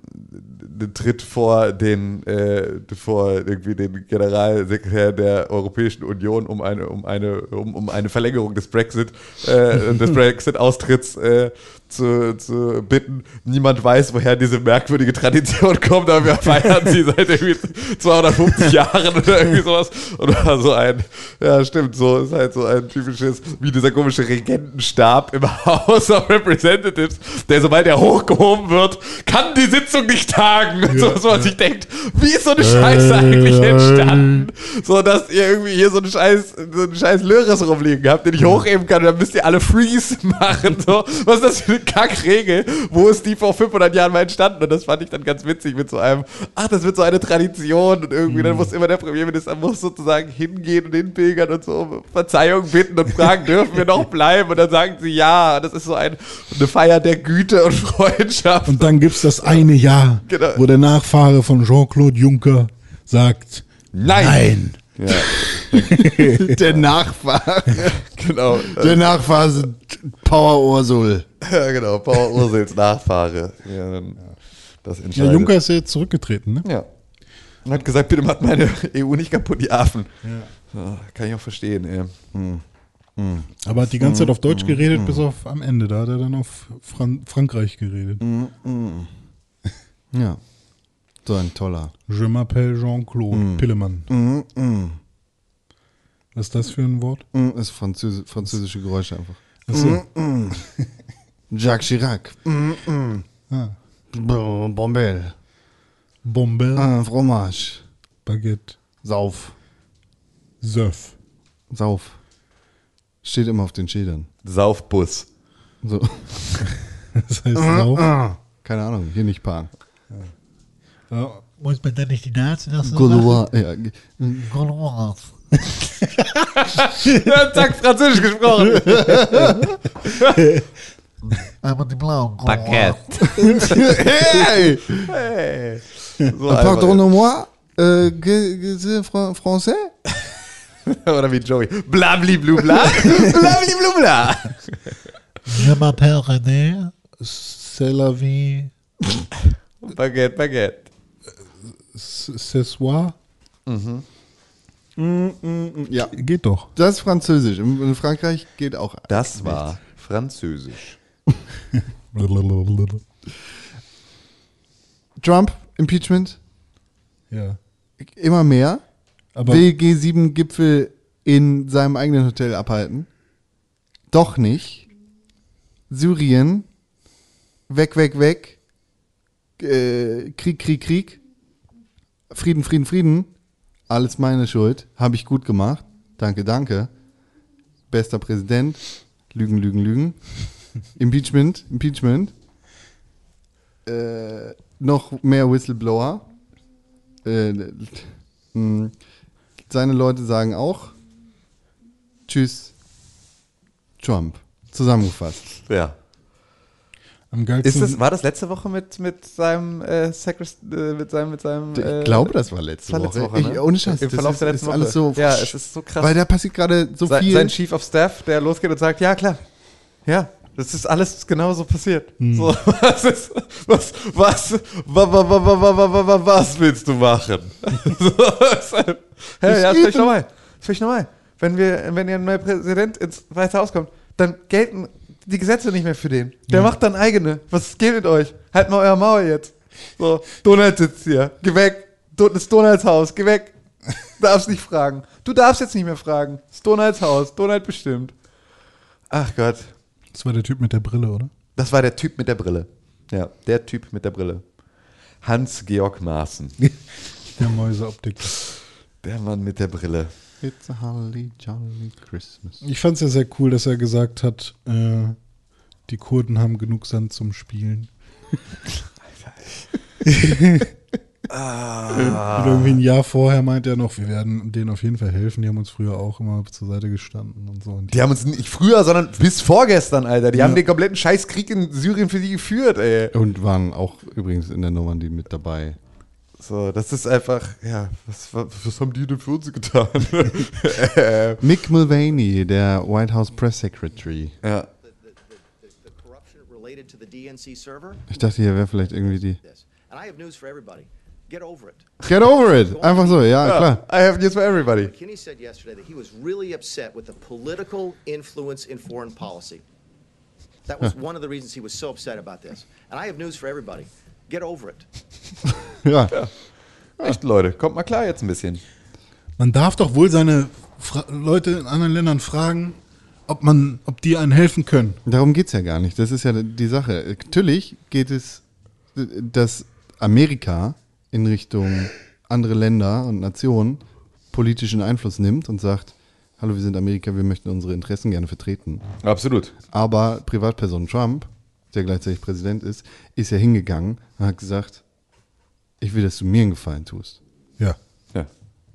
tritt vor den äh, vor irgendwie den Generalsekretär der Europäischen Union um eine um eine um, um eine Verlängerung des Brexit äh, des Brexit Austritts äh, zu, zu bitten. Niemand weiß, woher diese merkwürdige Tradition kommt, aber wir feiern sie seit irgendwie 250 Jahren oder irgendwie sowas. Und war so ein, ja stimmt, so ist halt so ein typisches, wie dieser komische Regentenstab im House of Representatives, der sobald er hochgehoben wird, kann die Sitzung nicht tagen. so, was man sich denkt, wie ist so eine Scheiße eigentlich entstanden? So, dass ihr irgendwie hier so einen scheiß, so einen scheiß Löres rumliegen habt, den ich hochheben kann und dann müsst ihr alle Freeze machen. So, was ist das für eine Kackregel? Wo ist die vor 500 Jahren mal entstanden? Und das fand ich dann ganz witzig mit so einem, ach, das wird so eine Tradition und irgendwie, dann muss immer der Premierminister muss sozusagen hingehen und hinpilgern und so um Verzeihung bitten und fragen, dürfen wir noch bleiben? Und dann sagen sie ja. Das ist so ein, eine Feier der Güte und Freundschaft. Und dann gibt's das eine Jahr, Genau. wo der Nachfahre von Jean-Claude Juncker sagt, Nein. nein. Ja, Der Nachfahre. genau. Der Nachfahre sind Power Ursul. Ja, genau. Paul Ursels Nachfahre. Ja, das Ja. Juncker ist ja jetzt zurückgetreten, ne? Ja. Und hat gesagt, bitte macht meine EU nicht kaputt, die Affen. Ja, kann ich auch verstehen, ey. Aber hat die ganze Zeit auf Deutsch geredet, bis auf am Ende. Da hat er dann auf Fran Frankreich geredet. Ja. So ein toller. Je m'appelle Jean-Claude Pillemann. Mm, mm. Was ist das für ein Wort? Mm, ist Französ französische Geräusche einfach. Achso. Jacques Chirac. Mm, mm. Ah. B- Bombelle. Bombe, Ah, Fromage. Baguette, Sauf. Söff. Sauf. Steht immer auf den Schildern. Saufbus. So. Das heißt Sauf. Keine Ahnung, hier nicht Pan. Ja. Muss man dann nicht die Nazi noch so Gaulois. Ja, ge- machen? Gaulois. Ja, zack, Französisch gesprochen. Einmal die blauen. Paket. hey! Hey. So Ah, einfach. Pardonnez-moi. Euh, que- que c'est fran- français? Oder wie Joey. Blabli blu bla. Blabli blu bla. Je m'appelle René. C'est la vie. Baguette, Baguette. Ce soir. Ja, Geht doch. das ist Französisch. In in Frankreich geht auch. Das war Französisch. Trump, Impeachment, Ja. immer mehr. Aber Will G7-Gipfel in seinem eigenen Hotel abhalten. Doch nicht. Syrien. Weg, weg, weg. Äh, Krieg, Krieg, Krieg. Frieden, Frieden, Frieden. Alles meine Schuld. Habe ich gut gemacht. Danke, danke. Bester Präsident. Lügen, Lügen, Lügen. Impeachment, Impeachment. Äh, noch mehr Whistleblower. Äh, mh, seine Leute sagen auch Tschüss, Trump. Zusammengefasst. Ja. Am geilsten. Das, war das letzte Woche mit, mit seinem äh, Sacris, äh, mit seinem, mit seinem. Äh, ich glaube, das war letzte Woche. Letzte Woche ne? ich, ohne Scheiß. Im Verlauf ist, der letzten ist Woche. So, ja, es ist so krass. Weil da passiert gerade so Se, viel. Sein Chief of Staff, der losgeht und sagt, ja klar, ja, das ist alles genauso passiert. Hm. So, was ist, was, was, was, was, was willst du machen? so, halt, hey, ja, ist nochmal. normal. Ist völlig normal. Wenn wir, wenn ihr ein neuer Präsident ins Weiße Haus kommt, dann gelten die Gesetze nicht mehr für den. Der macht dann eigene. Was geht mit euch? Halt mal euer Maul jetzt. So, Donald sitzt hier. Geh weg. Das ist Donalds Haus. Geh weg. Darfst nicht fragen. Du darfst jetzt nicht mehr fragen. Das ist Donalds Haus. Donald bestimmt. Ach Gott. Das war der Typ mit der Brille, oder? Das war der Typ mit der Brille. Ja, der Typ mit der Brille. Hans-Georg Maaßen. Der Mäuseoptik. Der Mann mit der Brille. It's a holly jolly Christmas. Ich fand es ja sehr cool, dass er gesagt hat, äh, die Kurden haben genug Sand zum Spielen. Und irgendwie ein Jahr vorher meint er noch, wir werden denen auf jeden Fall helfen. Die haben uns früher auch immer zur Seite gestanden und so. Und Die haben uns nicht früher, sondern bis vorgestern, Alter. Die Ja. haben den kompletten Scheißkrieg in Syrien für die geführt, ey. Und waren auch übrigens in der Normandie mit dabei. So, das ist einfach, ja, was, was, haben die denn für uns getan? Mick Mulvaney, der White House Press Secretary. ja. Ich dachte, hier wäre vielleicht irgendwie die. Get over it. Get over it! Einfach so, ja, klar. I have news for everybody. Kinney said yesterday that he was really upset with the political influence in foreign policy. That was one of the reasons he was so upset about this. And I have news for everybody. Get over it. Ja. Echt, Leute, kommt mal klar jetzt ein bisschen. man darf doch wohl seine Fra Leute in anderen Ländern fragen, ob, man, ob die einen helfen können. Darum geht es ja gar nicht. Das ist ja die Sache. Natürlich geht es, dass Amerika in Richtung andere Länder und Nationen politischen Einfluss nimmt und sagt, hallo, wir sind Amerika, wir möchten unsere Interessen gerne vertreten. Absolut. Aber Privatperson Trump, der gleichzeitig Präsident ist, ist ja hingegangen und hat gesagt, ich will, dass du mir einen Gefallen tust. Ja. Ja.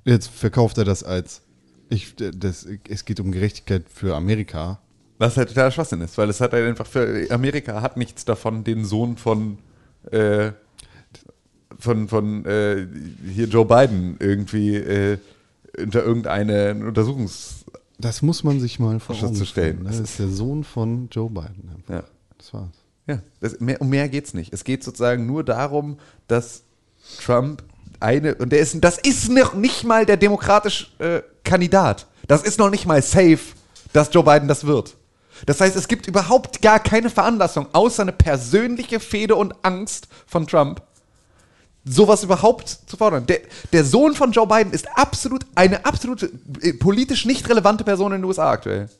Jetzt verkauft er das als, ich, das, es geht um Gerechtigkeit für Amerika. Was halt totaler Schwachsinn ist, weil es hat halt einfach für Amerika hat nichts davon, den Sohn von äh, von, von äh, hier Joe Biden irgendwie äh, unter irgendeine Untersuchungs... Das muss man sich mal vor Ausschuss Augen zu stellen. führen, ne? Das ist der Sohn von Joe Biden. einfach. Ja. Das war's. Ja, das, mehr, um mehr geht's nicht. Es geht sozusagen nur darum, dass Trump eine, und der ist, das ist noch nicht mal der demokratische äh, Kandidat. Das ist noch nicht mal safe, dass Joe Biden das wird. Das heißt, es gibt überhaupt gar keine Veranlassung, außer eine persönliche Fehde und Angst von Trump, sowas überhaupt zu fordern. Der, der Sohn von Joe Biden ist absolut eine absolut äh, politisch nicht relevante Person in den USA aktuell.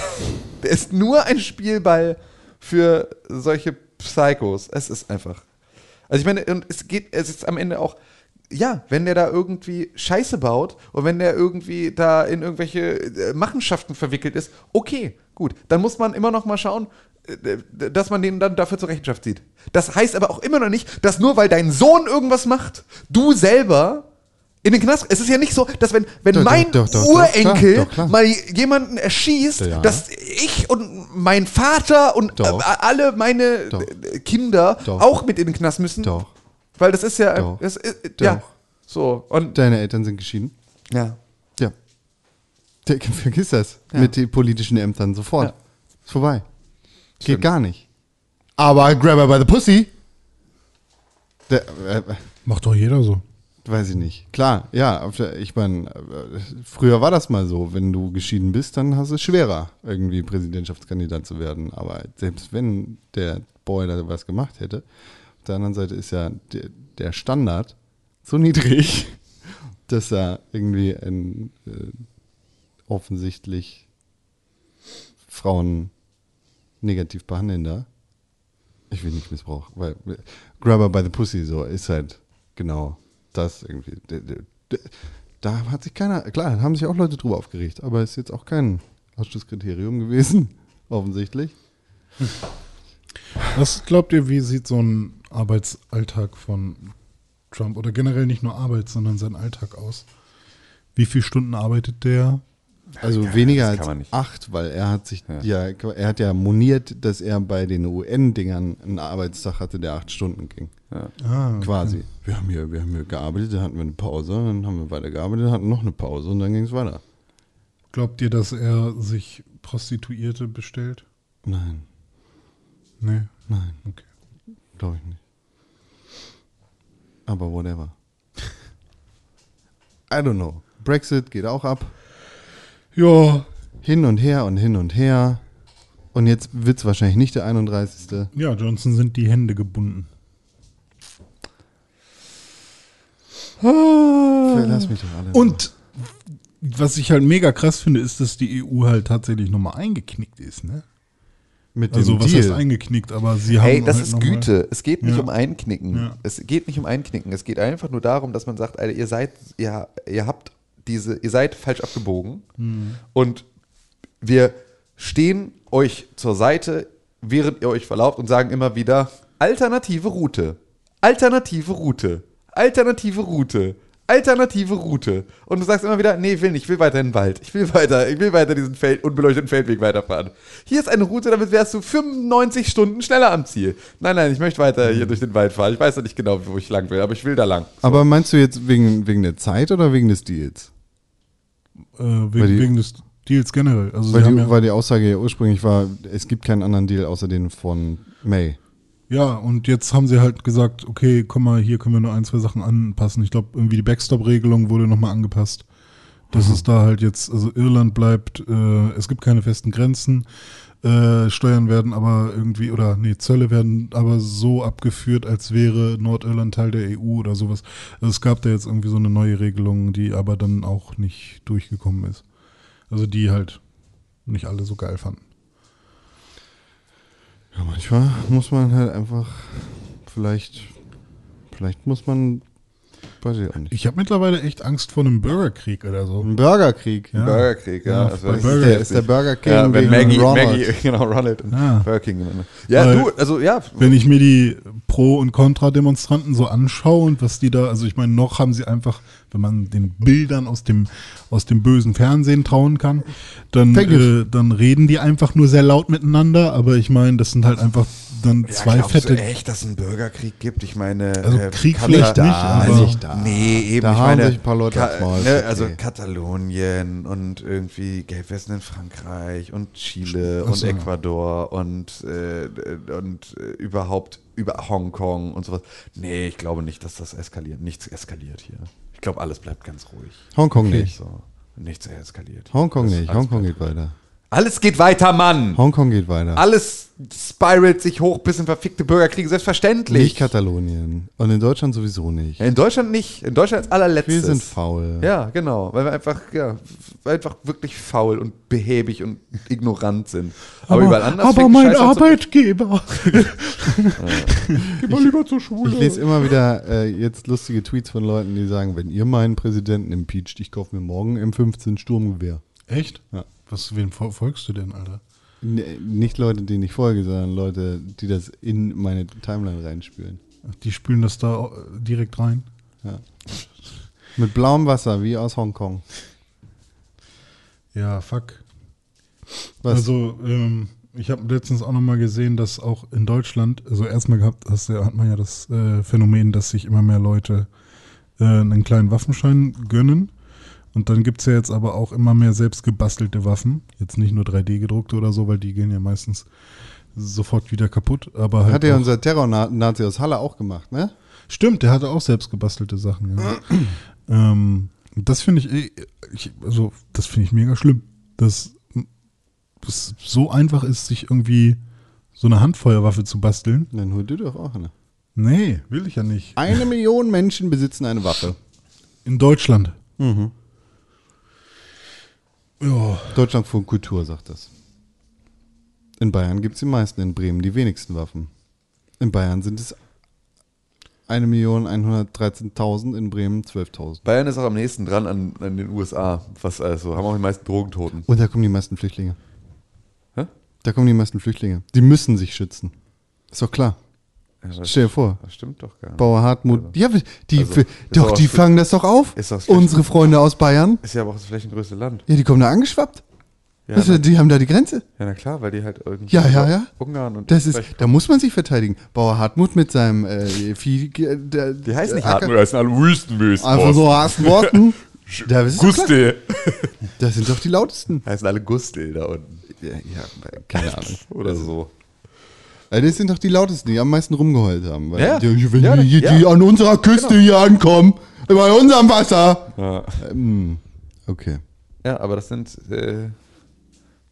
Der ist nur ein Spielball für solche Psychos. Es ist einfach. Also ich meine, und es geht, es ist am Ende auch, ja, wenn der da irgendwie Scheiße baut und wenn der irgendwie da in irgendwelche äh, Machenschaften verwickelt ist, okay, gut, dann muss man immer noch mal schauen, äh, dass man den dann dafür zur Rechenschaft zieht. Das heißt aber auch immer noch nicht, dass nur weil dein Sohn irgendwas macht, du selber in den Knast. Es ist ja nicht so, dass wenn, wenn Doch, mein doch, doch, doch, Urenkel klar, doch, klar. mal jemanden erschießt, Ja. dass ich und mein Vater und Doch. äh, alle meine Doch. äh, Kinder Doch. auch mit in den Knast müssen. Doch. Weil das ist ja, Doch. das ist, ja, Doch. so und Deine Eltern sind geschieden? ja, Ja. Vergiss das. Mit den politischen Ämtern sofort. Ja. Ist vorbei. Geht Stimmt. gar nicht. Aber grab her by the pussy. Der, äh, Macht doch jeder so. Weiß ich nicht. Klar, ja, ich meine, äh, früher war das mal so. Wenn du geschieden bist, dann hast du es schwerer, irgendwie Präsidentschaftskandidat zu werden. Aber selbst wenn der Boy da was gemacht hätte, auf der anderen Seite ist ja der, Standard so niedrig, dass er irgendwie ein äh, offensichtlich Frauen negativ behandelnder, ich will nicht Missbrauch, weil äh, Grabber by the Pussy so ist halt genau das irgendwie. Da hat sich keiner, klar, haben sich auch Leute drüber aufgeregt, aber ist jetzt auch kein Ausschlusskriterium gewesen, offensichtlich. Was glaubt ihr, wie sieht so ein Arbeitsalltag von Trump oder generell nicht nur Arbeit, sondern sein Alltag aus? Wie viele Stunden arbeitet der? Also Ja, weniger als acht, weil er hat sich Ja. ja. er hat ja moniert, dass er bei den UN-Dingern einen Arbeitstag hatte, der acht Stunden ging. Ja. Ah, okay. Quasi. Wir haben hier, wir haben hier gearbeitet, dann hatten wir eine Pause, dann haben wir weiter gearbeitet, hatten noch eine Pause und dann ging es weiter. Glaubt ihr, dass er sich Prostituierte bestellt? Nein, Nee. nein, Okay. glaube ich nicht. Aber whatever. I don't know. Brexit geht auch ab. Ja, Hin und her und hin und her. Und jetzt wird es wahrscheinlich nicht der 31. ja, Johnson sind die Hände gebunden. Lass mich doch alle. Und was ich halt mega krass finde, ist, dass die EU halt tatsächlich nochmal eingeknickt ist, ne? mit Also dem was heißt Deal. eingeknickt, aber sie haben Hey, das halt ist noch mal- Güte. Es geht nicht Ja. um Einknicken. Ja. Es geht nicht um Einknicken. Es geht einfach nur darum, dass man sagt, Alter, ihr seid, ihr, ihr habt diese, ihr seid falsch abgebogen Hm. und wir stehen euch zur Seite, während ihr euch verlauft und sagen immer wieder alternative Route, alternative Route, alternative Route. Alternative Route. Und du sagst immer wieder, nee, will nicht, ich will weiter in den Wald. Ich will weiter, ich will weiter diesen Feld, unbeleuchteten Feldweg weiterfahren. Hier ist eine Route, damit wärst du 95 Stunden schneller am Ziel. Nein, nein, ich möchte weiter hier durch den Wald fahren. Ich weiß noch nicht genau, wo ich lang will, aber ich will da lang. So. Aber meinst du jetzt wegen, wegen der Zeit oder wegen des Deals? Äh, wegen, Weil die- wegen des Deals generell. Also Weil die, ja, weil die Aussage ja ursprünglich war, es gibt keinen anderen Deal außer den von May. Ja, und jetzt haben sie halt gesagt, okay, komm mal, hier können wir nur ein, zwei Sachen anpassen. Ich glaube, irgendwie die Backstop-Regelung wurde nochmal angepasst. Das ist da halt jetzt, also Irland bleibt, äh, es gibt keine festen Grenzen, äh, Steuern werden aber irgendwie, oder nee, Zölle werden aber so abgeführt, als wäre Nordirland Teil der EU oder sowas. Also es gab da jetzt irgendwie so eine neue Regelung, die aber dann auch nicht durchgekommen ist. Also die halt nicht alle so geil fanden. Ja, manchmal muss man halt einfach, vielleicht, vielleicht muss man, weiß ich auch nicht. Ich habe mittlerweile echt Angst vor einem Bürgerkrieg oder so. Ein Burgerkrieg. Ja. Burgerkrieg, ja. Ja, richtig Burger Der ist der Burger King ja, wenn gegen Maggie, Ronald. Maggie, genau, Ronald und Ja. Burger King. Ja, Weil- du, also ja, Wenn ich mir die Pro- und Contra-Demonstranten so anschaue und was die da, also ich meine, noch haben sie einfach, wenn man den Bildern aus dem, aus dem bösen Fernsehen trauen kann, dann, äh, dann reden die einfach nur sehr laut miteinander, aber ich meine, das sind halt einfach dann zwei glaubst fette. Du echt, dass es einen Bürgerkrieg gibt? Ich meine, Also Krieg vielleicht nicht, aber- nicht da. Nee, eben. Da ich haben meine, sich ein paar Leute Ka Maul, ne, Also okay. Katalonien und irgendwie Gelbwesten in Frankreich und Chile Ach und so. Ecuador und, äh, und äh, überhaupt über Hongkong und sowas. Nee, ich glaube nicht, dass das eskaliert. Nichts eskaliert hier. Ich glaube, alles bleibt ganz ruhig. Hongkong Okay, nicht. So. Nichts eskaliert. Hongkong Das- nicht. Hongkong geht weiter. Alles geht weiter, Mann! Hongkong geht weiter. Alles spiralt sich hoch bis in verfickte Bürgerkriege, selbstverständlich. Nicht Katalonien. Und in Deutschland sowieso nicht. Ja, in Deutschland nicht. In Deutschland als allerletztes. Wir sind faul. Ja, genau. Weil wir einfach, ja, einfach wirklich faul und behäbig und ignorant sind. Aber, überall anders aber mein Arbeitgeber. Geh mal lieber zur Schule. Ich lese immer wieder äh, jetzt lustige Tweets von Leuten, die sagen, wenn ihr meinen Präsidenten impeacht, ich kaufe mir morgen M15 Sturmgewehr. Echt? Ja. Was, wen fol- folgst du denn, Alter? N nicht Leute, denen ich folge, sondern Leute, die das in meine Timeline reinspülen. Ach, Die spülen das da äh, direkt rein. Ja. Mit blauem Wasser, wie aus Hongkong. Ja, fuck. Was? Also, ähm, ich habe letztens auch nochmal gesehen, dass auch in Deutschland, also erstmal gehabt, hast, hat man ja das äh, Phänomen, dass sich immer mehr Leute äh, einen kleinen Waffenschein gönnen. Und dann gibt es ja jetzt aber auch immer mehr selbst gebastelte Waffen. Jetzt nicht nur 3D gedruckte oder so, weil die gehen ja meistens sofort wieder kaputt. Aber halt Hat ja unser Terror-Nazi aus Halle auch gemacht, ne? Stimmt, der hatte auch selbst gebastelte Sachen. Ja. ähm, das finde ich, eh- ich, also das finde ich mega schlimm, dass es so einfach ist, sich irgendwie so eine Handfeuerwaffe zu basteln. Dann hol du doch auch eine. Nee, will ich ja nicht. Eine Million Menschen besitzen eine Waffe. In Deutschland. Mhm. Ja, Deutschland von Kultur, sagt das. In Bayern gibt es die meisten, in Bremen die wenigsten Waffen. In Bayern sind es 1.113.000, in Bremen 12.000. Bayern ist auch am nächsten dran an, an den USA. Was also, haben auch die meisten Drogentoten. Und da kommen die meisten Flüchtlinge. Hä? Da kommen die meisten Flüchtlinge. Die müssen sich schützen. Ist doch klar. Das, Stell dir vor. das stimmt doch gar nicht. Bauer Hartmut. Ja, die, Also, doch, die fangen das doch auf. Ist das? Unsere Freunde aus Bayern. Ist ja aber auch das flächengrößte Land. Ja, die kommen da angeschwappt. Ja, du, die haben da die Grenze. ja, na klar, weil die halt irgendwie Ja, ja, ja. Ungarn und Das ist, da muss man sich verteidigen. Bauer Hartmut mit seinem äh, Vieh, äh, der, Die heißen nicht Hartmut, das sind alle Wüstenwüsten. Einfach so harten Worten. Da. Gustel. Das sind doch die lautesten. Heißen alle Gustel da unten. Ja, ja keine Ahnung. Oder so. Also das sind doch die lautesten, die am meisten rumgeheult haben. Weil Ja. die, wenn Ja, die, die ja. Genau. an unserer Küste hier ankommen, bei unserem Wasser. Ja. Ähm, okay. ja, aber das sind, äh,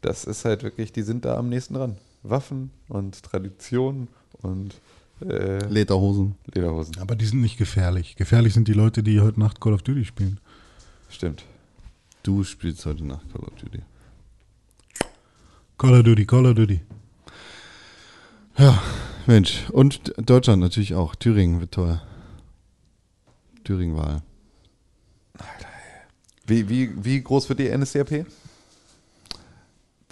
das ist halt wirklich, die sind da am nächsten dran. Waffen und Tradition und äh, Lederhosen. Lederhosen. aber die sind nicht gefährlich. Gefährlich sind die Leute, die heute Nacht Call of Duty spielen. Stimmt. Du spielst heute Nacht Call of Duty. Call of Duty, Call of Duty. Ja, Mensch. Und Deutschland natürlich auch. Thüringen wird teuer. Thüringen-Wahl. Wie, wie, wie groß wird die NSDAP?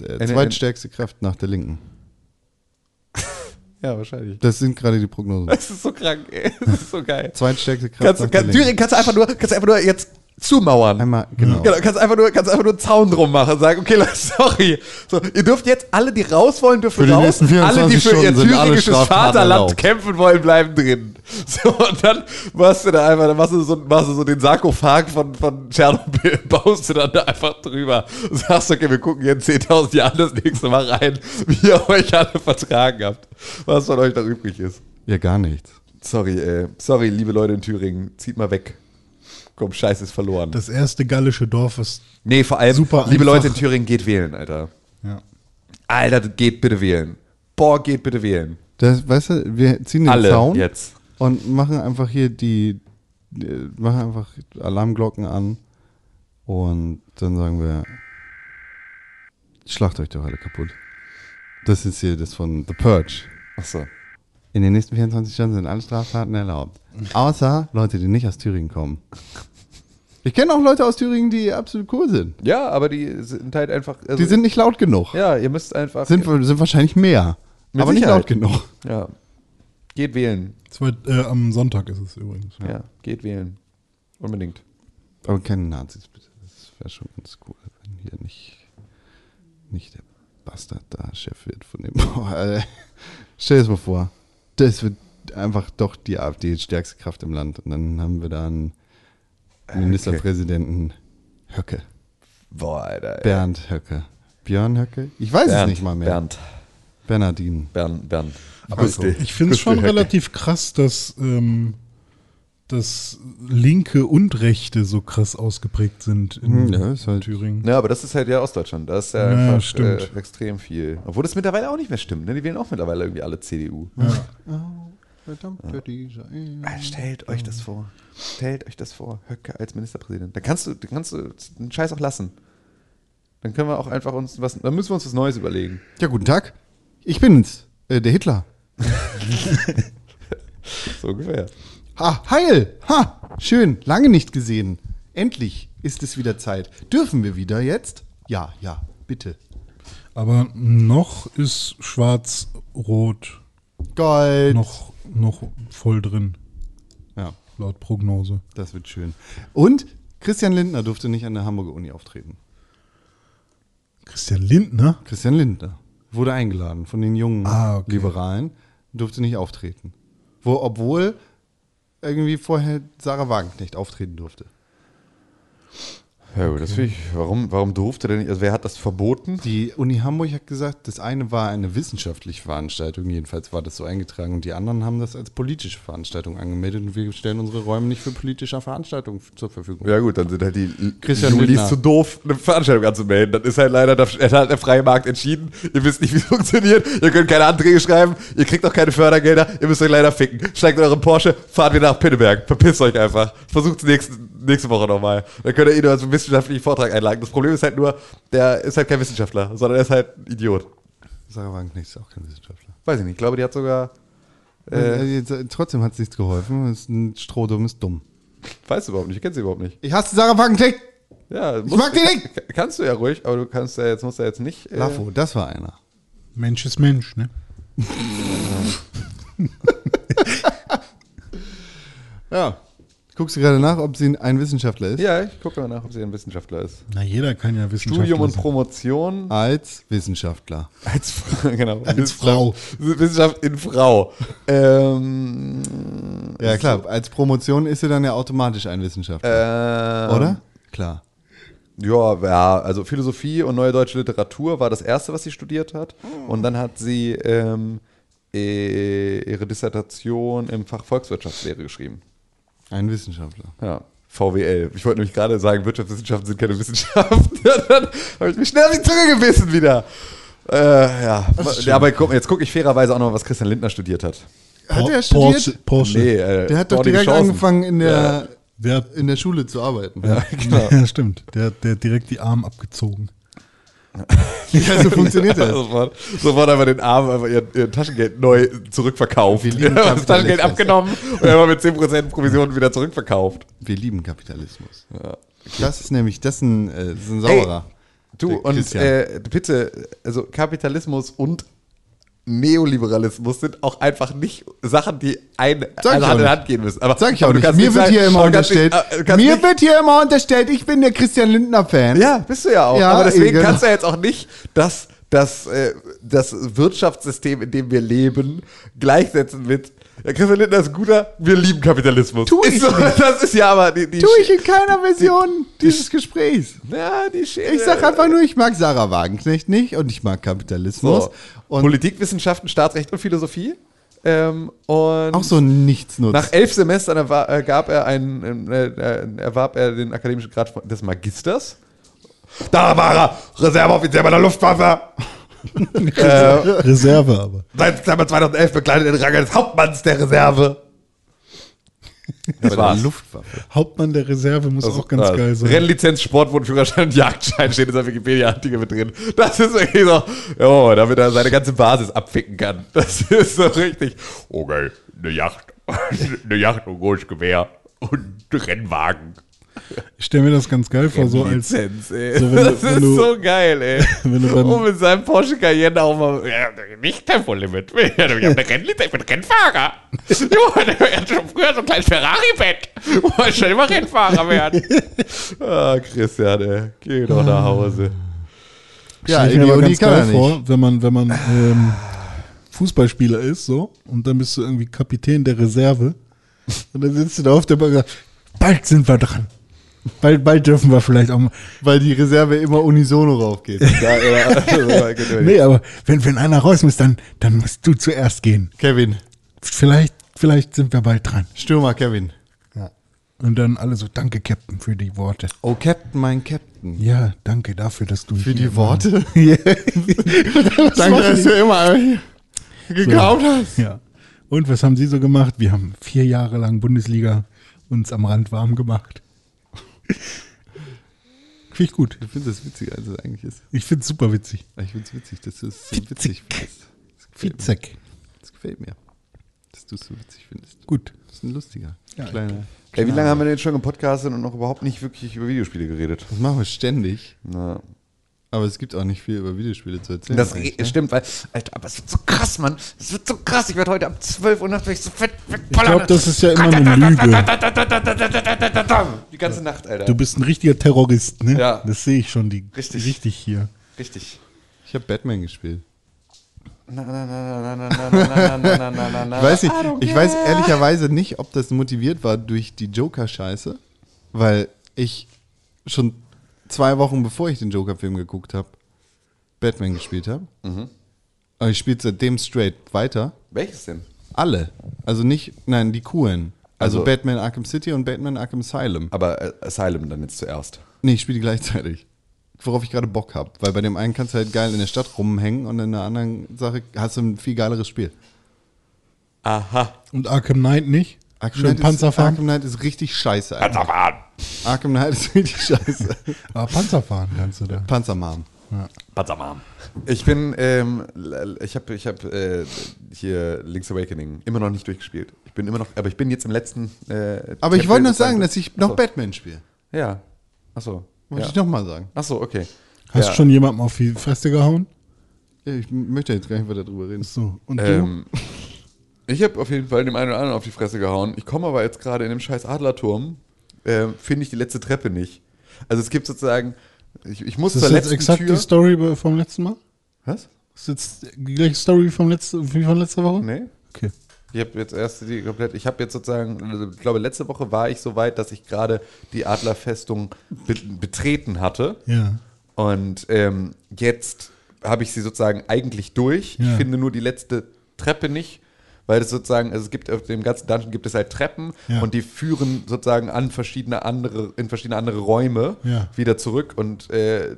Der zweitstärkste Kraft nach der Linken. Ja, wahrscheinlich. Das sind gerade die Prognosen. Das ist so krank, ey. Das ist so geil. Zweitstärkste Kraft Kannst, nach du- der kann, Linken. Thüringen kannst du einfach nur, kannst du einfach nur jetzt zumauern. Einmal, genau. Genau, kannst einfach nur, kannst einfach nur einen Zaun drum machen und sagen, okay, Leute, sorry. So, ihr dürft jetzt alle, die raus wollen, dürfen Für die raus. 24 alle, die für ihr Stunden alle thüringisches Vaterland kämpfen wollen, bleiben drin. So, und dann machst du da einfach, dann machst du so, machst du so den Sarkophag von, von Tschernobyl, baust du dann da einfach drüber und sagst, okay, wir gucken jetzt 10.000 Jahre das nächste Mal rein, wie ihr euch alle vertragen habt. Was von euch da übrig ist. Ja, gar nichts. Sorry, ey. Sorry, liebe Leute in Thüringen. Zieht mal weg. Komm, Scheiß ist verloren. Das erste gallische Dorf ist. nee, vor allem, Super liebe einfach. Leute in Thüringen, geht wählen, Alter. Ja. Alter, geht bitte wählen. Boah, geht bitte wählen. Das, weißt du, wir ziehen den Alle Zaun jetzt. und machen einfach hier die, die, machen einfach Alarmglocken an und dann sagen wir, schlacht euch doch alle kaputt. Das ist hier das von The Purge. Achso. In den nächsten 24 Stunden sind alle Straftaten erlaubt. Außer Leute, die nicht aus Thüringen kommen. Ich kenne auch Leute aus Thüringen, die absolut cool sind. Ja, aber die sind halt einfach. also- Die sind nicht laut genug. Ja, ihr müsst einfach. Sind, sind wahrscheinlich mehr. Aber nicht Sicherheit. laut genug. Ja. Geht wählen. Zwei, äh, am Sonntag ist es übrigens. Ja. geht wählen. Unbedingt. Aber keine Nazis, bitte. Das wäre schon ganz cool, wenn hier nicht, nicht der Bastard da Chef wird von dem. Alter. Stell dir das mal vor. Das wird einfach doch die AfD die stärkste Kraft im Land. Und dann haben wir da einen Ministerpräsidenten Höcke. Boah, Alter. ey. Bernd Höcke. Björn Höcke? Ich weiß Bernd, es nicht mal mehr. Bernd. Bernardin. Bernd. Bernd. Aber Gustel. ich finde es schon relativ krass, dass, ähm, dass Linke und Rechte so krass ausgeprägt sind in Hm, ja, ist halt- Thüringen. Ja, aber das ist halt ja Ostdeutschend. Da ist ja, Ja, einfach stimmt. Äh, extrem viel. Obwohl das mittlerweile auch nicht mehr stimmt. Ne? Die wählen auch mittlerweile irgendwie alle CDU. Verdammt für diese Ehe. Ah, Stellt euch das vor. Stellt euch das vor. Höcke als Ministerpräsident. Dann kannst du, dann kannst du den Scheiß auch lassen. Dann können wir auch einfach uns was, dann müssen wir uns was Neues überlegen. Ja, guten Tag. Ich bin's, äh, der Hitler. So ungefähr. Ha, heil! Ha! Schön, lange nicht gesehen. Endlich ist es wieder Zeit. Dürfen wir wieder jetzt? Ja, ja, bitte. Aber noch ist Schwarz-Rot Gold. noch, noch voll drin, Ja, laut Prognose. das wird schön. Und Christian Lindner durfte nicht an der Hamburger Uni auftreten. Christian Lindner? Christian Lindner wurde eingeladen von den jungen Ah, okay. Liberalen, durfte nicht auftreten. Wo, obwohl irgendwie vorher Sarah Wagenknecht auftreten durfte. Ja, gut, das finde ich. Warum, warum durfte der nicht? Also, wer hat das verboten? Die Uni Hamburg hat gesagt, das eine war eine wissenschaftliche Veranstaltung, jedenfalls war das so eingetragen. Und die anderen haben das als politische Veranstaltung angemeldet und wir stellen unsere Räume nicht für politische Veranstaltungen zur Verfügung. Ja, gut, dann sind halt die Christian Julis zu doof, eine Veranstaltung anzumelden. Das ist halt leider, da hat halt der freie Markt entschieden. Ihr wisst nicht, wie es funktioniert. Ihr könnt keine Anträge schreiben. Ihr kriegt auch keine Fördergelder. Ihr müsst euch leider ficken. Steigt in euren Porsche, fahrt wieder nach Pinneberg. Verpisst euch einfach. Versucht es nächste, Woche nochmal. Dann könnt ihr ihn nur als wissenschaftlichen Vortrag einladen. Das Problem ist halt nur, der ist halt kein Wissenschaftler, sondern er ist halt ein Idiot. Sarah Wagenknecht ist auch kein Wissenschaftler. Weiß ich nicht. Ich glaube, die hat sogar. Äh, trotzdem hat es nichts geholfen. Ist ein Strohdumm, ist dumm. weißt du überhaupt nicht. Ich kenne sie überhaupt nicht. Ich hasse Sarah Wagenknecht! Ja, Ich mag die nicht! Kannst du ja ruhig, aber du kannst ja jetzt, musst ja jetzt nicht. Äh, Lafo, das war einer. Mensch ist Mensch, ne? Ja. Guckst du gerade nach, ob sie ein Wissenschaftler ist? ja, ich gucke mal nach, ob sie ein Wissenschaftler ist. Na, jeder kann ja Wissenschaftler Studium und sein. Promotion Als Wissenschaftler. als, genau, Als Frau. Wissenschaft in Frau. ähm, Ja, klar. Als Promotion ist sie dann ja automatisch ein Wissenschaftler. ähm, Oder? Klar. Ja, ja, also Philosophie und neue deutsche Literatur war das erste, was sie studiert hat. Und dann hat sie ähm, äh, ihre Dissertation im Fach Volkswirtschaftslehre geschrieben. Ein Wissenschaftler. Ja. VWL. Ich wollte nämlich gerade sagen, Wirtschaftswissenschaften sind keine Wissenschaft. dann habe ich mich schnell auf die Zunge gebissen wieder. Äh, ja. ja. Aber guck, jetzt gucke ich fairerweise auch noch, was Christian Lindner studiert hat. Hat er studiert? Porsche. Porsche. Nee, äh, Der hat doch direkt Chancen. angefangen, in der, Wer, in der Schule zu arbeiten. Ja, genau. ja, stimmt. Der, der hat direkt die Arme abgezogen. Ja, so funktioniert das. Sofort, sofort einfach den Arm, einfach ihr, ihr Taschengeld neu zurückverkauft. Wir lieben das Taschengeld abgenommen und einfach mit 10% Provision wieder zurückverkauft. Wir lieben Kapitalismus. Das ist nämlich, das ist ein, äh, das ist ein Ey, Sauerer. Du, und äh, bitte, also Kapitalismus und Neoliberalismus sind auch einfach nicht Sachen, die ein, ich also Hand in. Hand gehen müssen. Aber, Sag ich auch nicht. Mir wird sagen- hier immer unterstellt, nicht- äh, mir nicht- wird hier immer unterstellt, ich bin der Christian Lindner-Fan. Ja, bist du ja auch. Ja, aber deswegen genau. kannst du ja jetzt auch nicht das, das, äh, das Wirtschaftssystem, in dem wir leben, gleichsetzen mit ja, Christian Lindner ist ein guter, wir lieben Kapitalismus. Tu ich so. Das ist ja aber die, die Tue ich in keiner Version dieses Gesprächs. Ja, die Schere. Ich sag einfach nur, ich mag Sarah Wagenknecht nicht und ich mag Kapitalismus. so. Und Politikwissenschaften, Staatsrecht und Philosophie. Ähm, und auch so nichts nutzt. Nach elf Semestern erwa- äh, er einen, äh, äh, erwarb er den akademischen Grad des Magisters. Da war er, Reserveoffizier bei der Luftwaffe. Äh, Reserve aber. seit Dezember 2011 bekleidet er den Rang des Hauptmanns der Reserve. Das war's. Luftwaffe. Hauptmann der Reserve muss auch ganz geil sein. Rennlizenz, Sportwohnführerschein und Jagdschein steht in seinem Wikipedia-Artikel mit drin. Das ist wirklich so, oh, damit er seine ganze Basis abficken kann. Das ist so richtig. Okay, eine Yacht. Eine Yacht und großes Gewehr und Rennwagen. Ich stelle mir das ganz geil vor, so als Lizenz, ey. so wenn du- das wenn ist du- so geil, ey. wenn du beim- um in seinem Porsche Cayenne auch mal, ja, nicht Tempolimit. Ich habe eine Rennlizenz, ich bin Rennfahrer. Jo, er hat schon früher so ein kleines Ferrari-Bett. Wollte schon immer Rennfahrer werden. ah, Christian, ey, geh doch nach Hause. Ja, ich in mir aber ganz geil vor, wenn man, wenn man ähm, Fußballspieler ist, so, und dann bist du irgendwie Kapitän der Reserve. Und dann sitzt du da auf der Bank und sagst, bald sind wir dran. Bald, bald dürfen wir vielleicht auch mal. Weil die Reserve immer unisono raufgeht. Ja, ja, ja, Nee, aber wenn, wenn einer raus muss, dann, dann musst du zuerst gehen. Kevin. Vielleicht, vielleicht sind wir bald dran. Stürmer Kevin. Und dann alle so, danke, Captain, für die Worte. Oh, Captain, mein Captain. Ja, danke dafür, dass du Für die Worte? Ja. Danke, dass du immer gekauft hast. Ja. Und was haben Sie so gemacht? Wir haben vier Jahre lang Bundesliga uns am Rand warm gemacht. Finde ich gut. Du findest es witziger, als es eigentlich ist. Ich finde es super witzig. Ich finde es witzig, dass du es so witzig findest. Das. Witzig. das gefällt mir. Dass du es so witzig findest. Gut. Das ist ein lustiger. Ja, kleiner. Ey, wie lange haben wir denn schon gepodcastet und noch überhaupt nicht wirklich über Videospiele geredet? Das machen wir ständig. Na, aber es gibt auch nicht viel über Videospiele zu erzählen. Das ne? stimmt, weil, Alter, aber es wird so krass, Mann. Es wird so krass. Ich werde heute ab 12 Uhr nachts so fett wegballern. Ich glaube, das ist ja immer eine Lüge. Die ganze Nacht, Alter. Du bist ein richtiger Terrorist, ne? Ja. Das sehe ich schon die, richtig. richtig hier. Richtig. Ich habe Batman gespielt. Ich weiß nicht, ich weiß ehrlicherweise nicht, ob das motiviert war durch die Joker-Scheiße, weil ich schon zwei Wochen bevor ich den Joker-Film geguckt habe, Batman gespielt habe. Mhm. Aber ich spiele seitdem straight weiter. Welches denn? Alle. Also nicht, nein, die coolen. Also, Also- Batman Arkham City und Batman Arkham Asylum. Aber äh, Asylum dann jetzt zuerst. Nee, ich spiele die gleichzeitig. Worauf ich gerade Bock habe. Weil bei dem einen kannst du halt geil in der Stadt rumhängen und in der anderen Sache hast du ein viel geileres Spiel. Aha. Und Arkham Knight nicht? Arkham Schön Knight, Panzer ist? Arkham Knight ist richtig scheiße. Alter. Panzerfahren. Arkham Knight ist richtig scheiße. Aber Panzer fahren kannst du da. Panzermarm. Panzermarm. Ich bin, ähm, ich habe ich hab, äh, hier Link's Awakening immer noch nicht durchgespielt. Ich bin immer noch, aber ich bin jetzt im letzten. Äh, Aber ich wollte nur sagen, dass ich noch Achso. Batman spiele. Ja. Achso. Wollte Ja. ich nochmal sagen. Achso, okay. Hast ja. du schon jemandem auf die Fresse gehauen? Ja, ich möchte jetzt gar nicht weiter drüber reden. So. Und Ähm, ich habe auf jeden Fall dem einen oder anderen auf die Fresse gehauen. Ich komme aber jetzt gerade in dem scheiß Adlerturm, äh, finde ich die letzte Treppe nicht. Also es gibt sozusagen, ich, ich muss? Ist zur das jetzt letzten exakt Tür. die Story vom letzten Mal? Was? Ist jetzt die gleiche Story vom letzten, wie von letzter Woche? Nee. Okay. Ich habe jetzt erst die komplett, ich habe jetzt sozusagen, also ich glaube, letzte Woche war ich so weit, dass ich gerade die Adlerfestung be betreten hatte. Ja. Und ähm, jetzt habe ich sie sozusagen eigentlich durch. Ich Ja. finde nur die letzte Treppe nicht, weil es sozusagen, also es gibt auf dem ganzen Dungeon gibt es halt Treppen Ja. und die führen sozusagen an verschiedene andere, in verschiedene andere Räume Ja. wieder zurück und äh,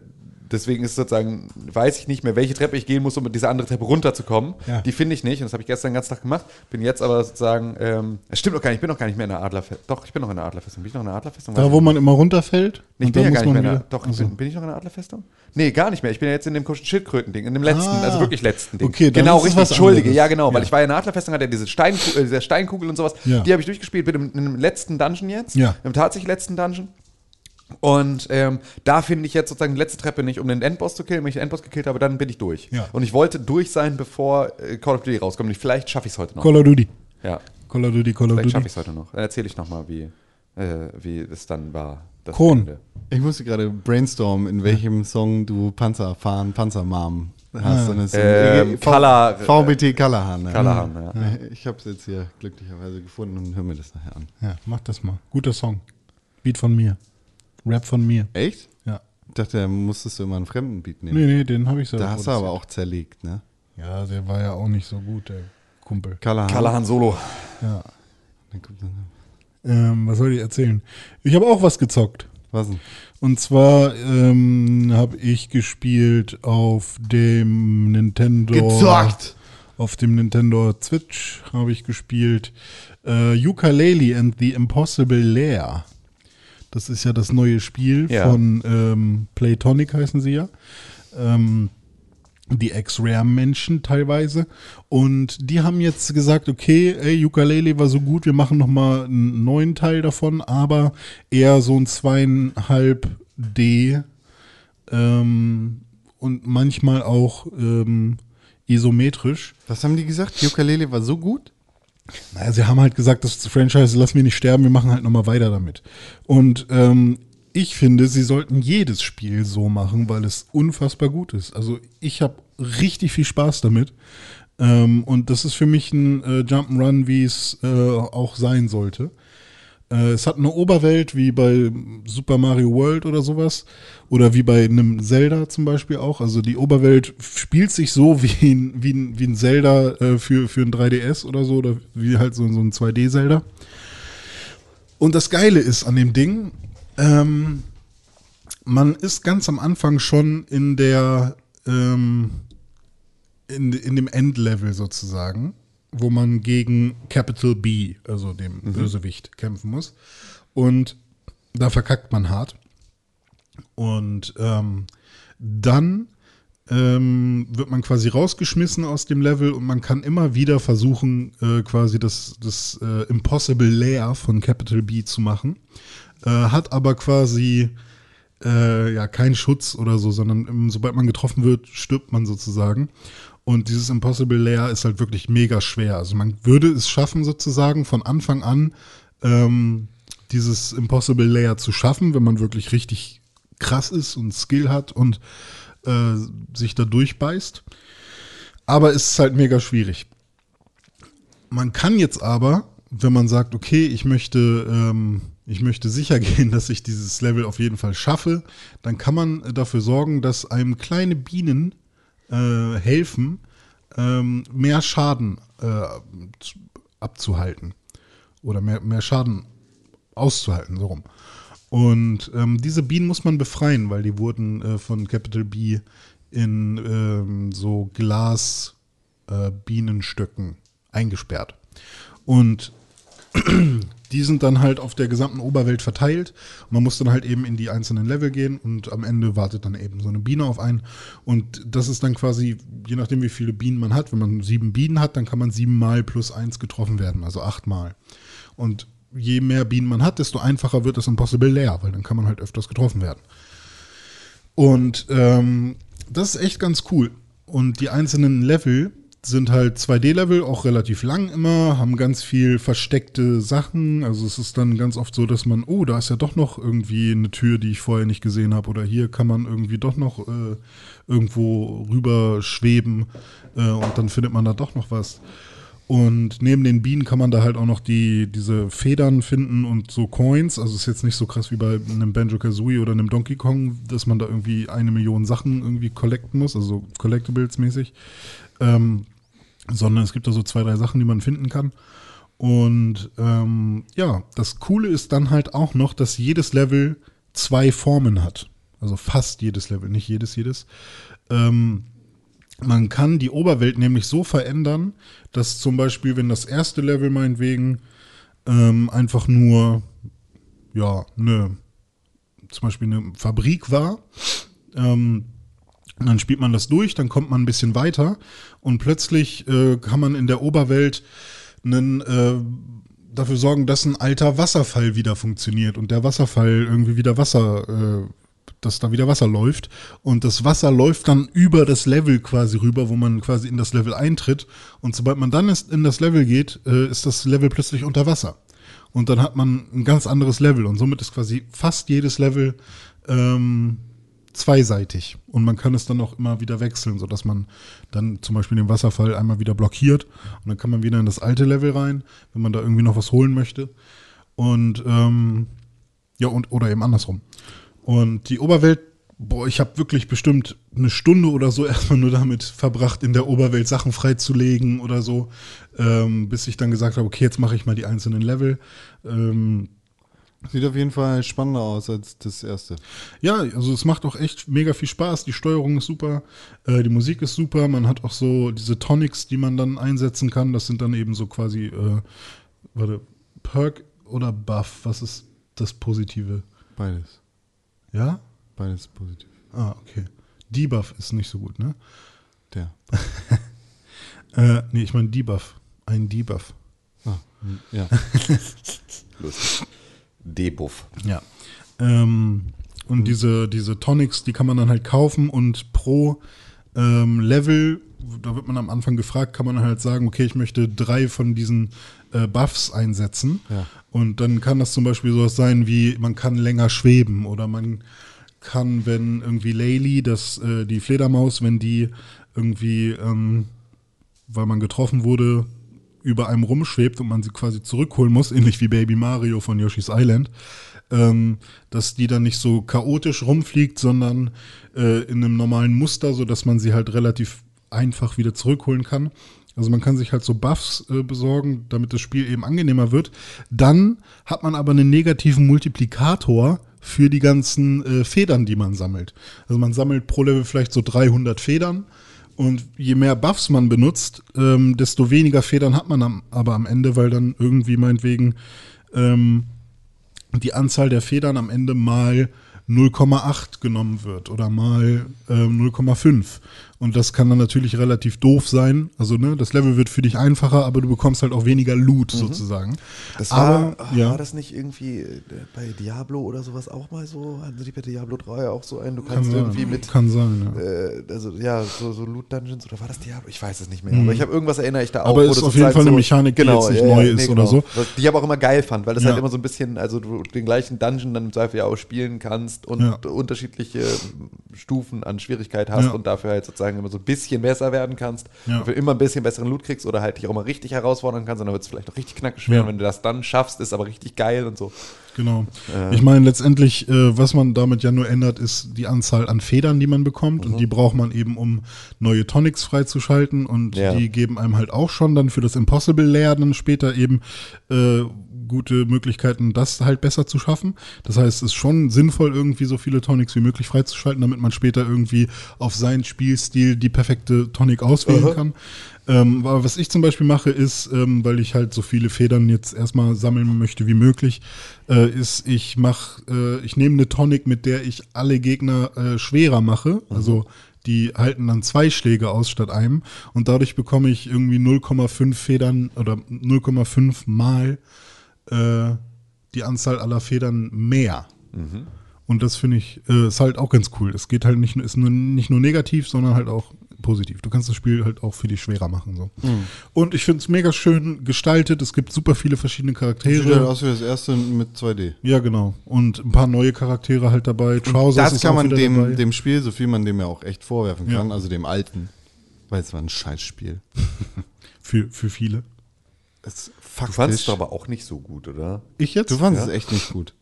deswegen ist sozusagen, weiß ich nicht mehr, welche Treppe ich gehen muss, um diese andere Treppe runterzukommen. Ja. Die finde ich nicht und das habe ich gestern den ganzen Tag gemacht. Bin jetzt aber sozusagen, ähm, es stimmt doch gar nicht, ich bin noch gar nicht mehr in der Adlerfestung. Doch, ich bin noch in der Adlerfestung. Bin ich noch in der Adlerfestung? Da, wo man immer runterfällt? Nee, ich bin ja gar nicht mehr in der, Doch, Ach so. bin, bin ich noch in der Adlerfestung? Nee, gar nicht mehr. Ich bin ja jetzt in dem Schildkröten-Ding, in dem letzten, Ah. also wirklich letzten Ding. Okay, dann genau, richtig, entschuldige, ja genau, weil Ja. ich war ja in der Adlerfestung, hatte ja diese, Steinkugel, äh, Steinkugel und sowas, Ja. die habe ich durchgespielt, bin im, im letzten Dungeon jetzt, Ja. im tatsächlich letzten Dungeon. Und ähm, da finde ich jetzt sozusagen die letzte Treppe nicht, um den Endboss zu killen. Wenn ich den Endboss gekillt habe, dann bin ich durch. Ja. Und ich wollte durch sein, bevor äh, Call of Duty rauskommt. Und vielleicht schaffe ich es heute noch. Call of Duty. ja, Call of Duty, Call of vielleicht schaffe Duty. ich es heute noch. Dann erzähle ich nochmal, wie, äh, wie es dann war. das Kron. Ende. Ich musste gerade brainstormen, in welchem Song du Panzer fahren, Panzermarm hast. Ähm, V- Color- VBT Callahan. Ne? Callahan, ja. Ich habe es jetzt hier glücklicherweise gefunden und höre mir das nachher an. Ja, mach das mal. Guter Song. Beat von mir. Rap von mir. Echt? Ja. Ich dachte, da musstest du immer einen fremden Beat nehmen. Nee, nee, den habe ich selber da hast du aber auch zerlegt, ne? Ja, der war ja auch nicht so gut, der Kumpel. Callahan. Callahan Solo. Ja. Ähm, was soll ich erzählen? Ich habe auch was gezockt. Was denn? Und zwar ähm, habe ich gespielt auf dem Nintendo. Gezockt! Auf dem Nintendo Switch habe ich gespielt äh, Ukulele and the Impossible Lair. Das ist ja das neue Spiel Ja. von ähm, Playtonic heißen sie ja. Ähm, die Ex-Rare-Menschen teilweise. Und die haben jetzt gesagt, okay, ey, Ukulele war so gut, wir machen noch mal einen neuen Teil davon, aber eher so ein zweieinhalb D ähm, und manchmal auch ähm, isometrisch. Was haben die gesagt? Ukulele war so gut? Naja, sie haben halt gesagt, das Franchise, lass mich nicht sterben, wir machen halt nochmal weiter damit. Und ähm, ich finde, sie sollten jedes Spiel so machen, weil es unfassbar gut ist. Also ich habe richtig viel Spaß damit. Ähm, und das ist für mich ein äh, Jump'n'Run, wie es äh, auch sein sollte. Äh, es hat eine Oberwelt wie bei Super Mario World oder sowas. Oder wie bei einem Zelda zum Beispiel auch. Also die Oberwelt spielt sich so wie ein, wie ein, wie ein Zelda äh, für, für ein 3DS oder so. Oder wie halt so, so ein 2D-Zelda. Und das Geile ist an dem Ding, ähm, man ist ganz am Anfang schon in der ähm, in, in dem Endlevel sozusagen, wo man gegen Capital B, also dem Bösewicht, kämpfen muss. Und da verkackt man hart. Und ähm, dann ähm, wird man quasi rausgeschmissen aus dem Level und man kann immer wieder versuchen, äh, quasi das, das äh, Impossible Layer von Capital B zu machen. Äh, hat aber quasi äh, ja keinen Schutz oder so, sondern ähm, sobald man getroffen wird, stirbt man sozusagen. Und dieses Impossible Layer ist halt wirklich mega schwer. Also man würde es schaffen, sozusagen von Anfang an ähm, dieses Impossible Layer zu schaffen, wenn man wirklich richtig krass ist und Skill hat und äh, sich da durchbeißt. Aber es ist halt mega schwierig. Man kann jetzt aber, wenn man sagt, okay, ich möchte, ähm, ich möchte sicher gehen, dass ich dieses Level auf jeden Fall schaffe, dann kann man dafür sorgen, dass einem kleine Bienen äh, helfen, ähm, mehr Schaden äh, zu- abzuhalten. Oder mehr, mehr Schaden auszuhalten, so rum. Und ähm, diese Bienen muss man befreien, weil die wurden äh, von Capital B in ähm, so Glas äh, eingesperrt. Und die sind dann halt auf der gesamten Oberwelt verteilt. Man muss dann halt eben in die einzelnen Level gehen und am Ende wartet dann eben so eine Biene auf einen. Und das ist dann quasi, je nachdem wie viele Bienen man hat, wenn man sieben Bienen hat, dann kann man siebenmal plus eins getroffen werden, also achtmal. Und je mehr Bienen man hat, desto einfacher wird das Impossible leer, weil dann kann man halt öfters getroffen werden. Und ähm, das ist echt ganz cool. Und die einzelnen Level sind halt 2D-Level, auch relativ lang immer, haben ganz viel versteckte Sachen. Also es ist dann ganz oft so, dass man, oh, da ist ja doch noch irgendwie eine Tür, die ich vorher nicht gesehen habe. Oder hier kann man irgendwie doch noch äh, irgendwo rüber schweben äh, und dann findet man da doch noch was. Und neben den Bienen kann man da halt auch noch die, diese Federn finden und so Coins. Also ist jetzt nicht so krass wie bei einem Banjo-Kazooie oder einem Donkey Kong, dass man da irgendwie eine Million Sachen irgendwie collecten muss, also Collectibles mäßig. Ähm, sondern es gibt da so zwei, drei Sachen, die man finden kann. Und ähm, ja, das Coole ist dann halt auch noch, dass jedes Level zwei Formen hat. Also fast jedes Level, nicht jedes, jedes. Ähm, man kann die Oberwelt nämlich so verändern, dass zum Beispiel, wenn das erste Level meinetwegen ähm, einfach nur, ja, eine, zum Beispiel eine Fabrik war, ähm, dann spielt man das durch, dann kommt man ein bisschen weiter und plötzlich äh, kann man in der Oberwelt einen, äh, dafür sorgen, dass ein alter Wasserfall wieder funktioniert und der Wasserfall irgendwie wieder Wasser, äh, dass da wieder Wasser läuft. Und das Wasser läuft dann über das Level quasi rüber, wo man quasi in das Level eintritt. Und sobald man dann in das Level geht, äh, ist das Level plötzlich unter Wasser. Und dann hat man ein ganz anderes Level. Und somit ist quasi fast jedes Level ähm, zweiseitig und man kann es dann auch immer wieder wechseln, sodass man dann zum Beispiel den Wasserfall einmal wieder blockiert und dann kann man wieder in das alte Level rein, wenn man da irgendwie noch was holen möchte und ähm, ja und oder eben andersrum. Und die Oberwelt, boah, ich habe wirklich bestimmt eine Stunde oder so erstmal nur damit verbracht, in der Oberwelt Sachen freizulegen oder so, ähm, bis ich dann gesagt habe, okay, jetzt mache ich mal die einzelnen Level. Ähm, Sieht auf jeden Fall spannender aus als das erste. Ja, also es macht auch echt mega viel Spaß. Die Steuerung ist super, äh, die Musik ist super. Man hat auch so diese Tonics, die man dann einsetzen kann. Das sind dann eben so quasi, äh, warte, Perk oder Buff? Was ist das Positive? Beides. Ja? Beides positiv. Ah, okay. Debuff ist nicht so gut, ne? Der. Äh, nee, ich meine Debuff. Ein Debuff. Ah, ja. Lustig. Debuff. Ja. Ähm, und diese, diese Tonics, die kann man dann halt kaufen und pro ähm, Level, da wird man am Anfang gefragt, kann man halt sagen, okay, ich möchte drei von diesen äh, Buffs einsetzen. Ja. Und dann kann das zum Beispiel sowas sein wie, man kann länger schweben oder man kann, wenn irgendwie Laylee, das, äh, die Fledermaus, wenn die irgendwie, ähm, weil man getroffen wurde, über einem rumschwebt und man sie quasi zurückholen muss, ähnlich wie Baby Mario von Yoshi's Island, ähm, dass die dann nicht so chaotisch rumfliegt, sondern äh, in einem normalen Muster, sodass man sie halt relativ einfach wieder zurückholen kann. Also man kann sich halt so Buffs äh, besorgen, damit das Spiel eben angenehmer wird. Dann hat man aber einen negativen Multiplikator für die ganzen äh, Federn, die man sammelt. Also man sammelt pro Level vielleicht so 300 Federn und je mehr Buffs man benutzt, ähm, desto weniger Federn hat man am, aber am Ende, weil dann irgendwie meinetwegen ähm, die Anzahl der Federn am Ende mal 0,8 genommen wird oder mal ähm, 0,5. Und das kann dann natürlich relativ doof sein. Also, ne, das Level wird für dich einfacher, aber du bekommst halt auch weniger Loot sozusagen. Das war, aber, ah, ja. war das nicht irgendwie äh, bei Diablo oder sowas auch mal so? Hatten sie bei Diablo 3 auch so ein, du Kann kannst sein, irgendwie mit kann sein, ja. äh, also ja, so, so Loot Dungeons oder war das Diablo? Ich weiß es nicht mehr. Aber ich habe irgendwas erinnere ich da auch. Mhm. Aber wo ist auf jeden Fall eine Mechanik, die jetzt nicht neu ist oder so. Die ich aber auch immer geil fand, weil das Ja. halt immer so ein bisschen, also du den gleichen Dungeon dann im Zweifel ja auch spielen kannst und Ja. unterschiedliche Stufen an Schwierigkeit hast Ja. und dafür halt sozusagen sozusagen immer so ein bisschen besser werden kannst, Ja. du immer ein bisschen besseren Loot kriegst oder halt dich auch mal richtig herausfordern kannst, und dann wird es vielleicht auch richtig knackig schwer. Ja. Und wenn du das dann schaffst, ist aber richtig geil und so. Genau. Ich meine, letztendlich, äh, was man damit ja nur ändert, ist die Anzahl an Federn, die man bekommt. Und die braucht man eben, um neue Tonics freizuschalten. Und Ja. die geben einem halt auch schon dann für das Impossible Lair dann später eben äh, gute Möglichkeiten, das halt besser zu schaffen. Das heißt, es ist schon sinnvoll, irgendwie so viele Tonics wie möglich freizuschalten, damit man später irgendwie auf seinen Spielstil die perfekte Tonic auswählen kann. Ähm, aber was ich zum Beispiel mache, ist, ähm, weil ich halt so viele Federn jetzt erstmal sammeln möchte wie möglich, äh, ist, ich mach, äh, ich nehme eine Tonic, mit der ich alle Gegner äh, schwerer mache. Also die halten dann zwei Schläge aus statt einem und dadurch bekomme ich irgendwie 0,5 Federn oder 0,5 mal äh, die Anzahl aller Federn mehr. Und das finde ich, äh, ist halt auch ganz cool. Es geht halt nicht, nur- ist nur, nicht nur negativ, sondern halt auch positiv. Du kannst das Spiel halt auch für dich schwerer machen. So. Und ich finde es mega schön gestaltet. Es gibt super viele verschiedene Sieht halt Charaktere. aus wie das erste mit 2D. Ja, genau. Und ein paar neue Charaktere halt dabei. Trousers Das ist kann auch man dem, dabei. dem Spiel, so viel man dem ja auch echt vorwerfen Ja. kann, also dem alten. Weil es war ein Scheißspiel. für, für viele. Es Du faktisch- fandest es aber auch nicht so gut, oder? Ich jetzt? Du fandest Ja. es echt nicht gut.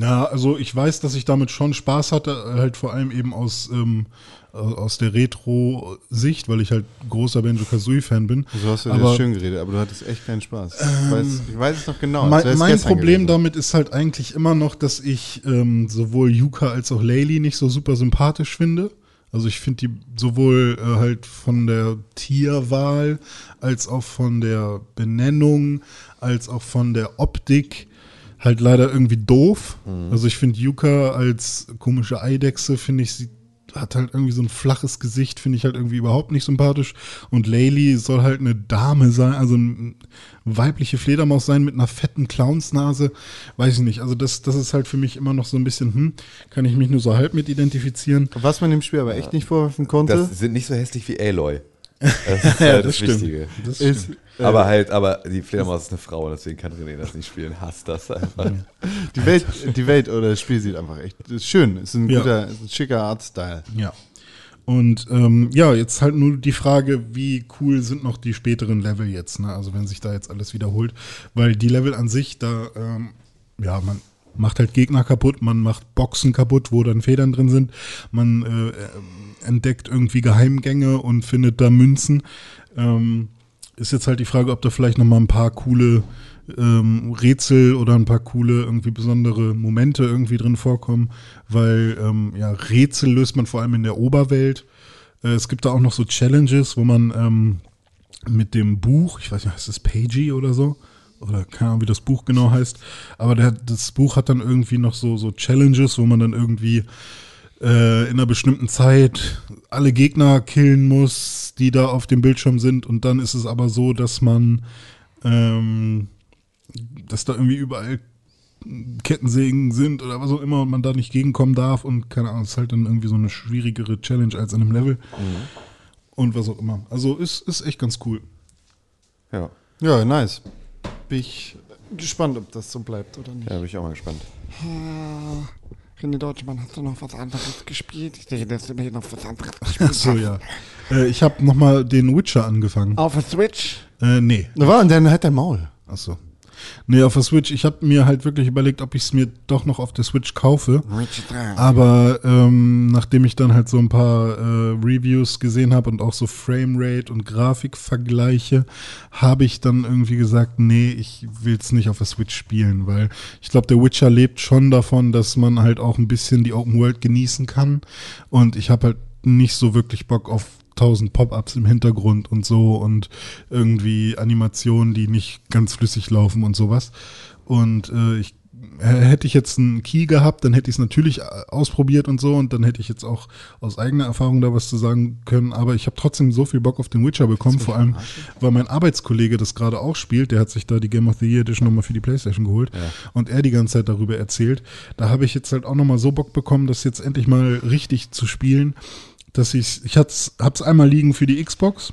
Ja, also ich weiß, dass ich damit schon Spaß hatte, halt vor allem eben aus, ähm, aus der Retro-Sicht, weil ich halt großer Banjo-Kazooie-Fan bin. So hast du Aber- schön geredet, aber du hattest echt keinen Spaß. ich, weiß, ich weiß es noch genau. mein mein Problem gewesen. damit ist halt eigentlich immer noch, dass ich ähm, sowohl Yuka als auch Laylee nicht so super sympathisch finde. Also ich finde die sowohl äh, halt von der Tierwahl als auch von der Benennung als auch von der Optik halt leider irgendwie doof. Also ich finde Yuka als komische Eidechse finde ich sie hat halt irgendwie so ein flaches Gesicht, finde ich halt irgendwie überhaupt nicht sympathisch. Und Laylee soll halt eine Dame sein, also eine weibliche Fledermaus sein mit einer fetten Clownsnase. Weiß ich nicht. Also das, das ist halt für mich immer noch so ein bisschen, hm, kann ich mich nur so halb mit identifizieren. Was man dem Spiel aber echt nicht vorwerfen konnte, Das sind nicht so hässlich wie Aloy. Das ist halt das, Wichtige. Das ist, stimmt. Aber halt, aber die Fledermaus ist eine Frau, deswegen kann René das nicht spielen. Hasst das einfach. die Welt, die Welt oder das Spiel sieht einfach echt ist schön. Ist ein Ja. guter, ist ein schicker Artstyle. Ja. Und ähm, ja, jetzt halt nur die Frage, wie cool sind noch die späteren Level jetzt, ne? Also wenn sich da jetzt alles wiederholt. Weil die Level an sich, da, ähm, ja, man macht halt Gegner kaputt, man macht Boxen kaputt, wo dann Federn drin sind, man äh, äh, entdeckt irgendwie Geheimgänge und findet da Münzen. Ähm, ist jetzt halt die Frage, ob da vielleicht noch mal ein paar coole ähm, Rätsel oder ein paar coole, irgendwie besondere Momente irgendwie drin vorkommen, weil ähm, ja, Rätsel löst man vor allem in der Oberwelt. Äh, es gibt da auch noch so Challenges, wo man ähm, mit dem Buch, ich weiß nicht, heißt das Pagey oder so? Oder keine Ahnung, wie das Buch genau heißt. Aber der, das Buch hat dann irgendwie noch so, so Challenges, wo man dann irgendwie äh, in einer bestimmten Zeit alle Gegner killen muss, die da auf dem Bildschirm sind. Und dann ist es aber so, dass man, ähm, dass da irgendwie überall Kettensägen sind oder was auch immer und man da nicht gegenkommen darf und keine Ahnung, es ist halt dann irgendwie so eine schwierigere Challenge als in einem Level. Und was auch immer. Also ist, ist echt ganz cool. Ja, Ja, nice. Bin ich gespannt, ob das so bleibt oder nicht. ja bin ich auch mal gespannt. René Deutschmann, hast du noch was anderes gespielt? Ich denke, dass du mir noch was anderes gespielt So, hast. ja. Äh, ich habe nochmal den Witcher angefangen. Auf der Switch? Äh, nee. Na war, und dann hat der Maul. Achso. Nee, auf der Switch. Ich habe mir halt wirklich überlegt, ob ich es mir doch noch auf der Switch kaufe. Witcher 3. Aber ähm, nachdem ich dann halt so ein paar äh, Reviews gesehen habe und auch so Framerate und Grafikvergleiche, habe ich dann irgendwie gesagt, nee, ich will es nicht auf der Switch spielen, weil ich glaube, der Witcher lebt schon davon, dass man halt auch ein bisschen die Open World genießen kann. Und ich habe halt nicht so wirklich Bock auf tausend Pop-ups im Hintergrund und so und irgendwie Animationen, die nicht ganz flüssig laufen und sowas. Und äh, ich hätte ich jetzt einen Key gehabt, dann hätte ich es natürlich äh, ausprobiert und so und dann hätte ich jetzt auch aus eigener Erfahrung da was zu sagen können. Aber ich habe trotzdem so viel Bock auf den Witcher bekommen, vor allem, weil mein Arbeitskollege das gerade auch spielt. Der hat sich da die Game of the Year Edition nochmal für die Playstation geholt und er die ganze Zeit darüber erzählt. Da habe ich jetzt halt auch nochmal so Bock bekommen, das jetzt endlich mal richtig zu spielen, dass ich, ich hab's, hab's einmal liegen für die Xbox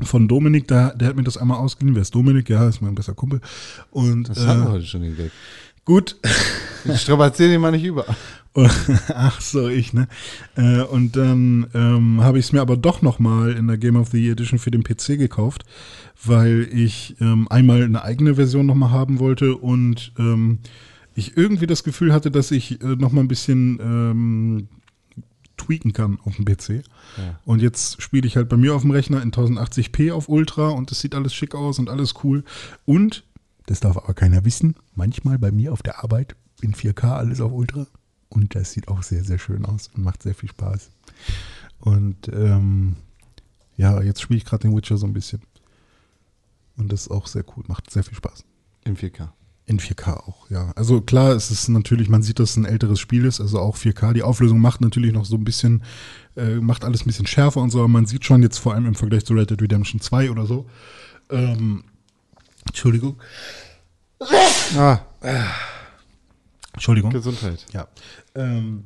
von Dominik, der, der hat mir das einmal ausgeliehen. Wer ist Dominik? Ja, ist mein bester Kumpel. Und Das äh, haben wir heute schon den Gag. Gut. Strapazier den mal nicht über. Ach so, ich, ne? Äh, und dann ähm, habe ich es mir aber doch nochmal in der Game of the Year Edition für den PC gekauft, weil ich ähm, einmal eine eigene Version nochmal haben wollte und ähm, ich irgendwie das Gefühl hatte, dass ich äh, nochmal ein bisschen ähm, tweaken kann auf dem PC. Und jetzt spiele ich halt bei mir auf dem Rechner in 1080p auf Ultra und das sieht alles schick aus und alles cool. Und, das darf aber keiner wissen, manchmal bei mir auf der Arbeit in 4K alles auf Ultra. Und das sieht auch sehr, sehr schön aus und macht sehr viel Spaß. Und ähm, ja, jetzt spiele ich gerade den Witcher so ein bisschen. Und das ist auch sehr cool, macht sehr viel Spaß. In 4K. In 4K auch, ja. Also klar, es ist natürlich, man sieht, dass es ein älteres Spiel ist, also auch 4K. Die Auflösung macht natürlich noch so ein bisschen, äh, macht alles ein bisschen schärfer und so, aber man sieht schon jetzt vor allem im Vergleich zu Red Dead Redemption 2 oder so. Ähm, Entschuldigung. Ah, Entschuldigung. Gesundheit. Ja. Ähm,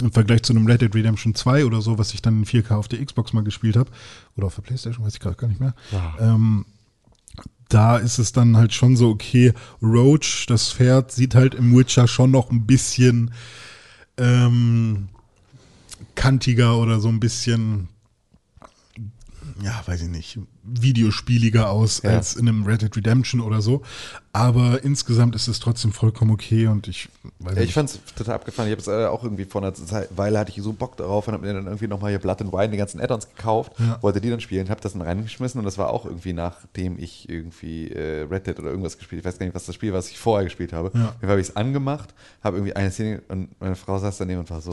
Im Vergleich zu einem Red Dead Redemption 2 oder so, was ich dann in 4K auf der Xbox mal gespielt habe, oder auf der Playstation, weiß ich gerade gar nicht mehr. Ähm, da ist es dann halt schon so, okay, Roach, das Pferd, sieht halt im Witcher schon noch ein bisschen ähm, kantiger oder so ein bisschen, ja, weiß ich nicht, videospieliger aus Ja. als in einem Red Dead Redemption oder so. Aber insgesamt ist es trotzdem vollkommen okay und ich weiß Ja, ich fand es total abgefahren. Ich habe es äh, auch irgendwie vor einer Zeit, Weile hatte ich so Bock darauf und habe mir dann irgendwie nochmal hier Blood and Wine, die ganzen Add-ons gekauft, Ja. wollte die dann spielen, habe das dann reingeschmissen und das war auch irgendwie nachdem ich irgendwie äh, Red Dead oder irgendwas gespielt Ich weiß gar nicht, was das Spiel war, was ich vorher gespielt habe. Ja. Habe ich es angemacht, habe irgendwie eine Szene und meine Frau saß daneben und war so,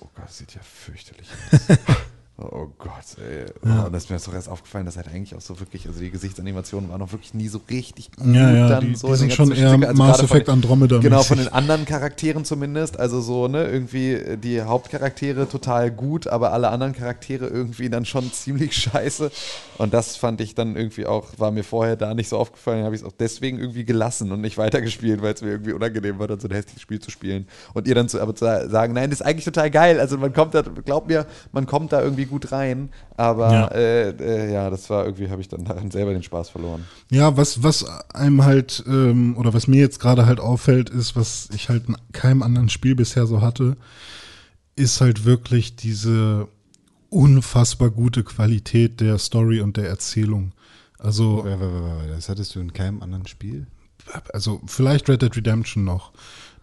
oh Gott, das sieht ja fürchterlich aus. Oh Gott, ey. Ja. Und das ist mir doch erst aufgefallen, dass halt eigentlich auch so wirklich, also die Gesichtsanimationen waren auch wirklich nie so richtig gut Ja, ja, dann die- so die in sind schon eher. Also Mass Effect Andromeda Genau, von den anderen Charakteren zumindest. Also so, ne, irgendwie äh, die Hauptcharaktere total gut, aber alle anderen Charaktere irgendwie dann schon ziemlich scheiße. Und das fand ich dann irgendwie auch, war mir vorher da nicht so aufgefallen, habe ich es auch deswegen irgendwie gelassen und nicht weitergespielt, weil es mir irgendwie unangenehm war, dann so ein hässliches Spiel zu spielen. Und ihr dann zu, aber zu sagen, nein, das ist eigentlich total geil. Also man kommt da, glaubt mir, man kommt da irgendwie gut rein. Aber Ja. äh, äh, ja, das war irgendwie, habe ich dann daran selber den Spaß verloren. Ja, was, was einem halt, ähm, oder was mir jetzt gerade halt auffällt, ist, was ich halt in keinem anderen Spiel bisher so hatte, ist halt wirklich diese unfassbar gute Qualität der Story und der Erzählung. Also, Das hattest du in keinem anderen Spiel? also vielleicht Red Dead Redemption noch.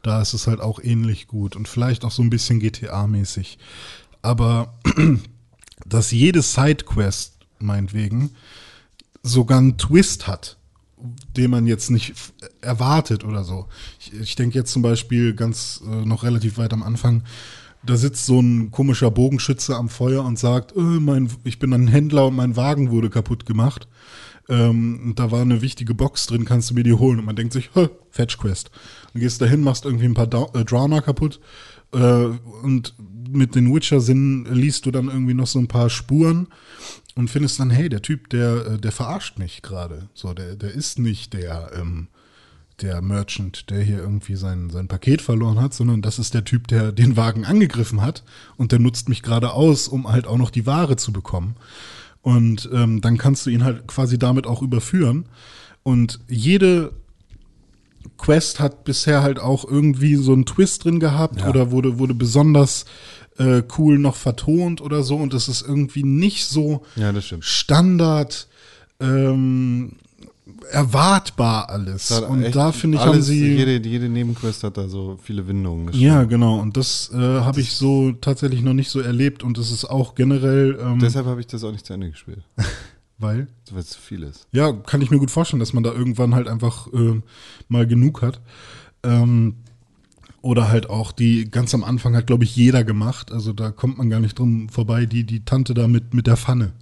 Da ist es halt auch ähnlich gut und vielleicht auch so ein bisschen GTA-mäßig. Aber dass jede Sidequest, meinetwegen, sogar einen Twist hat, den man jetzt nicht f- erwartet oder so. Ich, ich denke jetzt zum Beispiel ganz äh, noch relativ weit am Anfang, da sitzt so ein komischer Bogenschütze am Feuer und sagt, äh, mein, ich bin ein Händler und mein Wagen wurde kaputt gemacht. Ähm, da war eine wichtige Box drin, kannst du mir die holen? Und man denkt sich, "Hä, Fetch Quest. Und gehst dahin, machst irgendwie ein paar Dau äh, Drama kaputt. Äh, und mit den Witcher-Sinnen liest du dann irgendwie noch so ein paar Spuren und findest dann, hey, der Typ, der, äh, der verarscht mich gerade. So, der, der ist nicht der, ähm, der Merchant, der hier irgendwie sein, sein Paket verloren hat, sondern das ist der Typ, der den Wagen angegriffen hat und der nutzt mich gerade aus, um halt auch noch die Ware zu bekommen. Und ähm, dann kannst du ihn halt quasi damit auch überführen. Und jede Quest hat bisher halt auch irgendwie so einen Twist drin gehabt oder wurde, wurde besonders äh, cool noch vertont oder so. Und das ist irgendwie nicht so Ja. Standard ähm, erwartbar alles. Und da finde ich, haben alles- sie. Jede, jede Nebenquest hat da so viele Windungen. ja, stimmt. genau. Und das äh, habe ich so tatsächlich noch nicht so erlebt. Und das ist auch generell, ähm, Deshalb habe ich das auch nicht zu Ende gespielt. weil. Weil es zu viel ist. Ja, kann ich mir gut vorstellen, dass man da irgendwann halt einfach äh, mal genug hat. Ähm, oder halt auch die, ganz am Anfang hat, glaube ich, jeder gemacht. Also da kommt man gar nicht drum vorbei, die, die Tante da mit, mit der Pfanne.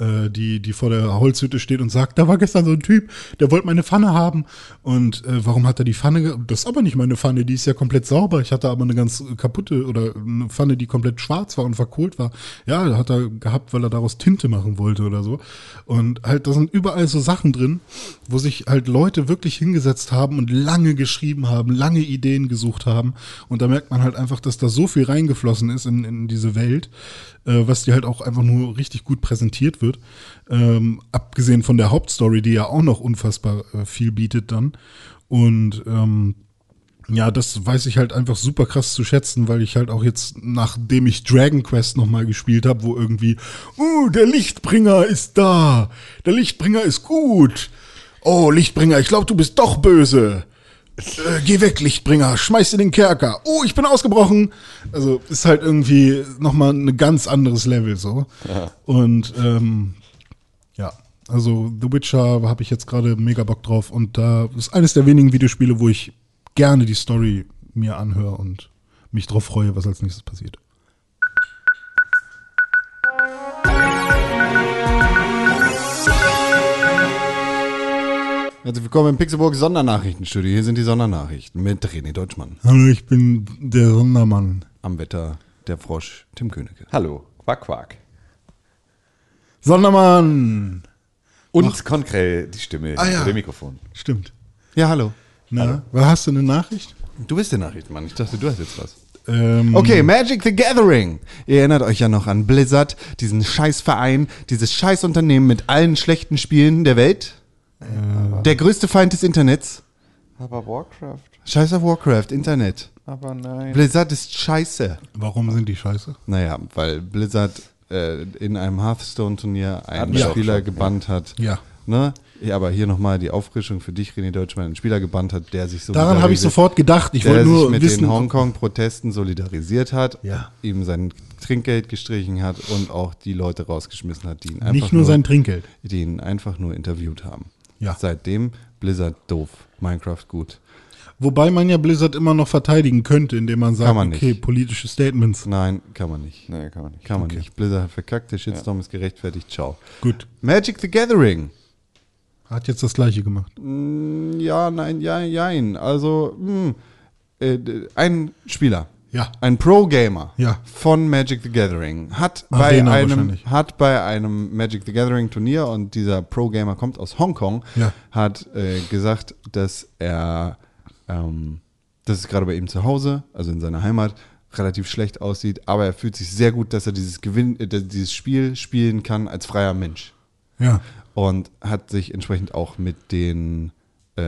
Äh, die, die vor der Holzhütte steht und sagt, da war gestern so ein Typ, der wollte meine Pfanne haben. Und äh, warum hat er die Pfanne? Das ist aber nicht meine Pfanne, die ist ja komplett sauber. Ich hatte aber eine ganz kaputte oder eine Pfanne, die komplett schwarz war und verkohlt war. Ja, hat er gehabt, weil er daraus Tinte machen wollte oder so. Und halt, da sind überall so Sachen drin, wo sich halt Leute wirklich hingesetzt haben und lange geschrieben haben, lange Ideen gesucht haben. Und da merkt man halt einfach, dass da so viel reingeflossen ist in, in diese Welt, äh, was dir halt auch einfach nur richtig gut präsentiert wird. Ähm, abgesehen von der Hauptstory, die ja auch noch unfassbar äh, viel bietet dann. Und ähm, Ja, das weiß ich halt einfach super krass zu schätzen, weil ich halt auch jetzt, nachdem ich Dragon Quest nochmal gespielt habe, wo irgendwie, uh, der Lichtbringer ist da, der Lichtbringer ist gut. Oh, Lichtbringer, ich glaube, du bist doch böse. Äh, geh weg, Lichtbringer, schmeiß in den Kerker. Oh, ich bin ausgebrochen. Also ist halt irgendwie nochmal ein ganz anderes Level so. Und ähm, ja, also The Witcher habe ich jetzt gerade mega Bock drauf und da ist eines der wenigen Videospiele, wo ich gerne die Story mir anhöre und mich drauf freue, was als nächstes passiert. Herzlich willkommen im Pixelburg Sondernachrichtenstudio. Hier sind die Sondernachrichten mit René Deutschmann. Hallo, ich bin der Sondermann. Am Wetter der Frosch Tim Königke. Hallo, Quack Quack. Sondermann! Und Konkrell die Stimme Ah, ja. dem Mikrofon. Stimmt. Ja, hallo. Na, was hast du eine Nachricht? Du bist der Nachrichtenmann. Ich dachte, du hast jetzt was. Ähm, Okay, Magic the Gathering. Ihr erinnert euch ja noch an Blizzard, diesen Scheißverein, dieses Scheißunternehmen mit allen schlechten Spielen der Welt. Der größte Feind des Internets. Aber Warcraft, Scheiß auf Warcraft, Internet. aber nein. Blizzard ist scheiße. Warum sind die scheiße? Naja, weil Blizzard äh, in einem Hearthstone-Turnier einen auch Spieler schon, gebannt hat. Ja. Ne? Ja, aber hier nochmal die Auffrischung für dich, René Deutschmann, einen Spieler gebannt hat, der sich so Daran habe ich sofort gedacht. Ich der wollte nur sich mit wissen. den Hongkong-Protesten solidarisiert hat, Ja. ihm sein Trinkgeld gestrichen hat und auch die Leute rausgeschmissen hat, die ihn einfach nicht nur sein Trinkgeld. die ihn einfach nur interviewt haben. Ja. Seitdem Blizzard doof, Minecraft gut. Wobei man ja Blizzard immer noch verteidigen könnte, indem man sagt, Kann man okay, nicht. politische Statements. Nein, kann man nicht. Nee, kann man nicht. Kann man nicht. Blizzard hat verkackt, der Shitstorm ist gerechtfertigt, ciao. Gut. Magic the Gathering. Hat jetzt das gleiche gemacht. Ja, nein, ja, jein. Also, mh, äh, d- ein Spieler, Ja. ein Pro-Gamer Ja. von Magic the Gathering hat bei, Arena einem, hat bei einem Magic the Gathering Turnier und dieser Pro-Gamer kommt aus Hongkong, Ja. hat äh, gesagt, dass er, ähm, dass es gerade bei ihm zu Hause, also in seiner Heimat, relativ schlecht aussieht, aber er fühlt sich sehr gut, dass er dieses, Gewinn, äh, dieses Spiel spielen kann als freier Mensch Ja. und hat sich entsprechend auch mit den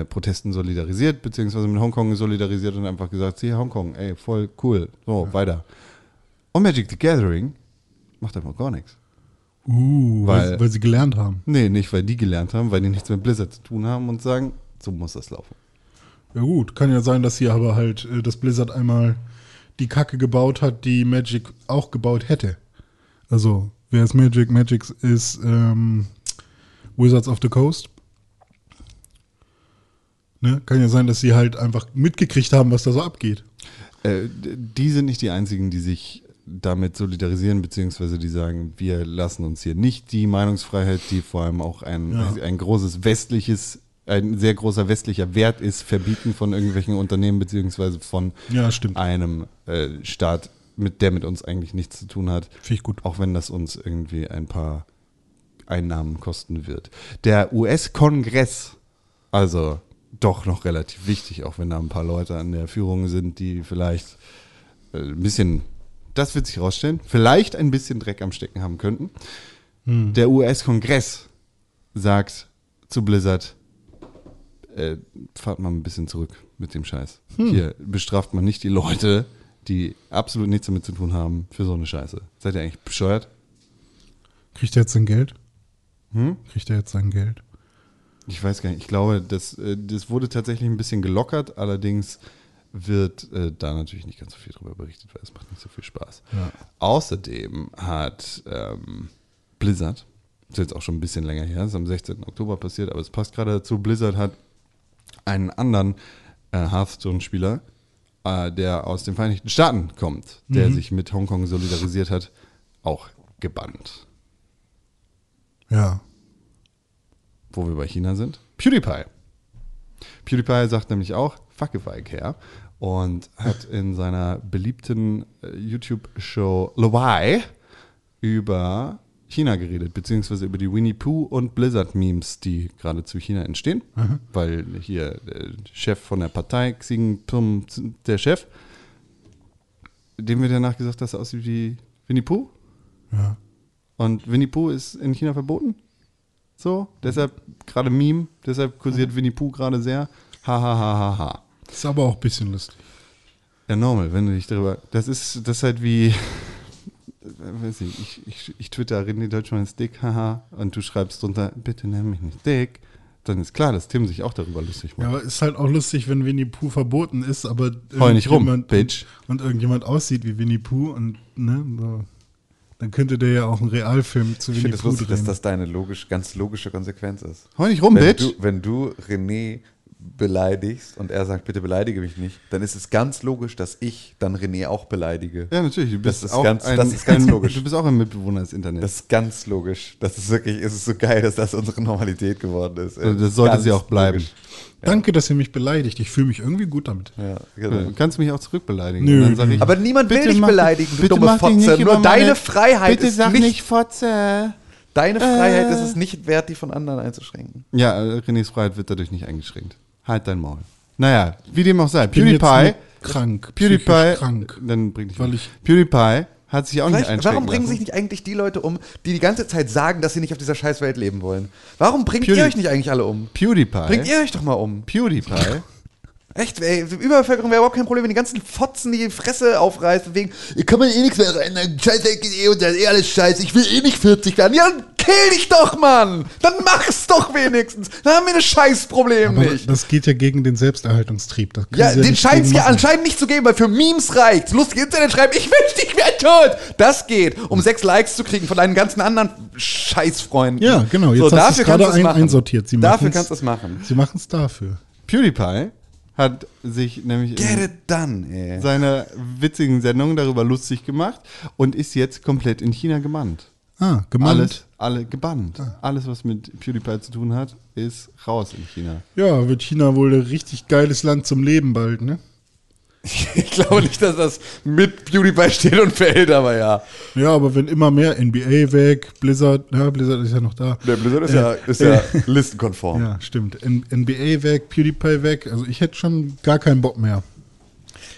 äh, Protesten solidarisiert, beziehungsweise mit Hongkong solidarisiert und einfach gesagt, hier Hongkong, ey, voll cool, so, weiter. Und Magic the Gathering macht einfach gar nichts. Uh, weil, Weil- weil sie gelernt haben. Nee, nicht, weil die gelernt haben, weil die nichts mit Blizzard zu tun haben und sagen, so muss das laufen. Ja gut, kann ja sein, dass hier aber halt äh, das Blizzard einmal die Kacke gebaut hat, die Magic auch gebaut hätte. Also, wer ist Magic? Magic ist ähm, Wizards of the Coast. Ne? Kann ja sein, dass sie halt einfach mitgekriegt haben, was da so abgeht. Äh, die sind nicht die einzigen, die sich damit solidarisieren, beziehungsweise die sagen, wir lassen uns hier nicht die Meinungsfreiheit, die vor allem auch ein, Ja. ein großes westliches, ein sehr großer westlicher Wert ist, verbieten von irgendwelchen Unternehmen, beziehungsweise von Ja, einem äh, Staat, mit der mit uns eigentlich nichts zu tun hat. Finde ich gut. Auch wenn das uns irgendwie ein paar Einnahmen kosten wird. Der US-Kongress, also doch noch relativ wichtig, auch wenn da ein paar Leute an der Führung sind, die vielleicht äh, ein bisschen, das wird sich rausstellen, vielleicht ein bisschen Dreck am Stecken haben könnten. Der US-Kongress sagt zu Blizzard, äh, fahrt mal ein bisschen zurück mit dem Scheiß. Hier bestraft man nicht die Leute, die absolut nichts damit zu tun haben, für so eine Scheiße. Seid ihr eigentlich bescheuert? Kriegt er jetzt sein Geld? Hm? Kriegt er jetzt sein Geld? Ich weiß gar nicht. Ich glaube, das, äh, das wurde tatsächlich ein bisschen gelockert. Allerdings wird äh, da natürlich nicht ganz so viel drüber berichtet, weil es macht nicht so viel Spaß. Ja. Außerdem hat ähm, Blizzard, das ist jetzt auch schon ein bisschen länger her, das ist am 16. Oktober passiert, aber es passt gerade dazu, Blizzard hat einen anderen äh, Hearthstone-Spieler, äh, der aus den Vereinigten Staaten kommt, der sich mit Hongkong solidarisiert hat, auch gebannt. Ja. Wo wir bei China sind. PewDiePie. PewDiePie sagt nämlich auch, fuck if I care. Und hat in seiner beliebten äh, YouTube-Show Lowai über China geredet, beziehungsweise über die Winnie Pooh und Blizzard-Memes, die gerade zu China entstehen. Weil hier der Chef von der Partei, Xi Jinping, der Chef, dem wird danach gesagt, dass er aussieht wie Winnie Pooh. Ja. Und Winnie Pooh ist in China verboten. So, deshalb gerade Meme, deshalb kursiert Winnie Pooh gerade sehr. Ha, ha, ha, ha, ha. Ist aber auch ein bisschen lustig. Ja, normal, wenn du dich darüber. Das ist, das ist halt wie. Weiß ich, ich, ich, ich twitter René Deutschmann ist dick, haha, und du schreibst drunter, bitte nenn mich nicht dick, dann ist klar, dass Tim sich auch darüber lustig Ja, macht. aber ist halt auch lustig, wenn Winnie Pooh verboten ist, aber Heul nicht rum, Bitch. Und, und irgendjemand aussieht wie Winnie Pooh und ne, so. Dann könnte der ja auch einen Realfilm zu Ich Winnie finde es Pooh lustig, dass drehen. das deine logisch, ganz logische Konsequenz ist. Heul nicht rum, wenn Bitch. Du, wenn du René beleidigst und er sagt, bitte beleidige mich nicht, dann ist es ganz logisch, dass ich dann René auch beleidige. Ja, natürlich. Du bist Das ist auch ganz- ein, das ist ganz ein, logisch. Du bist auch ein Mitbewohner des Internets. Das ist ganz logisch. Das ist wirklich, es ist so geil, dass das unsere Normalität geworden ist. Also das sollte Ganz sie auch bleiben. logisch. Danke, dass ihr mich beleidigt. Ich fühle mich irgendwie gut damit. Ja, Ja, genau. Du kannst mich auch zurückbeleidigen. Nö, ich, Aber niemand will dich mach- beleidigen, du bitte dumme mach dich Fotze. nicht Nur deine Freiheit bitte ist sag nicht- nicht Fotze. Deine Freiheit Äh. ist es nicht wert, die von anderen einzuschränken. Ja, äh, Renés Freiheit wird dadurch nicht eingeschränkt. Halt dein Maul. Naja, wie dem auch sei. Bin PewDiePie, krank. PewDiePie, krank. dann bring dich Weil ich- PewDiePie hat sich auch nicht einschränken warum bringen lassen. sich nicht eigentlich die Leute um, die die ganze Zeit sagen, dass sie nicht auf dieser Scheißwelt leben wollen? Warum bringt Pewdie- ihr euch nicht eigentlich alle um? PewDiePie, Bringt ihr euch doch mal um. PewDiePie, Echt, ey, Überbevölkerung wäre überhaupt kein Problem, wenn die ganzen Fotzen die Fresse aufreißen, wegen, ihr kann man eh nichts mehr rein, scheiße, geht eh und das eh alles scheiße, ich will eh nicht 40 werden. Ja, dann kill dich doch, Mann! Dann mach's doch wenigstens! Dann haben wir ein Scheißproblem Aber nicht. das geht ja gegen den Selbsterhaltungstrieb. Das Ja, den scheint es ja anscheinend nicht zu geben, weil für Memes reicht. Lustig Internet schreiben, ich wünschte, ich wäre tot. Das geht, um sechs Likes zu kriegen von deinen ganzen anderen Scheißfreunden. Ja, genau. Jetzt So, hast du dafür kannst gerade du es ein, machen. einsortiert. Sie Dafür kannst du es machen. Sie machen es dafür. PewDiePie hat sich nämlich done, seiner witzigen Sendung darüber lustig gemacht und ist jetzt komplett in China gebannt. Ah, gemeint. Alles, alle gebannt. Alles, was mit PewDiePie zu tun hat, ist raus in China. Ja, wird China wohl ein richtig geiles Land zum Leben bald, ne? Ich glaube nicht, dass das mit PewDiePie steht und fällt, aber ja. Ja, aber wenn immer mehr NBA weg, Blizzard, ja, Blizzard ist ja noch da. Der Blizzard ist Äh, ja, ist ja listenkonform. Ja, stimmt. N NBA weg, PewDiePie weg. Also ich hätte schon gar keinen Bock mehr.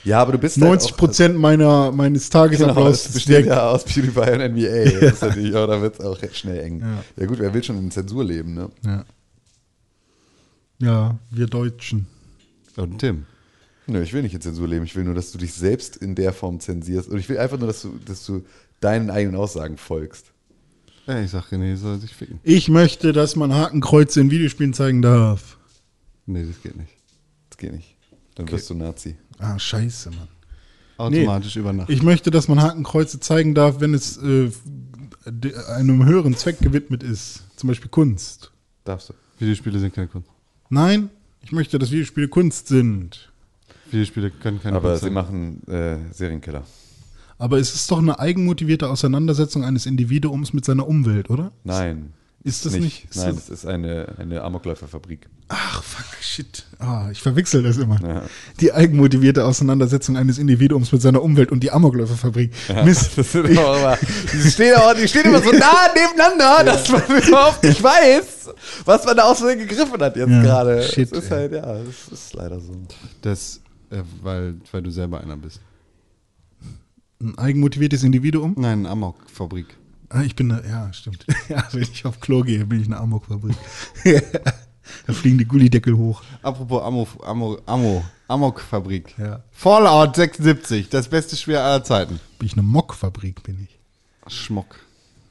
Ja, aber du bist 90 halt Prozent meiner, meines genau, Tagesablaufs ist besteht ja aus PewDiePie und NBA. Das ist natürlich da wird es auch recht schnell eng. Ja. Ja. gut, wer will schon in Zensur leben, ne? Ja. ja, wir Deutschen. Und Tim. Nö, ich will nicht in Zensur leben. Ich will nur, dass du dich selbst in der Form zensierst. Und ich will einfach nur, dass du, dass du deinen eigenen Aussagen folgst. Ja, ich sag René soll sich ficken. Ich möchte, dass man Hakenkreuze in Videospielen zeigen darf. Nee, das geht nicht. Das geht nicht. Dann wirst du Nazi. Ah, scheiße, Mann. Automatisch über Nacht. Ich möchte, dass man Hakenkreuze zeigen darf, wenn es äh, einem höheren Zweck gewidmet ist. Zum Beispiel Kunst. Darfst du. Videospiele sind keine Kunst. Nein, ich möchte, dass Videospiele Kunst sind. Videospiele können keine Aber sie machen äh, Serienkiller. Aber es ist doch eine eigenmotivierte Auseinandersetzung eines Individuums mit seiner Umwelt, oder? Nein. Ist das nicht- ist Nein, das- es ist eine, eine Amokläuferfabrik. Ach, fuck, shit. Ah, ich verwechsel das immer. Ja. Die eigenmotivivierte Auseinandersetzung eines Individuums mit seiner Umwelt und die Amokläuferfabrik. Mist. Das sind aber immer, die, stehen aber, die stehen immer so nah nebeneinander, dass man überhaupt nicht weiß, was man da aus Versehen gegriffen hat jetzt Ja, gerade. shit, das ist halt, ja, das ist leider so. Das, äh, weil, weil du selber einer bist. Ein eigenmotiviertes Individuum? Nein, eine Amok-Fabrik. Ah, ich bin eine, ja, stimmt. Ja, wenn ich auf Klo gehe, bin ich eine Amokfabrik. da fliegen die Gullideckel hoch. Apropos Amo, Amo, Amo, Amok-Fabrik. Ja. Fallout 76, das beste Spiel aller Zeiten. Bin ich eine Mockfabrik, bin ich. Schmock.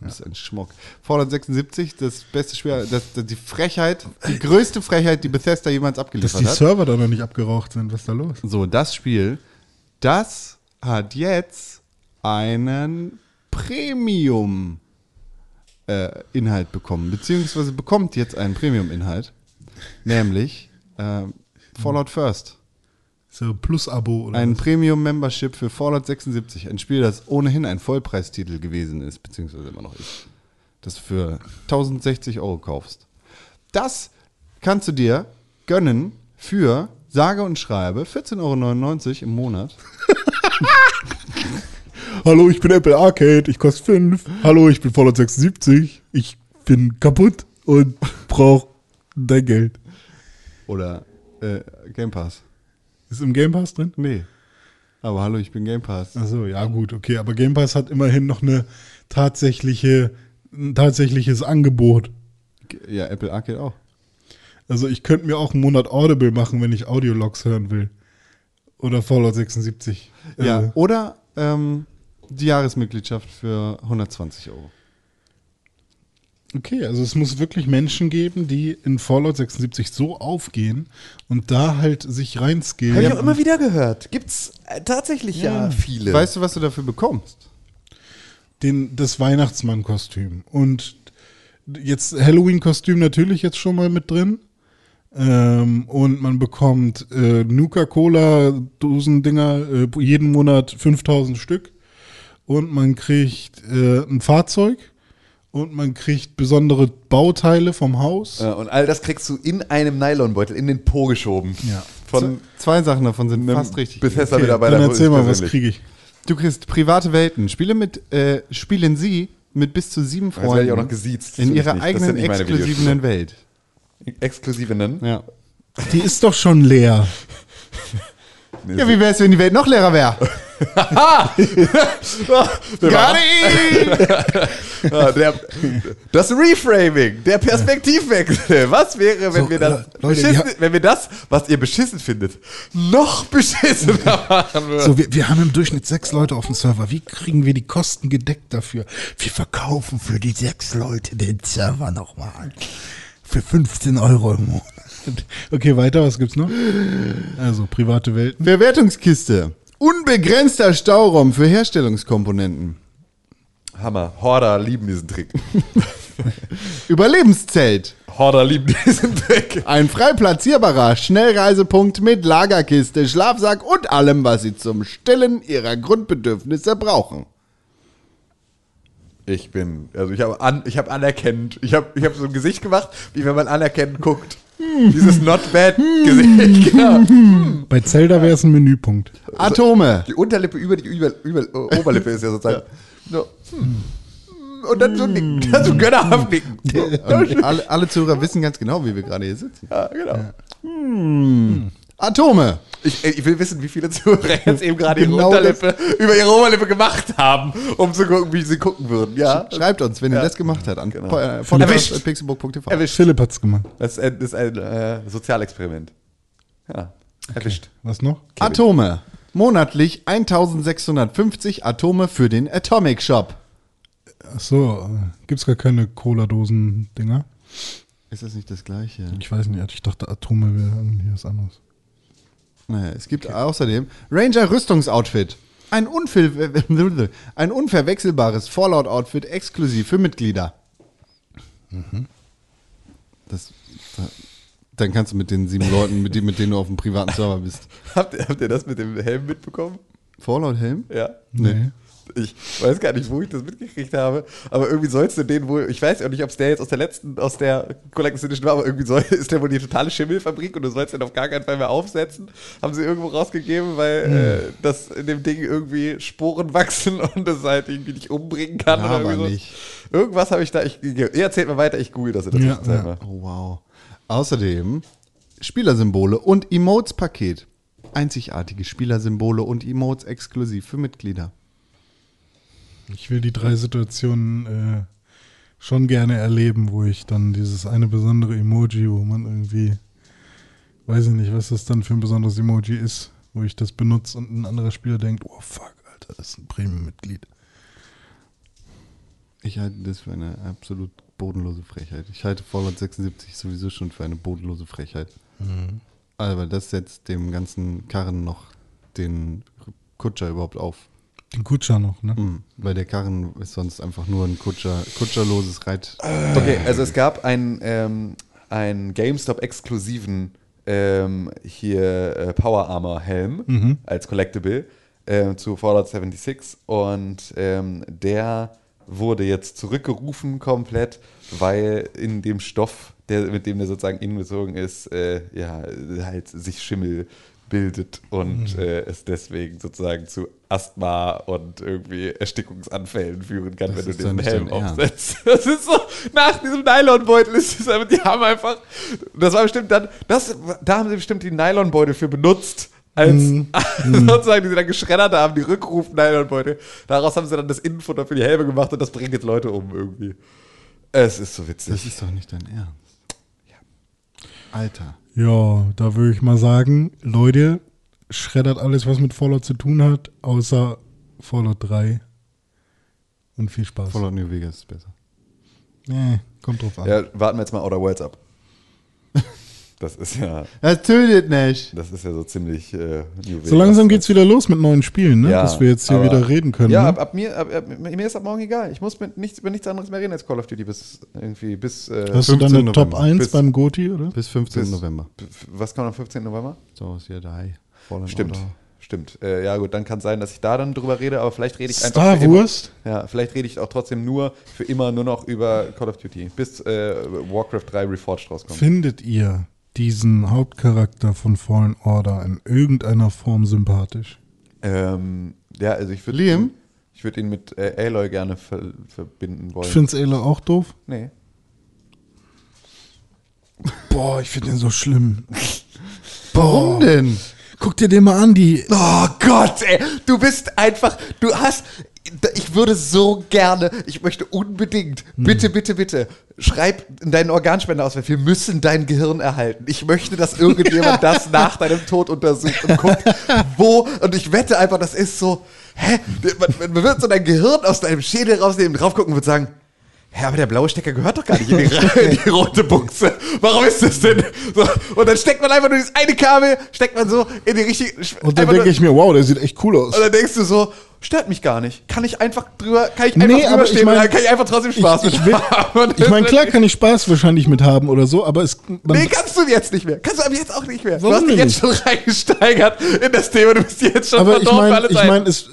Du bist ein Schmock. Fallout 76, das beste Spiel, das, das, die Frechheit, die größte Frechheit, die Bethesda jemals Dass abgeliefert die hat. Server da noch nicht abgeraucht sind, was ist da los? So, das Spiel, das hat jetzt einen Premium äh, Inhalt bekommen, beziehungsweise bekommt jetzt einen Premium Inhalt, nämlich äh, Fallout First. So Plus-Abo oder Ein was? Premium Membership für Fallout 76, ein Spiel, das ohnehin ein Vollpreistitel gewesen ist, beziehungsweise immer noch ist, das du für 1060 Euro kaufst. Das kannst du dir gönnen für sage und schreibe 14,99 Euro im Monat. Hallo, ich bin Apple Arcade, ich koste 5. Hallo, ich bin Fallout 76. Ich bin kaputt und brauche dein Geld. Oder äh, Game Pass. Ist im Game Pass drin? Nee. Aber hallo, ich bin Game Pass. Achso, ja gut, okay. Aber Game Pass hat immerhin noch eine tatsächliche, ein tatsächliches Angebot. Ja, Apple Arcade auch. Also ich könnte mir auch einen Monat Audible machen, wenn ich Audiologs hören will. Oder Fallout 76. Ja, Äh, oder ähm, die Jahresmitgliedschaft für 120 Euro. Okay, also es muss wirklich Menschen geben, die in Fallout 76 so aufgehen und da halt sich reinskillen. Habe ich auch immer wieder gehört. Gibt's äh, tatsächlich ja, viele. Weißt du, was du dafür bekommst? den, das Weihnachtsmann-Kostüm. Und jetzt Halloween-Kostüm natürlich jetzt schon mal mit drin. Ähm, und man bekommt äh, Nuka-Cola-Dosendinger äh, jeden Monat 5000 Stück. Und man kriegt äh, ein Fahrzeug. Und man kriegt besondere Bauteile vom Haus. Ja, und all das kriegst du in einem Nylonbeutel in den Po geschoben. Ja. Von Zwei Sachen davon sind fast richtig. Bethesda-Mitarbeiter. dann erzähl mal, was kriege ich? Du kriegst private Welten. Spiele mit, äh, spielen Sie mit bis zu sieben Jetzt werde Freunden ich auch noch gesiezt. Das in ihrer. Das eigenen exklusiven Welt. Exklusive nennen? Ja. Die ist doch schon leer. Ja, wie wär's, wenn die Welt noch leerer wäre? Nicht! ja, der, das Reframing, der Perspektivwechsel. Was wäre, wenn So, wir das, Le- Leute, wenn wir das, was ihr beschissen findet, noch beschissener machen würden? So, wir, wir haben im Durchschnitt sechs Leute auf dem Server. Wie kriegen wir die Kosten gedeckt dafür? Wir verkaufen für die sechs Leute den Server nochmal. Für 15 Euro im Monat. Okay, weiter, was gibt's noch? Also, private Welten. Verwertungskiste. Unbegrenzter Stauraum für Herstellungskomponenten. Hammer. Horder lieben diesen Trick. Überlebenszelt. Horder lieben diesen Trick. Ein frei platzierbarer Schnellreisepunkt mit Lagerkiste, Schlafsack und allem, was Sie zum Stillen Ihrer Grundbedürfnisse brauchen. Ich bin, also ich habe an, ich habe anerkennend, ich habe ich habe so ein Gesicht gemacht, wie wenn man anerkennend guckt. Dieses Not Bad Gesicht, genau. Bei Zelda wäre es ein Menüpunkt. Atome. Die Unterlippe über die über, über, Oberlippe ist ja sozusagen. So. Hm. Und dann so nicken, dann so gönnerhaft nicken. Und alle, alle Zuhörer wissen ganz genau, wie wir gerade hier sitzen. Ja, genau. Atome. Ich, ich will wissen, wie viele Zuhörer jetzt eben gerade ihre Genau Unterlippe über ihre Oberlippe gemacht haben, um zu gucken, wie sie gucken würden. Ja, Schreibt uns, wenn ihr Ja. das gemacht habt, an Genau. po- äh, Erwischt. Philipp hat's gemacht. Das ist ein, äh, Sozialexperiment. Ja, erwischt. Was noch? Atome. Monatlich 1650 Atome für den Atomic Shop. Ach so, gibt's gar keine Cola-Dosen-Dinger? Ist das nicht das gleiche? Ich weiß nicht, ich dachte Atome wäre irgendwie was anderes. Naja, es gibt außerdem Ranger Rüstungsoutfit. Ein, unver ein unverwechselbares Fallout-Outfit exklusiv für Mitglieder. Das, da, dann kannst du mit den sieben Leuten, mit, denen- mit denen du auf dem privaten Server bist. Habt ihr, habt ihr das mit dem Helm mitbekommen? Fallout-Helm? Ja. Nee. Ich weiß gar nicht, wo ich das mitgekriegt habe, aber irgendwie sollst du den wohl, ich weiß auch nicht, ob es der jetzt aus der letzten, aus der Collector's Edition war, aber irgendwie soll, ist der wohl die totale Schimmelfabrik und du sollst den auf gar keinen Fall mehr aufsetzen. Haben sie irgendwo rausgegeben, weil Hm. äh, das in dem Ding irgendwie Sporen wachsen und das halt irgendwie nicht umbringen kann Ja, oder irgendwie so. nicht. Irgendwas habe ich da, ich, ihr erzählt mal weiter, ich google das in der Ja, Zwischenzeit ja. Oh, wow. Außerdem Spielersymbole und Emotes-Paket. Einzigartige Spielersymbole und Emotes exklusiv für Mitglieder. Ich will die drei Situationen äh, schon gerne erleben, wo ich dann dieses eine besondere Emoji, wo man irgendwie, weiß ich nicht, was das dann für ein besonderes Emoji ist, wo ich das benutze und ein anderer Spieler denkt, oh fuck, Alter, das ist ein Premium-Mitglied. Ich halte das für eine absolut bodenlose Frechheit. Ich halte Fallout 76 sowieso schon für eine bodenlose Frechheit. Aber das setzt dem ganzen Karren noch den Kutscher überhaupt auf. Den Kutscher noch, ne? Mhm. Weil der Karren ist sonst einfach nur ein Kutscher, kutscherloses Reit. Okay, also es gab einen, ähm, einen GameStop-exklusiven ähm, hier äh, Power Armor Helm als Collectible äh, zu Fallout 76 und ähm, der wurde jetzt zurückgerufen komplett, weil in dem Stoff, der, mit dem der sozusagen inbezogen ist, äh, ja, halt sich Schimmel bildet und äh, es deswegen sozusagen zu Asthma und irgendwie Erstickungsanfällen führen kann, Das wenn du diesen nicht Helm aufsetzt. Das ist so, nach diesem Nylonbeutel ist es einfach, die haben einfach, das war bestimmt dann, das, da haben sie bestimmt die Nylonbeutel für benutzt. Als sozusagen, die sie dann geschreddert haben, die Rückruf-Nylonbeutel. Daraus haben sie dann das Innenfutter für die Helme gemacht und das bringt jetzt Leute um irgendwie. Es ist so witzig. Das ist doch nicht dein Ernst. Alter. Ja, da würde ich mal sagen, Leute, schreddert alles, was mit Fallout zu tun hat, außer Fallout 3. Und viel Spaß. Fallout New Vegas ist besser. Nee, kommt drauf an. Ja, warten wir jetzt mal Outer Worlds ab. Das ist ja, Das tötet nicht. das ist ja so ziemlich äh, So langsam geht's wieder los mit neuen Spielen, ne? Ja, Dass wir jetzt hier aber- wieder reden können. Ja, ne? ab, ab mir, ab, ab, mir ist ab morgen egal. Ich muss mit nichts, über nichts anderes mehr reden als Call of Duty bis irgendwie bis. Äh, Hast du 15. deine Top November. 1 Bis- beim Goti, oder? Bis 15. bis- November. Was kommt am 15. November? So ist ja da. Stimmt. Order. Stimmt. Äh, ja, gut, dann kann sein, dass ich da dann drüber rede, aber vielleicht rede ich einfach. Star für immer- Wurst? Ja, vielleicht rede ich auch trotzdem nur für immer nur noch über Call of Duty, bis äh, Warcraft 3 Reforged rauskommt. Findet ihr diesen Hauptcharakter von Fallen Order in irgendeiner Form sympathisch? Ähm, ja, also ich würde Liam? Ich würde ihn mit äh, Aloy gerne ver verbinden wollen. Find's Elo auch doof? nee. Boah, ich finde den so schlimm. Warum denn? Guck dir den mal an, die. Oh Gott, ey, du bist einfach, du hast, ich würde so gerne, ich möchte unbedingt, bitte, bitte, bitte, schreib in deinen Organspender aus, wir müssen dein Gehirn erhalten. Ich möchte, dass irgendjemand das nach deinem Tod untersucht und guckt, wo, und ich wette einfach, das ist so, hä, man, man wird so dein Gehirn aus deinem Schädel rausnehmen, drauf gucken und wird sagen, Hä, aber der blaue Stecker gehört doch gar nicht in die, in die rote Buchse. Warum ist das denn? So, und dann steckt man einfach nur dieses eine Kabel, steckt man so in die richtige. Und dann denke ich mir, wow, der sieht echt cool aus. und dann denkst du so, stört mich gar nicht. Kann ich einfach drüber, kann ich Nee, einfach aber drüber ich mein- kann ich einfach trotzdem Spaß ich, mit ich, will, haben. Ich meine, klar kann ich Spaß wahrscheinlich mit haben oder so, aber es. Nee, kannst du jetzt nicht mehr. Kannst du aber jetzt auch nicht mehr. Warum du hast dich jetzt schon reingesteigert in das Thema. Du bist jetzt schon aber ich verdorben für meine, alle ich Zeiten. meine, es,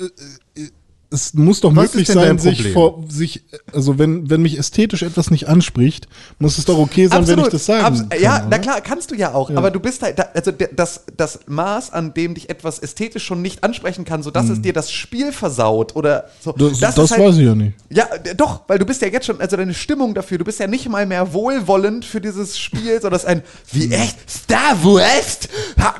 äh, äh, es muss doch Was möglich sein, sich vor sich, also wenn, wenn mich ästhetisch etwas nicht anspricht, muss es doch okay sein, wenn ich das sagen Abs- kann. ja, oder? na klar, kannst du ja auch. Aber du bist halt, also das, das Maß, an dem dich etwas ästhetisch schon nicht ansprechen kann, sodass es dir das Spiel versaut oder so. Hm. Das, das, ist halt- weiß ich ja nicht. Ja, doch, weil du bist ja jetzt schon, also deine Stimmung dafür, du bist ja nicht mal mehr wohlwollend für dieses Spiel, sondern es ist ein, wie echt, Star Wars?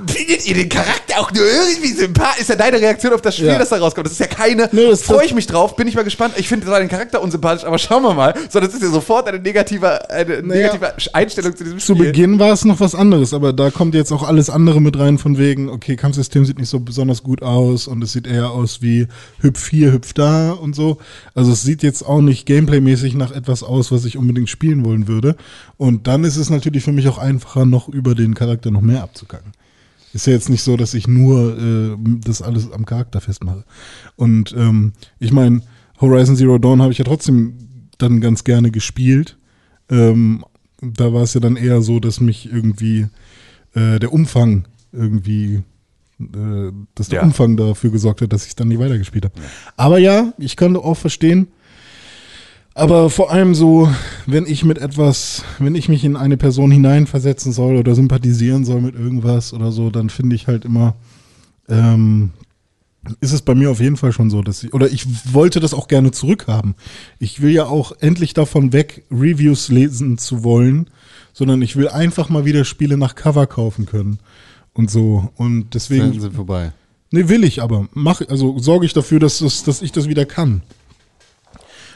Findet ihr den Charakter auch nur irgendwie sympathisch? Ist ja deine Reaktion auf das Spiel, Ja. das da rauskommt. Das ist ja keine, Nee, das- freue das- ich mich drauf, bin ich mal gespannt. Ich finde zwar den Charakter unsympathisch, aber schauen wir mal. Sondern es ist ja sofort eine negative, eine Naja, negative Einstellung zu diesem Zu Spiel. Beginn war es noch was anderes, aber da kommt jetzt auch alles andere mit rein, von wegen, okay, Kampfsystem sieht nicht so besonders gut aus und es sieht eher aus wie hüpf hier, hüpf da und so. Also es sieht jetzt auch nicht gameplaymäßig nach etwas aus, was ich unbedingt spielen wollen würde. Und dann ist es natürlich für mich auch einfacher, noch über den Charakter noch mehr abzukacken. Ist ja jetzt nicht so, dass ich nur äh, das alles am Charakter festmache. Und ähm, ich meine, Horizon Zero Dawn habe ich ja trotzdem dann ganz gerne gespielt. Ähm, da war es ja dann eher so, dass mich irgendwie äh, der Umfang irgendwie, äh, dass der Ja. Umfang dafür gesorgt hat, dass ich dann nicht weitergespielt habe. Aber ja, ich kann auch verstehen. Aber vor allem so, wenn ich mit etwas, wenn ich mich in eine Person hineinversetzen soll oder sympathisieren soll mit irgendwas oder so, dann finde ich halt immer, ähm, ist es bei mir auf jeden Fall schon so, dass ich, oder ich wollte das auch gerne zurückhaben. Ich will ja auch endlich davon weg, Reviews lesen zu wollen, sondern ich will einfach mal wieder Spiele nach Cover kaufen können und so. Und deswegen, sind vorbei. nee, will ich aber, mach, also sorge ich dafür, dass, das, dass ich das wieder kann.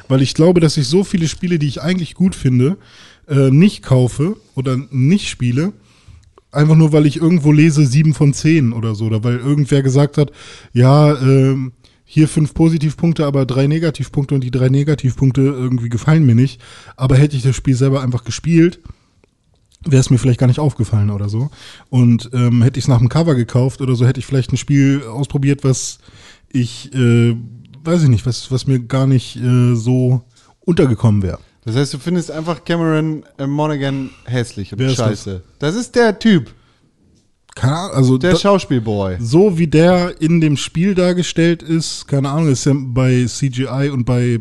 Weil ich glaube, dass ich so viele Spiele, die ich eigentlich gut finde, äh, nicht kaufe oder nicht spiele, einfach nur, weil ich irgendwo lese, sieben von zehn oder so, oder weil irgendwer gesagt hat, ja, ähm, hier fünf Positivpunkte, aber drei Negativpunkte und die drei Negativpunkte irgendwie gefallen mir nicht. Aber hätte ich das Spiel selber einfach gespielt, wäre es mir vielleicht gar nicht aufgefallen oder so. Und ähm, hätte ich es nach dem Cover gekauft oder so, hätte ich vielleicht ein Spiel ausprobiert, was ich, äh, weiß ich nicht, was, was mir gar nicht äh, so untergekommen wäre. Das heißt, du findest einfach Cameron äh, Monaghan hässlich und Wer ist scheiße. Das? ist der Typ, Keine Ahnung, also der da- Schauspielboy. so wie der in dem Spiel dargestellt ist, keine Ahnung, ist ja bei CGI und bei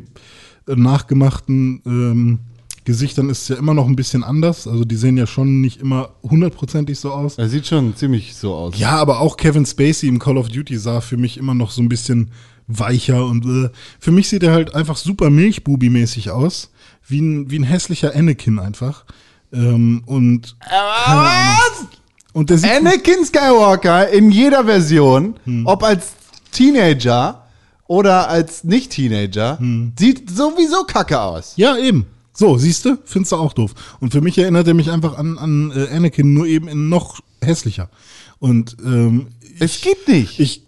äh, nachgemachten ähm, Gesichtern ist es ja immer noch ein bisschen anders. Also die sehen ja schon nicht immer hundertprozentig so aus. Er sieht schon ziemlich so aus. Ja, aber auch Kevin Spacey im Call of Duty sah für mich immer noch so ein bisschen weicher und äh, für mich sieht er halt einfach super Milchbubi-mäßig aus. Wie ein, wie ein hässlicher Anakin einfach. Ähm, und keine Ahnung. Und der sieht Anakin Skywalker in jeder Version, Hm. ob als Teenager oder als Nicht-Teenager, Hm. sieht sowieso kacke aus. Ja, eben. So, siehst du? Findest du auch doof. Und für mich erinnert er mich einfach an, an äh, Anakin, nur eben in noch hässlicher. Und ähm, Es geht nicht. Ich,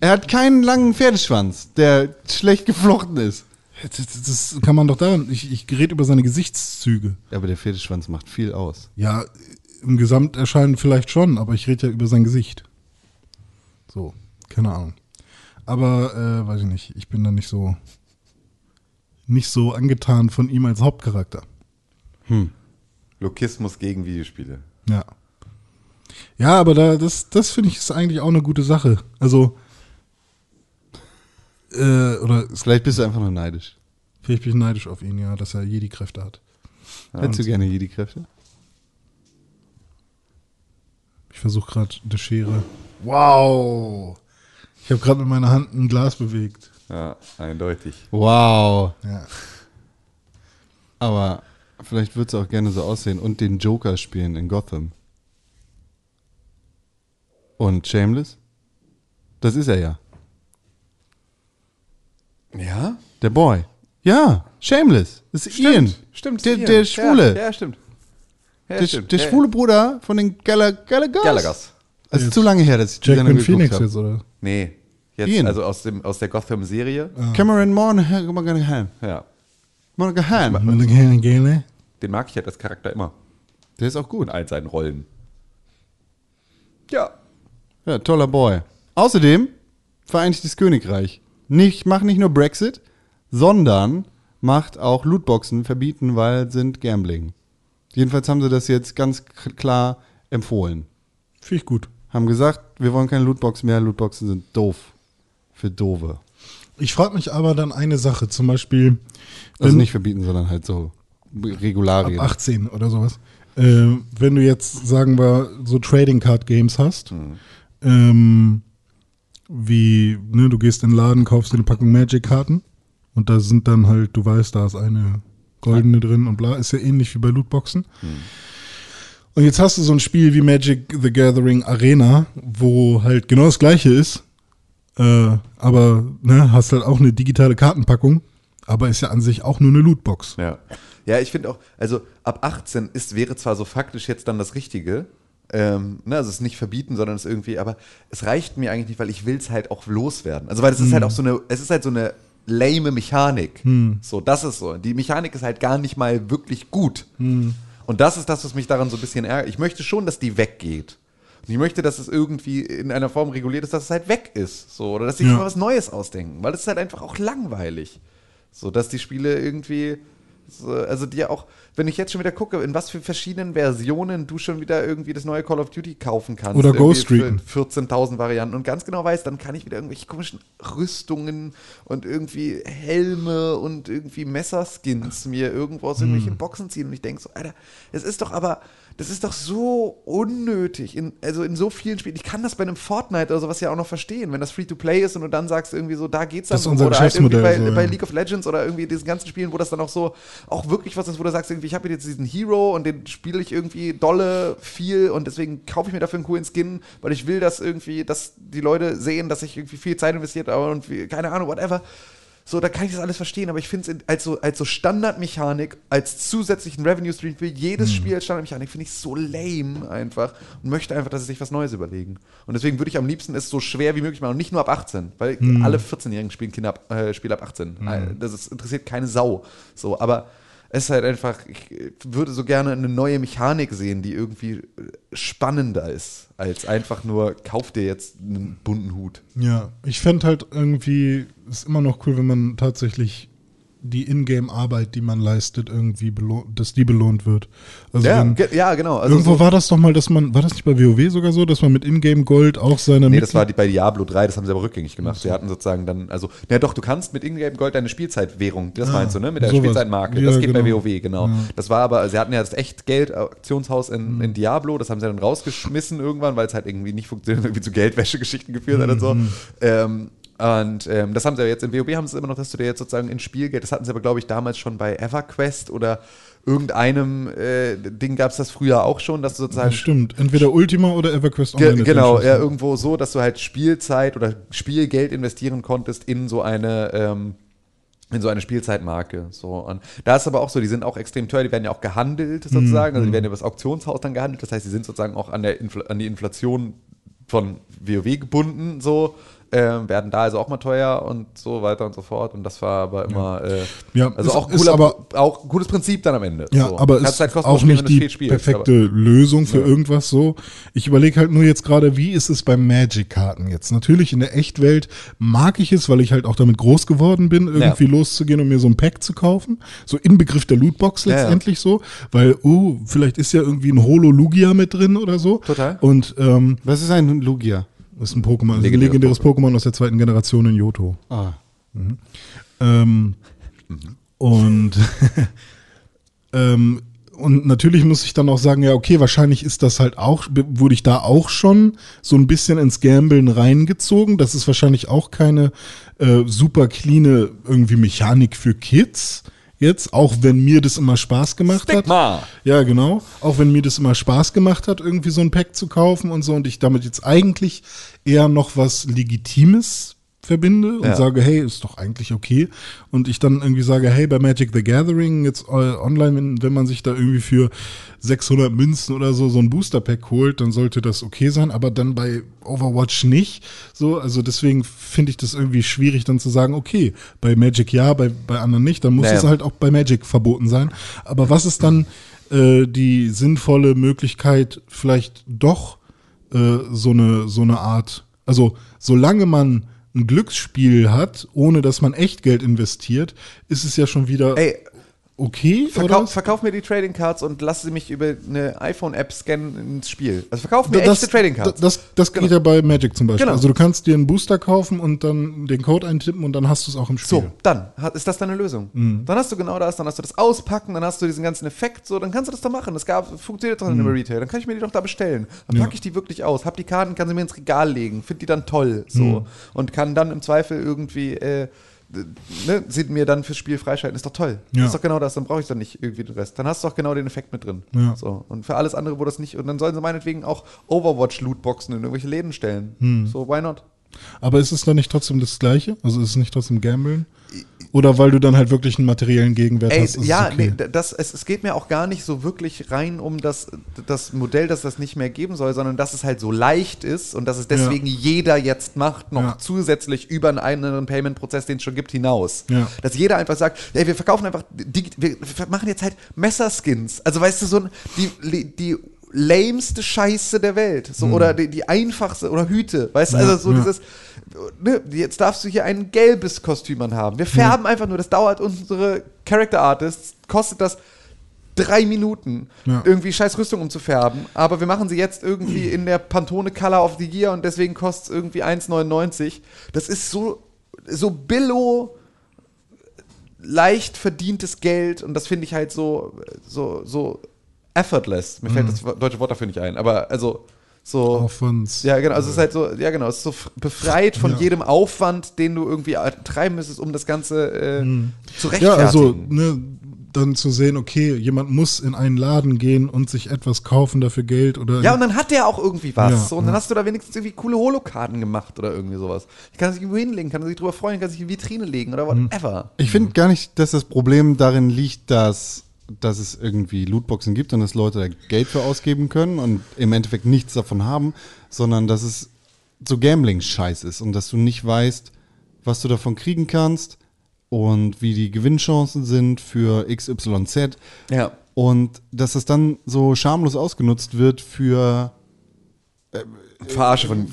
er hat keinen langen Pferdeschwanz, der schlecht geflochten ist. das, das kann man doch daran. Ich, ich rede über seine Gesichtszüge. Ja, aber der Pferdeschwanz macht viel aus. Ja, im Gesamterscheinen vielleicht schon, aber ich rede ja über sein Gesicht. So, keine Ahnung. Aber, äh, weiß ich nicht, ich bin da nicht so, nicht so angetan von ihm als Hauptcharakter. Lokismus gegen Videospiele. Ja. Ja, aber da, das, das finde ich ist eigentlich auch eine gute Sache. Also, äh, oder Vielleicht bist du einfach nur neidisch. vielleicht bin ich neidisch auf ihn, ja, dass er Jedi-Kräfte hat. Hättest du gerne Jedi-Kräfte? Ich versuche gerade eine Schere. Wow! Ich habe gerade mit meiner Hand ein Glas bewegt. Ja, eindeutig. Wow. Ja. Aber vielleicht würdest du auch gerne so aussehen und den Joker spielen in Gotham. Und Shameless? Das ist er ja. Ja? Der Boy. Ja, Shameless. Das ist Ian. Stimmt. Der, Ian. der Schwule. Ja, ja stimmt. Ja, der, stimmt. der Ja, schwule Bruder von den Gallagher. Gallagher's. Es ist zu lange her, dass ich die Sendung Phoenix habe. jetzt, oder? Nee. Jetzt, Ian. also aus, dem, aus der Gotham-Serie. Cameron Monaghan. Monaghan. Ja. Monaghan. Gerne. Den mag ich halt als Charakter immer. Der ist auch gut. In all seinen Rollen. Ja. Ja, toller Boy. Außerdem, Vereinigtes Königreich. Nicht, macht nicht nur Brexit, sondern macht auch Lootboxen verbieten, weil sind Gambling. Jedenfalls haben sie das jetzt ganz klar empfohlen. Finde ich gut. Haben gesagt, wir wollen keine Lootbox mehr, Lootboxen sind doof. Für Dove. Ich frage mich aber dann eine Sache, zum Beispiel, Also nicht verbieten, sondern halt so Regularien. ab 18 oder sowas. Äh, wenn du jetzt, sagen wir, so Trading Card Games hast, ähm, wie, ne, du gehst in den Laden, kaufst dir eine Packung Magic-Karten und da sind dann halt, du weißt, da ist eine goldene drin und bla, ist ja ähnlich wie bei Lootboxen. Und jetzt hast du so ein Spiel wie Magic the Gathering Arena, wo halt genau das gleiche ist, äh, aber ne, hast halt auch eine digitale Kartenpackung, aber ist ja an sich auch nur eine Lootbox. Ja. Ja, ich finde auch, also ab 18 ist, wäre zwar so faktisch jetzt dann das Richtige, ähm, ne, also es ist nicht verbieten, sondern es ist irgendwie, aber es reicht mir eigentlich nicht, weil ich will es halt auch loswerden. Also weil es ist halt auch so eine, es ist halt so eine lame Mechanik. So, das ist so. Die Mechanik ist halt gar nicht mal wirklich gut. Und das ist das, was mich daran so ein bisschen ärgert. Ich möchte schon, dass die weggeht. Und ich möchte, dass es irgendwie in einer Form reguliert ist, dass es halt weg ist. So, oder dass sie sich Ja. mal was Neues ausdenken. Weil es ist halt einfach auch langweilig. So, dass die Spiele irgendwie. So, also die ja auch, wenn ich jetzt schon wieder gucke, in was für verschiedenen Versionen du schon wieder irgendwie das neue Call of Duty kaufen kannst. Oder Ghost Recon. Für 14.000 Varianten und ganz genau weiß, dann kann ich wieder irgendwelche komischen Rüstungen und irgendwie Helme und irgendwie Messerskins mir irgendwo aus irgendwelchen Hm. Boxen ziehen und ich denke so, Alter, das ist doch aber, das ist doch so unnötig, in, also in so vielen Spielen. Ich kann das bei einem Fortnite oder sowas ja auch noch verstehen, wenn das Free-to-Play ist und du dann sagst irgendwie so, da geht's dann Das ist unser oder halt irgendwie bei, so, bei ja. League of Legends oder irgendwie diesen ganzen Spielen, wo das dann auch so auch wirklich was ist, wo du sagst, irgendwie, ich habe jetzt diesen Hero und den spiele ich irgendwie dolle viel und deswegen kaufe ich mir dafür einen coolen Skin, weil ich will, dass irgendwie, dass die Leute sehen, dass ich irgendwie viel Zeit investiert habe und wie, keine Ahnung, whatever. So, da kann ich das alles verstehen, aber ich finde es als so, als so Standardmechanik, als zusätzlichen Revenue Stream für jedes Spiel als Standardmechanik, finde ich so lame einfach und möchte einfach, dass sie sich was Neues überlegen. Und deswegen würde ich am liebsten es so schwer wie möglich machen und nicht nur ab 18, weil alle 14-Jährigen spielen Kinder ab, äh, Spiele ab 18. Äh, Das ist, interessiert keine Sau. So, aber es ist halt einfach, ich würde so gerne eine neue Mechanik sehen, die irgendwie spannender ist, als einfach nur, kauf dir jetzt einen bunten Hut. Ja, ich fände halt irgendwie, ist immer noch cool, wenn man tatsächlich die Ingame-Arbeit, die man leistet, irgendwie belohnt, dass die belohnt wird. Also Ja, wenn, ge- ja genau. Also irgendwo so, war das doch mal, dass man, war das nicht bei WoW sogar so, dass man mit Ingame-Gold auch seine Nee, das war die, bei Diablo 3, das haben sie aber rückgängig gemacht. Sie hatten sozusagen dann, also, na doch, du kannst mit Ingame Gold deine Spielzeitwährung, das Ah, meinst du, ne? Mit der sowas. Spielzeitmarke. Ja, das geht bei genau. WoW, genau. Das war aber, sie hatten ja das Echtgeld-Auktionshaus in, in Diablo, das haben sie dann rausgeschmissen irgendwann, weil es halt irgendwie nicht funktioniert, irgendwie zu Geldwäsche-Geschichten geführt hat und so. Ähm, und ähm, das haben sie ja jetzt im WoW haben sie immer noch, dass du dir jetzt sozusagen in Spielgeld, das hatten sie aber, glaube ich, damals schon bei EverQuest oder irgendeinem äh, Ding gab es das früher auch schon, dass du sozusagen Das stimmt. Entweder Ultima oder EverQuest Ge Online. genau, Edition. ja, irgendwo so, dass du halt Spielzeit oder Spielgeld investieren konntest in so eine, ähm, in so eine Spielzeitmarke. So. Und da ist aber auch so, die sind auch extrem teuer, die werden ja auch gehandelt sozusagen, also die werden über das Auktionshaus dann gehandelt, das heißt, die sind sozusagen auch an, der Infl an die Inflation von WoW gebunden, so. Ähm, werden da also auch mal teuer und so weiter und so fort. Und das war aber immer, äh, Ja, also ist- auch, ist cooler, aber- auch ein gutes Prinzip dann am Ende. Ja, so. aber ist halt auch nicht die spielst, perfekte aber- Lösung für Ja. irgendwas so. Ich überlege halt nur jetzt gerade, wie ist es beim Magic-Karten jetzt? Natürlich in der Echtwelt mag ich es, weil ich halt auch damit groß geworden bin, irgendwie loszugehen und mir so ein Pack zu kaufen. So im Begriff der Lootbox Ja, ja. letztendlich so. Weil, oh, vielleicht ist ja irgendwie ein Holo-Lugia mit drin oder so. Total. Und ähm, Was ist ein Lugia? Das ist ein Pokémon, ein Legendäres Pokémon aus der zweiten Generation in Johto. Ah. Ähm, Und ähm, und natürlich muss ich dann auch sagen, ja, okay, wahrscheinlich ist das halt auch, wurde ich da auch schon so ein bisschen ins Gambeln reingezogen. Das ist wahrscheinlich auch keine äh, super cleane irgendwie Mechanik für Kids jetzt, auch wenn mir das immer Spaß gemacht Stigma. hat. Ja, genau. Auch wenn mir das immer Spaß gemacht hat, irgendwie so ein Pack zu kaufen und so und ich damit jetzt eigentlich eher noch was Legitimes verbinde und Ja. sage, hey, ist doch eigentlich okay. Und ich dann irgendwie sage, hey, bei Magic the Gathering, jetzt äh, online, wenn, wenn man sich da irgendwie für 600 Münzen oder so so ein Booster-Pack holt, dann sollte das okay sein, aber dann bei Overwatch nicht. So, also deswegen finde ich das irgendwie schwierig dann zu sagen, okay, bei Magic ja, bei, bei anderen nicht, dann muss Naja. es halt auch bei Magic verboten sein. Aber was ist dann äh, die sinnvolle Möglichkeit, vielleicht doch äh, so eine so eine Art, also solange man ein Glücksspiel hat, ohne dass man Echtgeld investiert, ist es ja schon wieder Ey, okay. Verkauf, oder? verkauf mir die Trading Cards und lass sie mich über eine iPhone-App scannen ins Spiel. Also verkauf mir das, echte Trading Cards. Das, das geht ja bei Magic zum Beispiel. Genau. Also du kannst dir einen Booster kaufen und dann den Code eintippen und dann hast du es auch im Spiel. So, dann ist das deine Lösung. Mhm. Dann hast du genau das, dann hast du das Auspacken, dann hast du diesen ganzen Effekt, so, dann kannst du das da machen. Das gab, funktioniert doch in einem Retail. Dann kann ich mir die doch da bestellen. Dann Mhm. Ja. packe ich die wirklich aus, hab die Karten, kann sie mir ins Regal legen, finde die dann toll, so. Mhm. Und kann dann im Zweifel irgendwie, äh, ne, sie mir dann fürs Spiel freischalten. Ist doch toll. Ja. Ist doch genau das, dann brauche ich dann nicht irgendwie den Rest. Dann hast du doch genau den Effekt mit drin. Ja. So. Und für alles andere, wo das nicht, und dann sollen sie meinetwegen auch Overwatch-Lootboxen in irgendwelche Läden stellen. Hm. So, why not? Aber ist es dann nicht trotzdem das Gleiche? Also ist es nicht trotzdem Gambeln? Oder weil du dann halt wirklich einen materiellen Gegenwert Ey, hast? ja, okay? nee, das, es, es geht mir auch gar nicht so wirklich rein um das, das Modell, dass das nicht mehr geben soll, sondern dass es halt so leicht ist und dass es deswegen jeder jetzt macht, noch Ja. zusätzlich über einen anderen Payment-Prozess, den es schon gibt, hinaus. Ja. Dass jeder einfach sagt, ey, wir verkaufen einfach, wir machen jetzt halt Messerskins. Also weißt du, so ein, die, die lameste Scheiße der Welt. So, Oder die, die einfachste, oder Hüte. Weißt du. Ja, also so ja. dieses, ne, jetzt darfst du hier ein gelbes Kostüm anhaben. Wir färben einfach nur, das dauert unsere Character Artists, kostet das drei Minuten, Ja. irgendwie scheiß Rüstung umzufärben, aber wir machen sie jetzt irgendwie in der Pantone Color of the Year und deswegen kostet es irgendwie 1,99. Das ist so, so billo leicht verdientes Geld und das finde ich halt so, so, so effortless. Mir fällt Mhm. das deutsche Wort dafür nicht ein, aber also so. Aufwands. Ja, genau. Also es ist halt so, ja genau, es ist so befreit von Ja. jedem Aufwand, den du irgendwie treiben müsstest, um das Ganze äh, zu Ja, also rechtfertigen. ne, dann zu sehen, okay, jemand muss in einen Laden gehen und sich etwas kaufen dafür Geld oder Ja, und dann hat der auch irgendwie was. Ja, so, und dann ja. hast du da wenigstens irgendwie coole Holokarten gemacht oder irgendwie sowas. Ich kann sich irgendwo hinlegen, kann sich drüber freuen, kann sich in die Vitrine legen oder Hm. whatever. Ich finde gar nicht, dass das Problem darin liegt, dass, dass es irgendwie Lootboxen gibt und dass Leute da Geld für ausgeben können und im Endeffekt nichts davon haben, sondern dass es so Gambling-Scheiß ist und dass du nicht weißt, was du davon kriegen kannst und wie die Gewinnchancen sind für XYZ. Ja. Und dass das dann so schamlos ausgenutzt wird für Verarsche von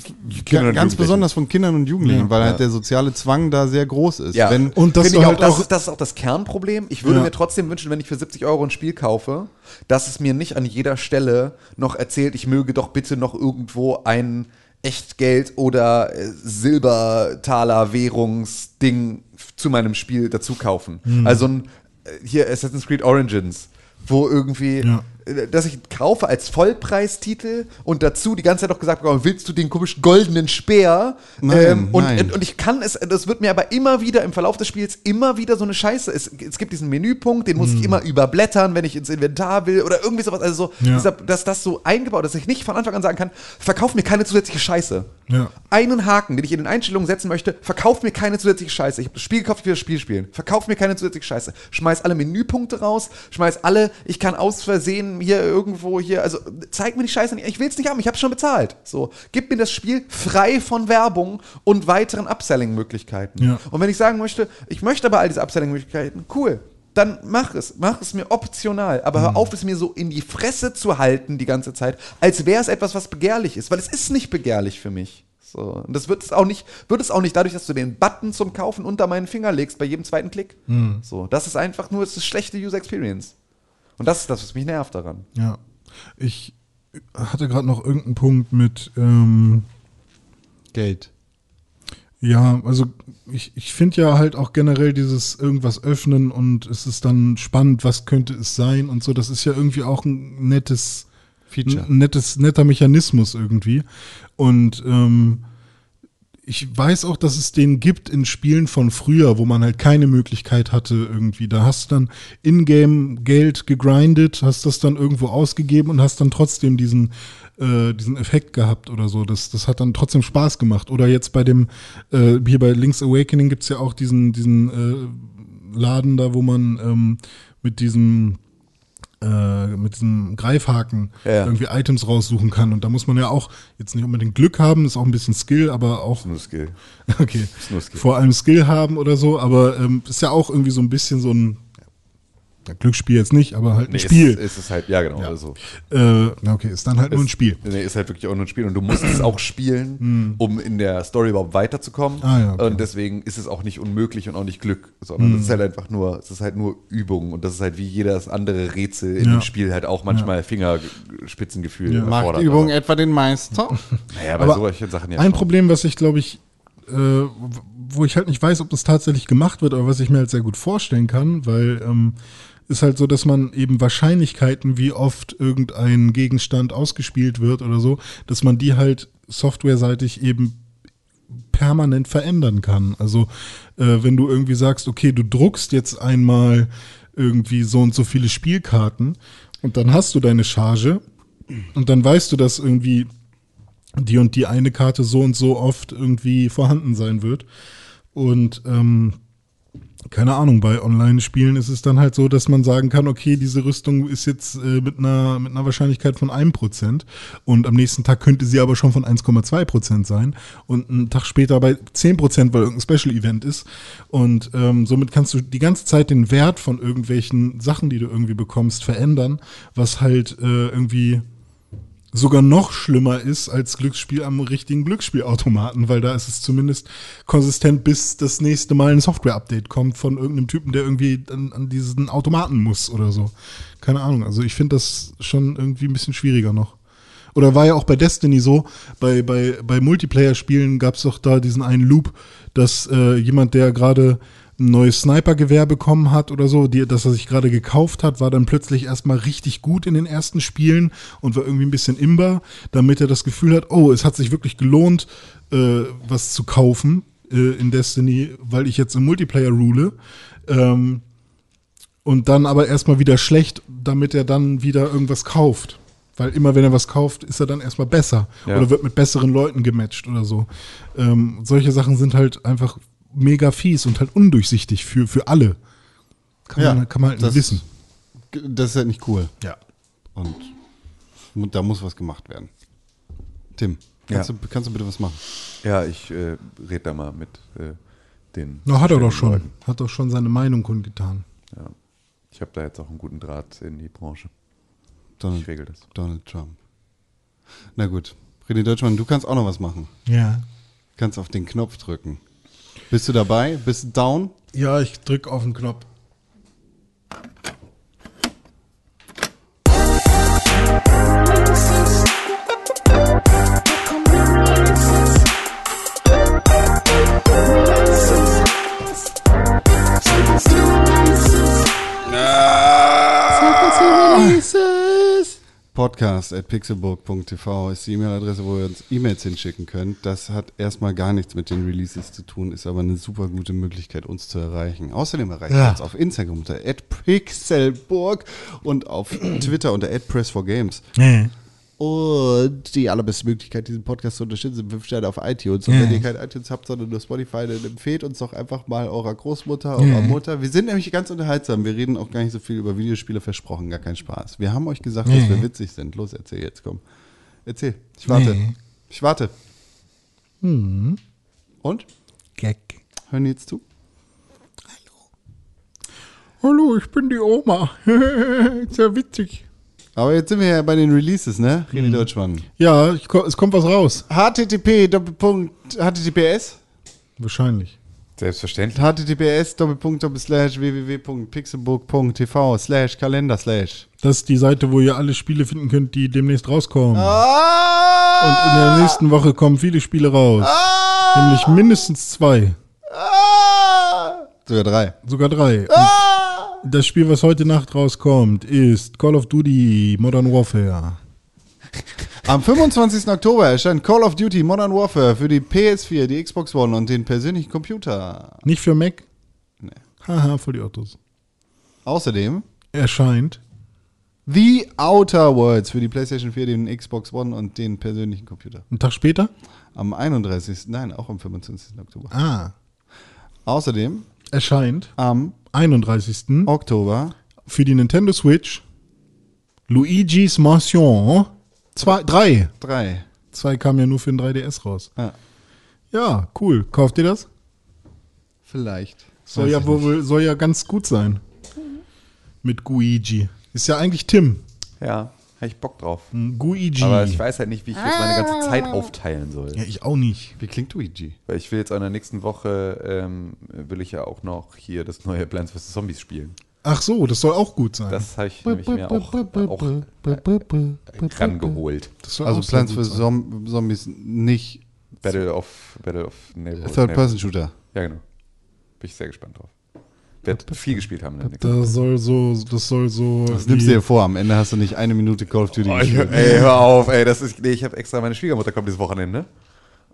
Kindern und ganz Jugendlichen. besonders von Kindern und Jugendlichen, Ja. weil halt der soziale Zwang da sehr groß ist. Ja, Wenn, Und ich halt auch, das, auch- ist, das ist auch das Kernproblem. Ich würde Ja. mir trotzdem wünschen, wenn ich für 70 Euro ein Spiel kaufe, dass es mir nicht an jeder Stelle noch erzählt, ich möge doch bitte noch irgendwo ein Echtgeld oder äh, Silbertaler Währungsding zu meinem Spiel dazu kaufen. Hm. Also ein, äh, hier Assassin's Creed Origins, wo irgendwie, Ja. Dass ich kaufe als Vollpreistitel und dazu die ganze Zeit noch gesagt bekomme, willst du den komischen goldenen Speer? Nein, Ähm, und, nein. und ich kann es, das wird mir aber immer wieder im Verlauf des Spiels immer wieder so eine Scheiße. Es, es gibt diesen Menüpunkt, den muss ich immer überblättern, wenn ich ins Inventar will oder irgendwie sowas. Also so, Ja. dass das so eingebaut ist, dass ich nicht von Anfang an sagen kann, verkauf mir keine zusätzliche Scheiße. Ja. Einen Haken, den ich in den Einstellungen setzen möchte, verkauf mir keine zusätzliche Scheiße. Ich habe das Spiel gekauft, ich will das Spiel spielen. Verkauf mir keine zusätzliche Scheiße. Schmeiß alle Menüpunkte raus, schmeiß alle, ich kann aus Versehen hier irgendwo hier, also zeig mir die Scheiße nicht, ich will es nicht haben, ich habe schon bezahlt. So, gib mir das Spiel frei von Werbung und weiteren Upselling-Möglichkeiten. Ja. Und wenn ich sagen möchte, ich möchte aber all diese Upselling-Möglichkeiten, cool, dann mach es. Mach es mir optional. Aber hör auf, es mir so in die Fresse zu halten die ganze Zeit, als wäre es etwas, was begehrlich ist. Weil es ist nicht begehrlich für mich. So. Und das wird es auch nicht, wird es auch nicht dadurch, dass du den Button zum Kaufen unter meinen Finger legst bei jedem zweiten Klick. So. Das ist einfach nur, es ist schlechte User Experience. Und das ist das, was mich nervt daran. Ja. Ich hatte gerade noch irgendeinen Punkt mit, ähm, Geld. ja, also ich, ich finde ja halt auch generell dieses irgendwas öffnen und es ist dann spannend, was könnte es sein und so, das ist ja irgendwie auch ein nettes Feature. Ein nettes, netter Mechanismus irgendwie. Und ähm, ich weiß auch, dass es den gibt in Spielen von früher, wo man halt keine Möglichkeit hatte irgendwie. Da hast du dann Ingame Geld gegrindet, hast das dann irgendwo ausgegeben und hast dann trotzdem diesen äh, diesen Effekt gehabt oder so. Das, das hat dann trotzdem Spaß gemacht. Oder jetzt bei dem, äh, hier bei Link's Awakening gibt's ja auch diesen, diesen äh, Laden da, wo man ähm, mit diesem äh, mit diesem Greifhaken Ja. irgendwie Items raussuchen kann. Und da muss man ja auch jetzt nicht unbedingt Glück haben, ist auch ein bisschen Skill, aber auch Nur Skill. okay, nur Skill. vor allem Skill haben oder so, aber ähm, ist ja auch irgendwie so ein bisschen so ein Glücksspiel jetzt nicht, aber halt ein Nee, Spiel. Ist, ist es halt, ja genau. Also, äh, okay, ist dann halt nur ein ist- Spiel. Nee, ist halt wirklich auch nur ein Spiel. Und du musst es auch spielen, um in der Story überhaupt weiterzukommen. Ah, ja, okay. Und deswegen ist es auch nicht unmöglich und auch nicht Glück, sondern es ist halt einfach nur, es ist halt nur Übung. Und das ist halt wie jedes andere Rätsel in Ja. dem Spiel halt auch manchmal Fingerspitzengefühl Ja. Macht erfordert. Übung Aber- etwa den Meister? Naja, bei Aber solchen Sachen ja Ein schon. Problem, was ich glaube ich, äh, wo ich halt nicht weiß, ob das tatsächlich gemacht wird, aber was ich mir halt sehr gut vorstellen kann, weil ähm, ist halt so, dass man eben Wahrscheinlichkeiten, wie oft irgendein Gegenstand ausgespielt wird oder so, dass man die halt softwareseitig eben permanent verändern kann. Also äh, wenn du irgendwie sagst, okay, du druckst jetzt einmal irgendwie so und so viele Spielkarten und dann hast du deine Charge und dann weißt du, dass irgendwie die und die eine Karte so und so oft irgendwie vorhanden sein wird. Und ähm, keine Ahnung, bei Online-Spielen ist es dann halt so, dass man sagen kann, okay, diese Rüstung ist jetzt äh, mit, einer, mit einer Wahrscheinlichkeit von 1% und am nächsten Tag könnte sie aber schon von 1,2% sein und einen Tag später bei 10%, weil irgendein Special-Event ist. Und ähm, somit kannst du die ganze Zeit den Wert von irgendwelchen Sachen, die du irgendwie bekommst, verändern, was halt äh, irgendwie sogar noch schlimmer ist als Glücksspiel am richtigen Glücksspielautomaten, weil da ist es zumindest konsistent, bis das nächste Mal ein Software-Update kommt von irgendeinem Typen, der irgendwie an, an diesen Automaten muss oder so. Keine Ahnung. Also ich finde das schon irgendwie ein bisschen schwieriger noch. Oder war ja auch bei Destiny so, bei, bei, bei Multiplayer-Spielen gab es doch da diesen einen Loop, dass äh, jemand, der gerade ein neues Sniper-Gewehr bekommen hat oder so, die, das er sich gerade gekauft hat, war dann plötzlich erstmal richtig gut in den ersten Spielen und war irgendwie ein bisschen imber, damit er das Gefühl hat, oh, es hat sich wirklich gelohnt, äh, was zu kaufen äh, in Destiny, weil ich jetzt im Multiplayer rule. Ähm, und dann aber erstmal wieder schlecht, damit er dann wieder irgendwas kauft. Weil immer wenn er was kauft, ist er dann erstmal besser Ja. oder wird mit besseren Leuten gematcht oder so. Ähm, solche Sachen sind halt einfach mega fies und halt undurchsichtig für, für alle. Kann, Ja, man, kann man halt das- nicht wissen. Das ist halt nicht cool. Ja. Und da muss was gemacht werden. Tim, kannst, Ja. du, kannst du bitte was machen? Ja, ich äh, rede da mal mit äh, den. Na, hat er doch schon. Leuten. Hat doch schon seine Meinung kundgetan. Ja. Ich habe da jetzt auch einen guten Draht in die Branche. Donald, Ich regel das. Donald Trump. Na gut. René Deutschmann, du kannst auch noch was machen. Ja. Kannst auf den Knopf drücken. Bist du dabei? Bist du down? Ja, ich drück auf den Knopf. Podcast at pixelburg.tv ist die E-Mail-Adresse, wo ihr uns E-Mails hinschicken könnt. Das hat erstmal gar nichts mit den Releases zu tun, ist aber eine super gute Möglichkeit, uns zu erreichen. Außerdem erreicht ihr Ja. uns auf Instagram unter pixelburg und auf Twitter unter @press4games. Nee. Und die allerbeste Möglichkeit, diesen Podcast zu unterstützen, sind 5 Sterne auf iTunes. Und Ja. wenn ihr kein iTunes habt, sondern nur Spotify, dann empfehlt uns doch einfach mal eurer Großmutter, eurer Ja. Mutter. Wir sind nämlich ganz unterhaltsam. Wir reden auch gar nicht so viel über Videospiele, versprochen, gar keinen Spaß. Wir haben euch gesagt, Ja. dass wir witzig sind. Los, erzähl jetzt, komm. Erzähl. Ich warte. Ich warte. Hm. Und? Gag. Hören die jetzt zu? Hallo, ich bin die Oma. Sehr witzig. Aber jetzt sind wir ja bei den Releases, ne? Mhm. René Deutschmann. Ja, ich, es kommt was raus. HTTP, Doppelpunkt, HTTPS? Wahrscheinlich. Selbstverständlich. HTTPS, Doppelpunkt, Doppelslash, www.pixelbook.tv, slash, Kalender, slash. Das ist die Seite, wo ihr alle Spiele finden könnt, die demnächst rauskommen. Ah! Und in der nächsten Woche kommen viele Spiele raus. Ah! Nämlich mindestens zwei. Ah! Sogar drei. Sogar drei. Ah! Und das Spiel, was heute Nacht rauskommt, ist Call of Duty Modern Warfare. Am 25. Oktober erscheint Call of Duty Modern Warfare für die PS4, die Xbox One und den persönlichen Computer. Nicht für Mac? Nee. Haha, voll die Autos. Außerdem Erscheint The Outer Worlds für die PlayStation 4, den Xbox One und den persönlichen Computer. einen Tag später? Am 31. Nein, auch am 25. Oktober. Ah. Außerdem Erscheint am 31. Oktober für die Nintendo Switch Luigi's Mansion 2, 3. 3. Zwei kamen ja nur für den 3DS raus. Ja. Ja, cool. Kauft ihr das? Vielleicht. Soll Weiß ja, wohl, soll ja ganz gut sein. Mit Guigi. Ist ja eigentlich Tim. Ja, habe ich Bock drauf. Ein Guigi. Aber ich weiß halt nicht, wie ich jetzt meine ganze Zeit aufteilen soll. ja, ich auch nicht. Wie klingt Luigi? Weil ich will jetzt auch in der nächsten Woche, ähm, will ich ja auch noch hier das neue Plants vs. Zombies spielen. Ach so, das soll auch gut sein. Das habe ich nämlich mir auch, auch äh, rangeholt. Also Plants vs. Zombies nicht Battle of, Battle of Neighborhood. Third-Person-Shooter. Ja, genau. Bin ich sehr gespannt drauf. Werd viel gespielt haben in der Das soll so, das soll so. Das nimmst du dir vor. Am Ende hast du nicht eine Minute Call of Duty Oh, gespielt. ey, hör auf, ey, das ist, nee, ich habe extra, meine Schwiegermutter kommt dieses Wochenende.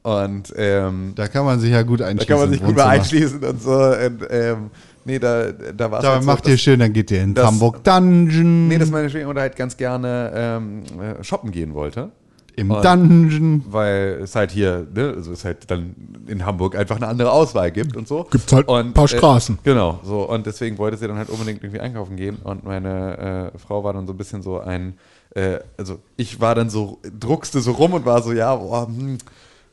Und, ähm, Da kann man sich ja gut da einschließen. kann man sich gut mal einschließen und so. Und, ähm, nee, da, da war es Da halt so, macht ihr dass- schön, dann geht ihr in das- Hamburg Dungeon. Nee, dass meine Schwiegermutter halt ganz gerne ähm, äh, shoppen gehen wollte. Im Und- Dungeon. Weil es halt hier, ne, also es halt dann in Hamburg einfach eine andere Auswahl gibt und so. Gibt's halt und, ein paar Straßen. Äh, genau, so. Und deswegen wollte sie dann halt unbedingt irgendwie einkaufen gehen. Und meine äh, Frau war dann so ein bisschen so ein, äh, also ich war dann so, druckste so rum und war so, ja, boah, hm,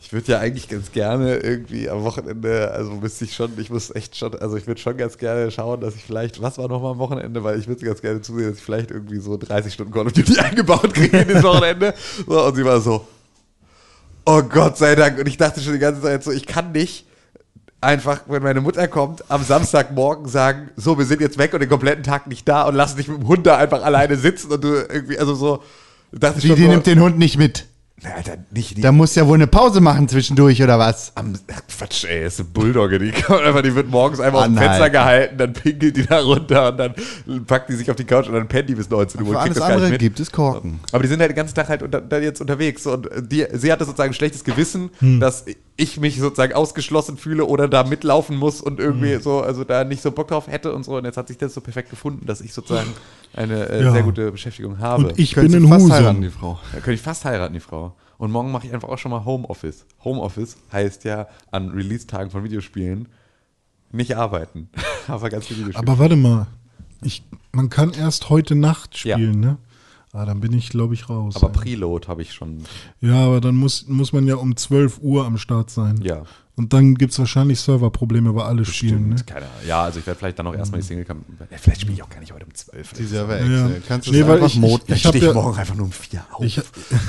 ich würde ja eigentlich ganz gerne irgendwie am Wochenende, also müsste ich schon, ich muss echt schon, also ich würde schon ganz gerne schauen, dass ich vielleicht, was war nochmal am Wochenende, weil ich würde ganz gerne zusehen, dass ich vielleicht irgendwie so 30 Stunden Call of Duty eingebaut kriege dieses Wochenende. So, und sie war so, oh Gott sei Dank. Und ich dachte schon die ganze Zeit so, ich kann nicht einfach, wenn meine Mutter kommt, am Samstagmorgen sagen, so, wir sind jetzt weg und den kompletten Tag nicht da und lass dich mit dem Hund da einfach alleine sitzen und du irgendwie, also so, dachte ich Wie, schon die so, nimmt den Hund nicht mit. Na, Alter, nicht, nicht Da muss ja wohl eine Pause machen zwischendurch, oder was? am, Quatsch, ey, ist eine Bulldogge, die kommt einfach, die wird morgens einfach Ah, auf dem nein. Fenster gehalten, dann pinkelt die da runter und dann packt die sich auf die Couch und dann pennt die bis 19 Uhr. Für alles andere gibt es Korken. Aber die sind halt den ganzen Tag halt unter, jetzt unterwegs und die, sie hatte sozusagen ein schlechtes Gewissen, Hm. dass ich mich sozusagen ausgeschlossen fühle oder da mitlaufen muss und irgendwie Hm. so, also da nicht so Bock drauf hätte und so. Und jetzt hat sich das so perfekt gefunden, dass ich sozusagen eine äh, Ja. sehr gute Beschäftigung habe. Und ich Könntest bin ein fast Husum. heiraten, die Frau. Da könnte ich fast heiraten, die Frau. Und morgen mache ich einfach auch schon mal Homeoffice. Homeoffice heißt ja an Release-Tagen von Videospielen nicht arbeiten, aber ganz viel Videospiele. Aber warte mal. Ich, man kann erst heute Nacht Ja. spielen, ne? Ah, dann bin ich, glaube ich, raus. aber ey. Preload habe ich schon, ja, aber dann muss, muss man ja um 12 Uhr am Start sein. ja. Und dann gibt es wahrscheinlich Serverprobleme bei alle Spielen, ne? Stimmt, keine Ahnung. Ja, also ich werde vielleicht dann noch erstmal die single ja, Vielleicht spiele ich auch gar nicht heute um 12. Die ist ja. Ja. Kannst du Nee, es weil einfach ich- ich-. Dann ich hab stehe ich ja- morgen einfach nur um 4 auf. Ich,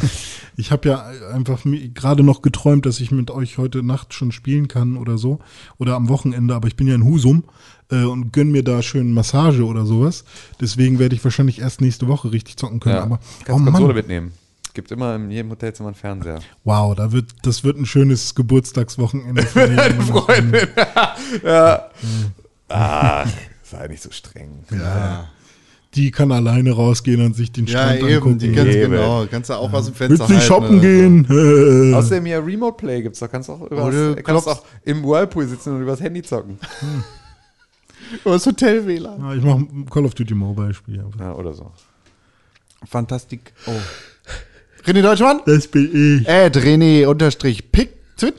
ich habe ja einfach gerade noch geträumt, dass ich mit euch heute Nacht schon spielen kann oder so. Oder am Wochenende, aber ich bin ja in Husum äh, und gönn mir da schön Massage oder sowas. Deswegen werde ich wahrscheinlich erst nächste Woche richtig zocken können. ja. Aber Kannst oh Konsole Mann, mitnehmen. Gibt immer in jedem Hotelzimmer einen Fernseher. wow, da wird, das wird ein schönes Geburtstagswochenende. für mich. Freundin. ja. Ach, sei nicht so streng. Ja, Die kann alleine rausgehen und sich den ja Strand eben, angucken. die ganz Eben. genau. Kannst du auch aus dem Fenster Willst du shoppen so. gehen? Außerdem ja Remote Play gibt's doch. Kannst du auch, übers, kannst auch im Whirlpool sitzen und übers Handy zocken. Oder das Hotel-WLAN. Ja, ich mache Call of Duty Mobile Spiel. einfach. Ja, oder so. Fantastik. Oh. René Deutschmann? Das bin ich. Ed René unterstrich Pick, Twit,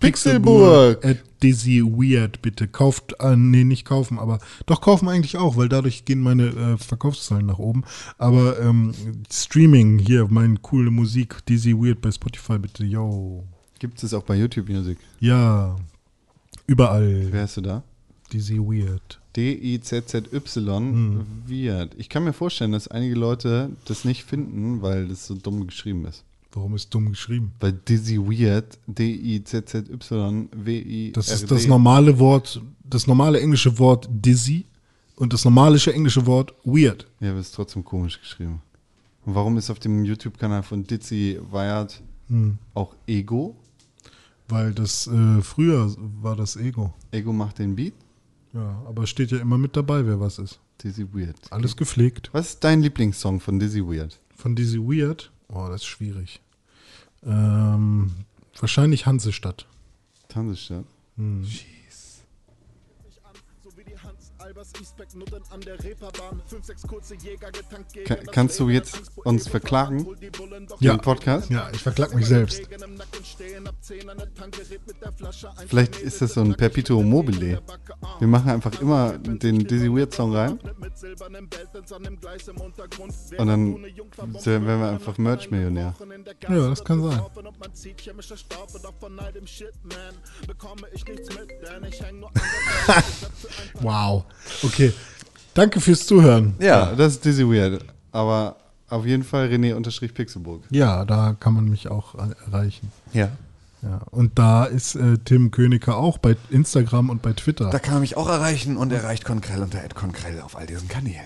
Pixelburg. At Dizzy Weird, bitte. Kauft, äh, nee, nicht kaufen, aber doch kaufen eigentlich auch, weil dadurch gehen meine äh, Verkaufszahlen nach oben. Aber ähm, Streaming hier, meine coole Musik, Dizzy Weird bei Spotify, bitte. Yo. Gibt es auch bei YouTube Music? Ja. Überall. Wer hast du da? Dizzy Weird. D-I-Z-Z-Y Weird. Ich kann mir vorstellen, dass einige Leute das nicht finden, weil das so dumm geschrieben ist. Warum ist dumm geschrieben? Weil Dizzy Weird, D-I-Z-Z-Y-W-I. Das ist das normale Wort, das normale englische Wort Dizzy und das normale englische Wort Weird. Ja, aber es ist trotzdem komisch geschrieben. Und warum ist auf dem YouTube-Kanal von Dizzy Weird Hm. auch Ego? Weil das äh, früher war das Ego. Ego macht den Beat? Ja, aber steht ja immer mit dabei, wer was ist. Dizzy Weird. Alles gepflegt. Was ist dein Lieblingssong von Dizzy Weird? Von Dizzy Weird? Oh, das ist schwierig. Ähm, wahrscheinlich Hansestadt. Hansestadt? Hm. Ka kannst du jetzt uns verklagen? Ja. Den Podcast? Ja, ich verklag mich selbst. Vielleicht ist das so ein Perpetuum mobile. Wir machen einfach immer den Dizzy Weird Song rein. Und dann werden wir einfach Merch-Millionär. Ja, das kann sein. wow. Okay. Danke fürs Zuhören. Ja, das ist Dizzy Weird. Aber auf jeden Fall René unterstrich Pixelburg. Ja, da kann man mich auch er- erreichen. Ja. Ja, und da ist äh, Tim Königer auch bei Instagram und bei Twitter. Da kann man mich auch erreichen und erreicht Konkrell unter Konkrell auf all diesen Kanälen.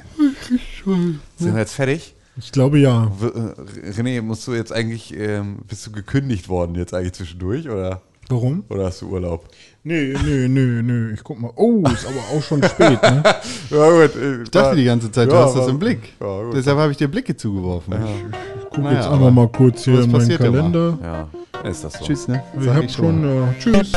Sind wir jetzt fertig? Ich glaube ja. W äh, René, musst du jetzt eigentlich, ähm, bist du gekündigt worden jetzt eigentlich zwischendurch oder, Warum? oder hast du Urlaub? Nee, nee, nee, nee. Ich guck mal. Oh, ist aber auch schon spät, ne? Ja gut. äh, Ich dachte die ganze Zeit, du Ja, hast das im Blick. Ja, gut. Deshalb habe ich dir Blicke zugeworfen. Guck Naja, jetzt aber einfach mal kurz hier was in meinen ja. Kalender. Ja, ist das so. Tschüss, ne? Ich hab ich schon, ja. Tschüss.